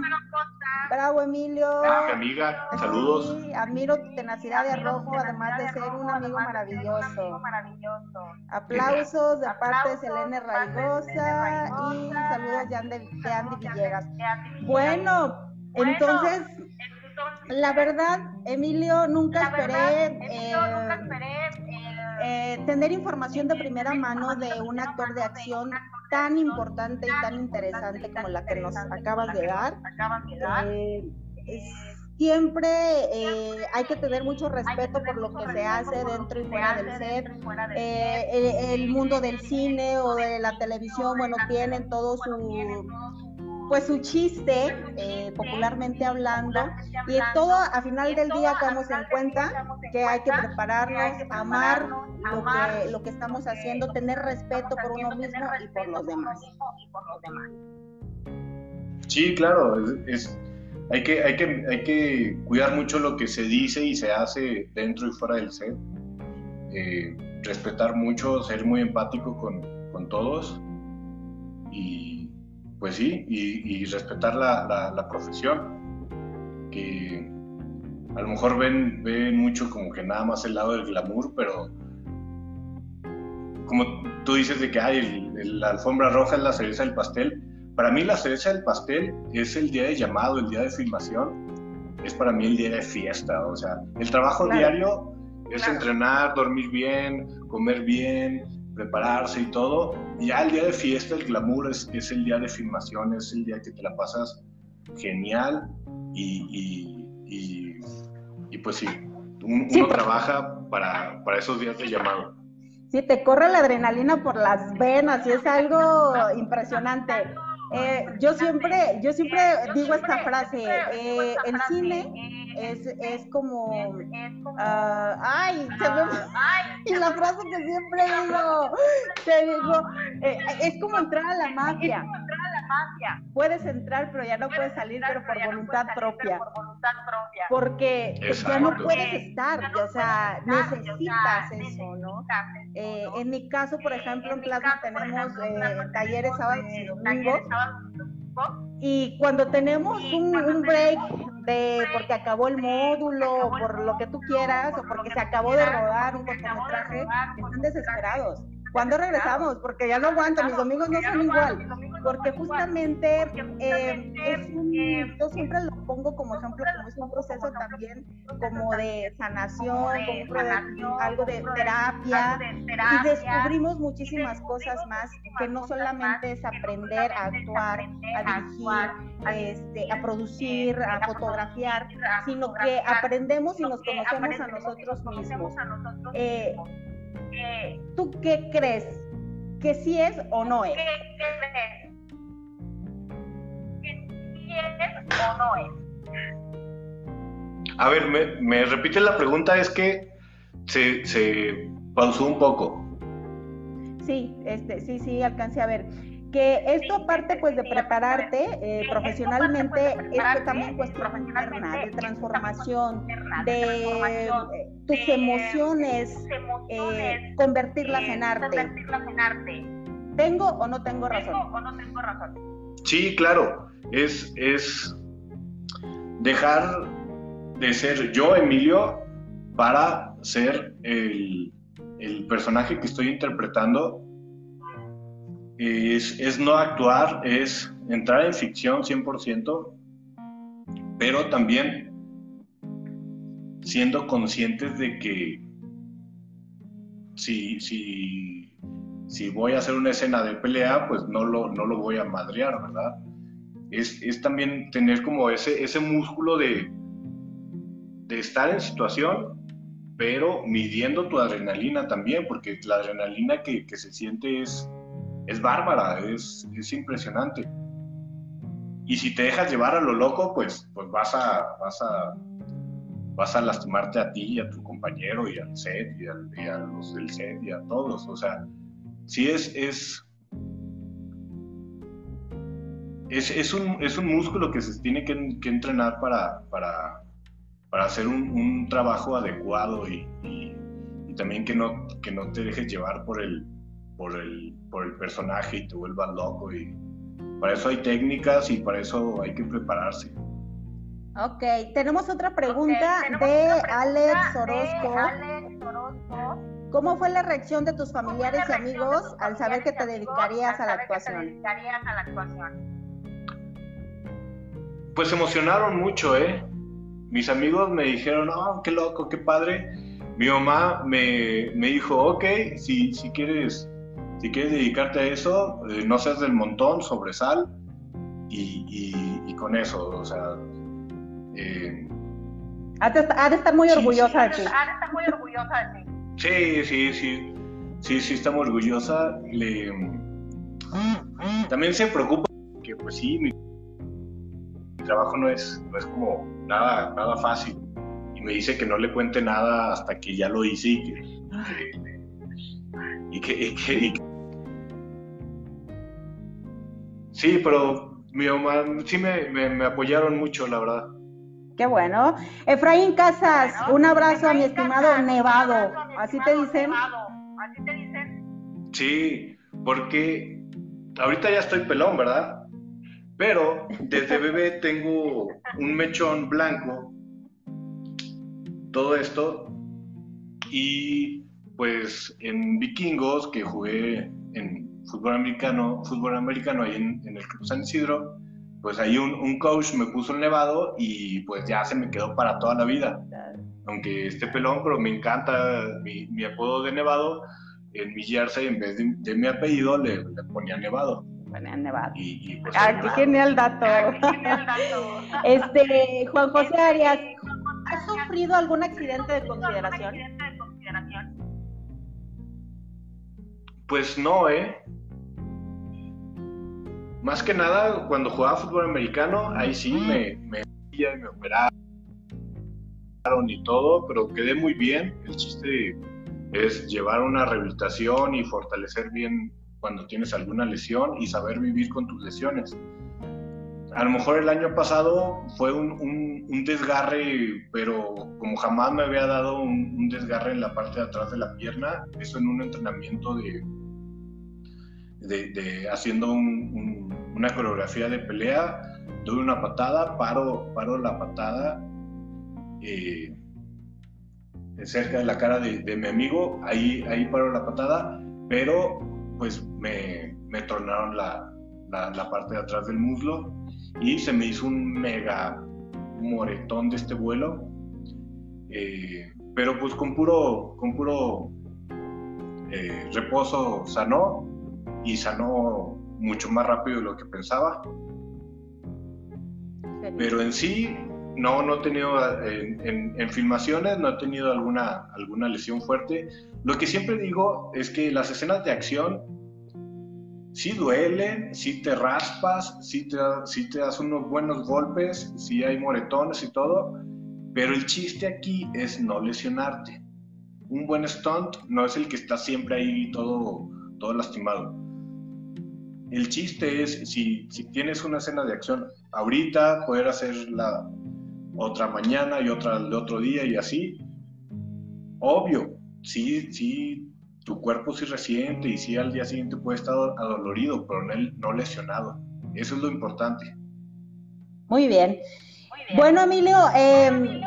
bravo Emilio. Mi amiga, saludos. Sí, admiro tu tenacidad de arrojo, además de ser un amigo maravilloso. Aplausos de parte de Selene Raigosa y saludos de Andy, Villegas. Bueno, entonces, la verdad, Emilio, nunca verdad, esperé Emilio, nunca eh, esperé eh, tener información de primera mano de un actor de acción tan importante y tan interesante como la que nos acabas de dar. Eh, siempre eh, hay que tener mucho respeto por lo que se hace dentro y fuera del set. Eh, el, el mundo del cine o de la televisión, bueno, tienen todo su pues su chiste, eh, popularmente hablando, y todo a final del día caemos en cuenta que hay que prepararnos, amar lo que, lo que estamos haciendo, tener respeto por uno mismo y por los demás. Sí, claro, es, es- hay, que, hay, que, hay que cuidar mucho lo que se dice y se hace dentro y fuera del set. Eh, respetar mucho, ser muy empático con, con todos y, pues sí, y, respetar la, la, profesión, que a lo mejor ven, ven mucho como que nada más el lado del glamour, pero como tú dices de que hay la alfombra roja es la cereza del pastel, para mí la cereza del pastel es el día de llamado, el día de filmación, es para mí el día de fiesta, o sea, el trabajo diario es entrenar, dormir bien, comer bien, prepararse y todo, y ya el día de fiesta, el glamour es, es el día de filmación, es el día que te la pasas genial y, y, y, pues sí, uno trabaja para, para esos días de llamado. Sí, te corre la adrenalina por las venas y es algo impresionante. Eh, yo siempre, yo siempre digo esta frase, eh, el cine es, es como, uh, ay, se ve, y la frase que siempre digo, te digo, eh, es como entrar a la mafia. Puedes entrar, pero ya no puedes salir, pero por voluntad propia. Porque ya no puedes estar, o sea, necesitas eso, ¿no? Eh, en mi caso, por ejemplo, en plasma tenemos eh, talleres sábados y domingos. Y cuando tenemos un, un, break de porque acabó el módulo, o por lo que tú quieras, o porque se acabó de rodar un cortometraje, están desesperados. ¿Cuándo regresamos? Porque ya no aguanto, mis domingos no son igual. Porque justamente eh, es un, yo siempre lo pongo como ejemplo, como es un proceso también como de sanación, como algo de terapia. Y descubrimos muchísimas cosas más que no solamente es aprender a actuar, a dirigir, este, a producir, a fotografiar, sino que aprendemos y nos conocemos a nosotros mismos. Eh, ¿Tú qué crees? ¿Que sí es o no es? ¿Qué crees? ¿Que sí es o no es? A ver, me, me repite la pregunta, es que se, se pausó un poco. Sí, este, sí, sí, alcancé a ver que esto aparte pues de prepararte eh, profesionalmente, esto también cuestión interna, de transformación, de tus emociones, eh, convertirlas en arte. ¿Tengo o no tengo razón? Sí, claro, es, es dejar de ser yo, Emilio, para ser el, el personaje que estoy interpretando es, no actuar, es entrar en ficción 100%, pero también siendo conscientes de que si, si, si voy a hacer una escena de pelea, pues no lo, no lo voy a madrear, ¿verdad? Es, es también tener como ese, ese músculo de, de estar en situación, pero midiendo tu adrenalina también, porque la adrenalina que, que se siente es, es bárbara, es, es impresionante. Y si te dejas llevar a lo loco, pues, pues vas, a, vas, a, vas a lastimarte a ti y a tu compañero y al set y, a los del set y a todos. O sea, sí es, es, es, un, es un músculo que se tiene que, que entrenar para, para, para hacer un, un trabajo adecuado y, y, también que no, que no te dejes llevar por el, por el, por el personaje y te vuelvas loco. Y para eso hay técnicas y para eso hay que prepararse. Ok, tenemos otra pregunta, de, Alex Orozco. ¿Cómo fue la reacción de tus familiares y amigos al saber que te dedicarías a la actuación? Pues se emocionaron mucho, ¿eh? Mis amigos me dijeron, oh, qué loco, qué padre. Mi mamá me, me dijo, ok, si, si quieres si quieres dedicarte a eso, eh, no seas del montón, sobresal y, y, con eso, o sea... Eh, ha, de, estar muy orgullosa de ti. Ha de estar muy orgullosa de ti. Sí, sí, sí, sí, sí, está muy orgullosa. Le, también se preocupa que, pues sí, mi, trabajo no es, no es como nada, nada fácil. Y me dice que no le cuente nada hasta que ya lo hice y que, y que, y que, Sí, pero mi mamá sí me, apoyaron mucho, la verdad. Qué bueno. Efraín Casas, un abrazo a mi estimado Nevado. ¿Así te dicen? ¿Así te dicen? Sí, porque ahorita ya estoy pelón, ¿verdad? Pero desde bebé tengo un mechón blanco, todo esto, y pues en Vikingos, que jugué en fútbol americano, fútbol americano ahí en, el Club San Isidro, pues ahí un, coach me puso el nevado y pues ya se me quedó para toda la vida. Aunque esté pelón, pero me encanta mi, mi apodo de nevado. En mi jersey, en vez de, mi apellido, le, ponía nevado. Ponía nevado. Y, pues, ah, qué genial dato. este, Juan José Arias, ¿has sufrido algún accidente de consideración? Pues no, ¿eh? Más que nada, cuando jugaba fútbol americano, ahí sí me, me, me operaron y todo, pero quedé muy bien. El chiste es llevar una rehabilitación y fortalecer bien cuando tienes alguna lesión y saber vivir con tus lesiones. A lo mejor el año pasado fue un, un, desgarre, pero como jamás me había dado un, desgarre en la parte de atrás de la pierna, eso en un entrenamiento de, de, haciendo una coreografía de pelea, doy una patada, paro, paro la patada eh, cerca de la cara de, mi amigo, ahí, ahí paro la patada, pero pues me, me tornaron la, la, parte de atrás del muslo y se me hizo un mega moretón de este vuelo. Eh, pero pues con puro, con puro eh, reposo sanó y sanó mucho más rápido de lo que pensaba. Pero en sí, no, no he tenido, en, en, filmaciones no he tenido alguna, alguna lesión fuerte. Lo que siempre digo es que las escenas de acción sí duelen, sí te raspas, sí te, sí das unos buenos golpes, sí hay moretones y todo, pero el chiste aquí es no lesionarte. Un buen stunt no es el que está siempre ahí todo, todo lastimado. El chiste es, si, si tienes una escena de acción ahorita, poder hacerla otra mañana y otra el otro día y así. Obvio, sí, sí, tu cuerpo sí resiente y sí al día siguiente puede estar adolorido, pero no, no lesionado. Eso es lo importante. Muy bien. Bueno, Emilio, em, eh,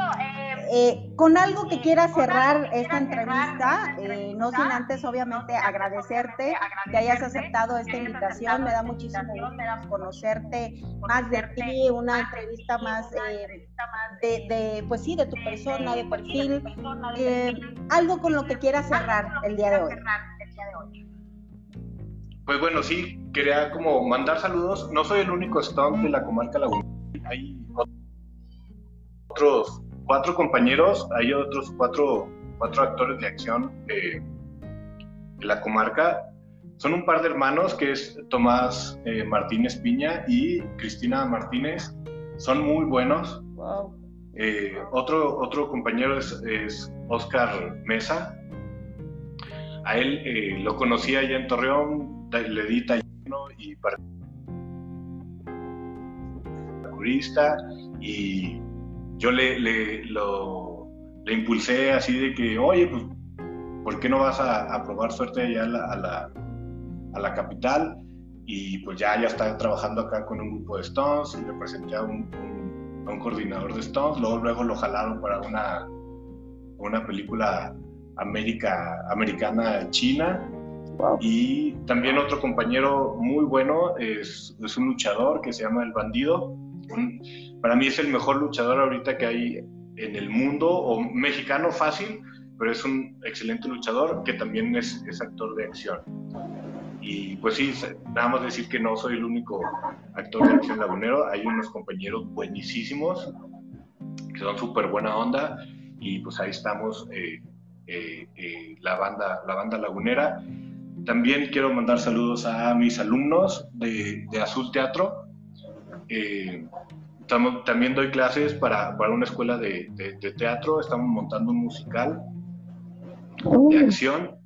eh, con algo que quieras cerrar esta entrevista, eh, no sin antes obviamente agradecerte que hayas aceptado esta invitación, me da muchísimo gusto conocerte más de ti, una entrevista más de, de, pues sí, de tu persona, de perfil, algo con lo que quieras cerrar el día de hoy. Pues bueno, sí, quería como mandar saludos. No soy el único stone de la comarca Laguna. Hay otros cuatro compañeros, hay otros cuatro, cuatro actores de acción de, la comarca. Son un par de hermanos que es Tomás eh, Martínez Piña y Cristina Martínez. Son muy buenos. Eh, otro, otro compañero es, es, Oscar Mesa. A él eh, lo conocí allá en Torreón, le di taller y para y yo le, le, lo, le impulsé así de que, oye, pues, ¿por qué no vas a, probar suerte allá a la, a la, capital? Y pues ya, ya está trabajando acá con un grupo de Stones, y le presenté a un, un, coordinador de Stones, luego, luego lo jalaron para una, una película América, americana china. Y también otro compañero muy bueno es, es, un luchador que se llama El Bandido para mí es el mejor luchador ahorita que hay en el mundo, o mexicano fácil, pero es un excelente luchador que también es, actor de acción. Y pues sí, nada más decir que no soy el único actor de acción lagunero, hay unos compañeros buenísimos que son súper buena onda y pues ahí estamos eh, eh, eh, la, banda, la banda lagunera. También quiero mandar saludos a mis alumnos de, de Azul Teatro, eh, también doy clases para, para una escuela de, de, teatro, estamos montando un musical de acción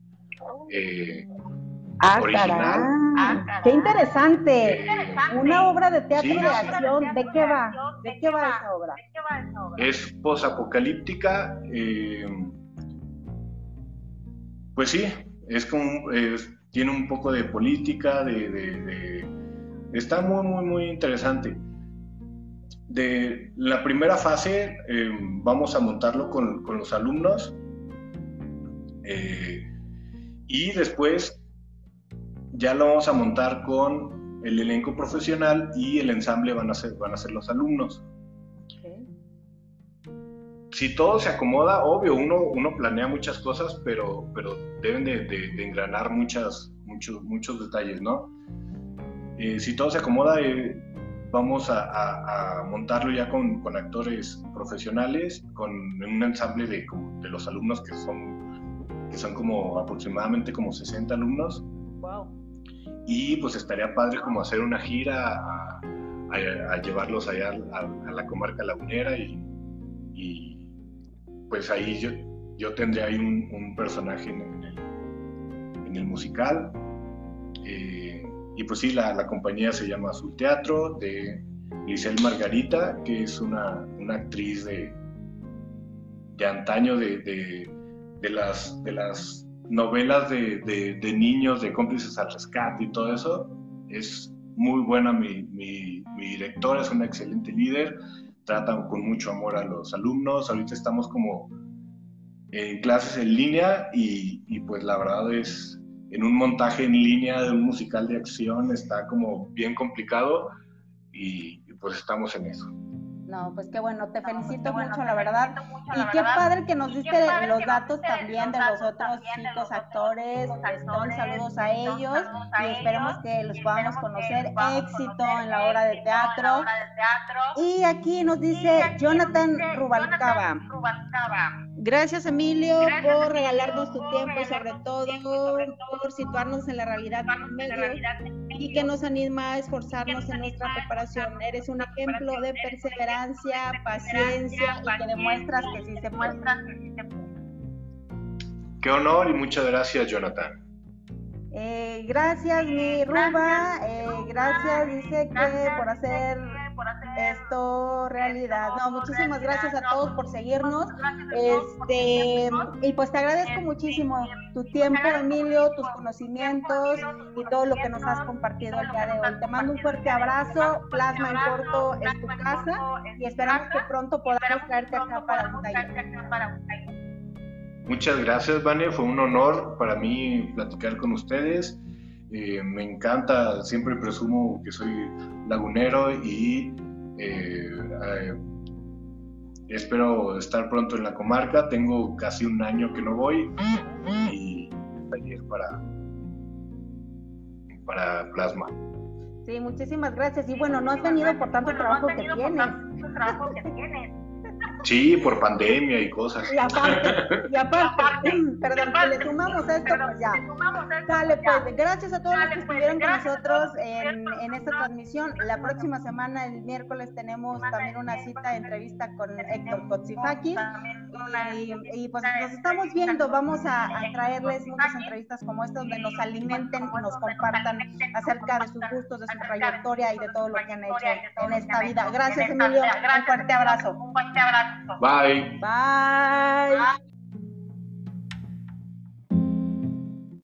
eh, ah, original. Ah, ¡Qué interesante! Una obra de teatro de acción, ¿de qué va? ¿De qué va esa obra? Es posapocalíptica, eh, pues sí, es como, tiene un poco de política, de está muy, muy, muy interesante. De la primera fase eh, vamos a montarlo con, con los alumnos eh, y después ya lo vamos a montar con el elenco profesional y el ensamble van a ser, van a ser los alumnos. Si todo se acomoda, obvio, uno, uno planea muchas cosas, pero, pero deben de, de, engranar muchas, muchos, muchos detalles, ¿no? Eh, si todo se acomoda, eh, vamos a, a, montarlo ya con, con, actores profesionales, con un ensamble de, de los alumnos que son, que son como aproximadamente como 60 alumnos. Wow y pues estaría padre como hacer una gira a, llevarlos allá a, la comarca lagunera y, y, pues ahí yo, yo tendría ahí un, personaje en el, en el, musical. Eh, y pues sí, la, la, compañía se llama Azul Teatro de Giselle Margarita, que es una, una actriz de, de antaño de, de, de, las, de las novelas de, de, niños, de cómplices al rescate y todo eso. Es muy buena mi, mi, mi directora, es una excelente líder, trata con mucho amor a los alumnos. Ahorita estamos como en clases en línea y, y pues la verdad es en un montaje en línea de un musical de acción está como bien complicado y, y pues estamos en eso. No, pues qué bueno, te felicito mucho, la verdad. y qué padre que nos diste los datos también de los otros chicos actores. Saludos a ellos y esperemos que los podamos conocer. Éxito en la hora de teatro. Y aquí nos dice Jonathan Rubalcaba. Gracias Emilio por regalarnos tu tiempo y sobre todo por situarnos en la realidad y que nos anima a esforzarnos en nuestra preparación. Eres un ejemplo de perseverancia, paciencia y que demuestras que sí se puede. Qué honor y muchas gracias Jonathan. Eh, gracias mi Ruba, eh, gracias dice que por hacer esto realidad. No, muchísimas gracias a todos por seguirnos. Este, y pues te agradezco muchísimo tu tiempo, Emilio, tus conocimientos y todo lo que nos has compartido el día de hoy. Te mando un fuerte abrazo. Plasma en corto es tu casa y esperamos que pronto podamos traerte acá para un taller. Muchas gracias, Vane. Fue un honor para mí platicar con ustedes. Eh, me encanta, siempre presumo que soy lagunero y eh, eh, espero estar pronto en la comarca. Tengo casi un año que no voy y taller para, para plasma. Sí, muchísimas gracias. Y bueno, no has venido por tanto trabajo que tienes. Sí, por pandemia y cosas. Y aparte, y aparte, perdón, si le sumamos esto, pues ya. Dale, pues, gracias a todos los que estuvieron con nosotros en, en, esta transmisión. La próxima semana, el miércoles, tenemos también una cita de entrevista con Héctor Kotsifakis. Y, y, pues nos estamos viendo, vamos a, traerles muchas entrevistas como estas donde nos alimenten y nos compartan acerca de sus gustos, de su trayectoria y de todo lo que han hecho en esta vida. Gracias, Emilio. Un fuerte abrazo. Un fuerte abrazo. Bye. Bye.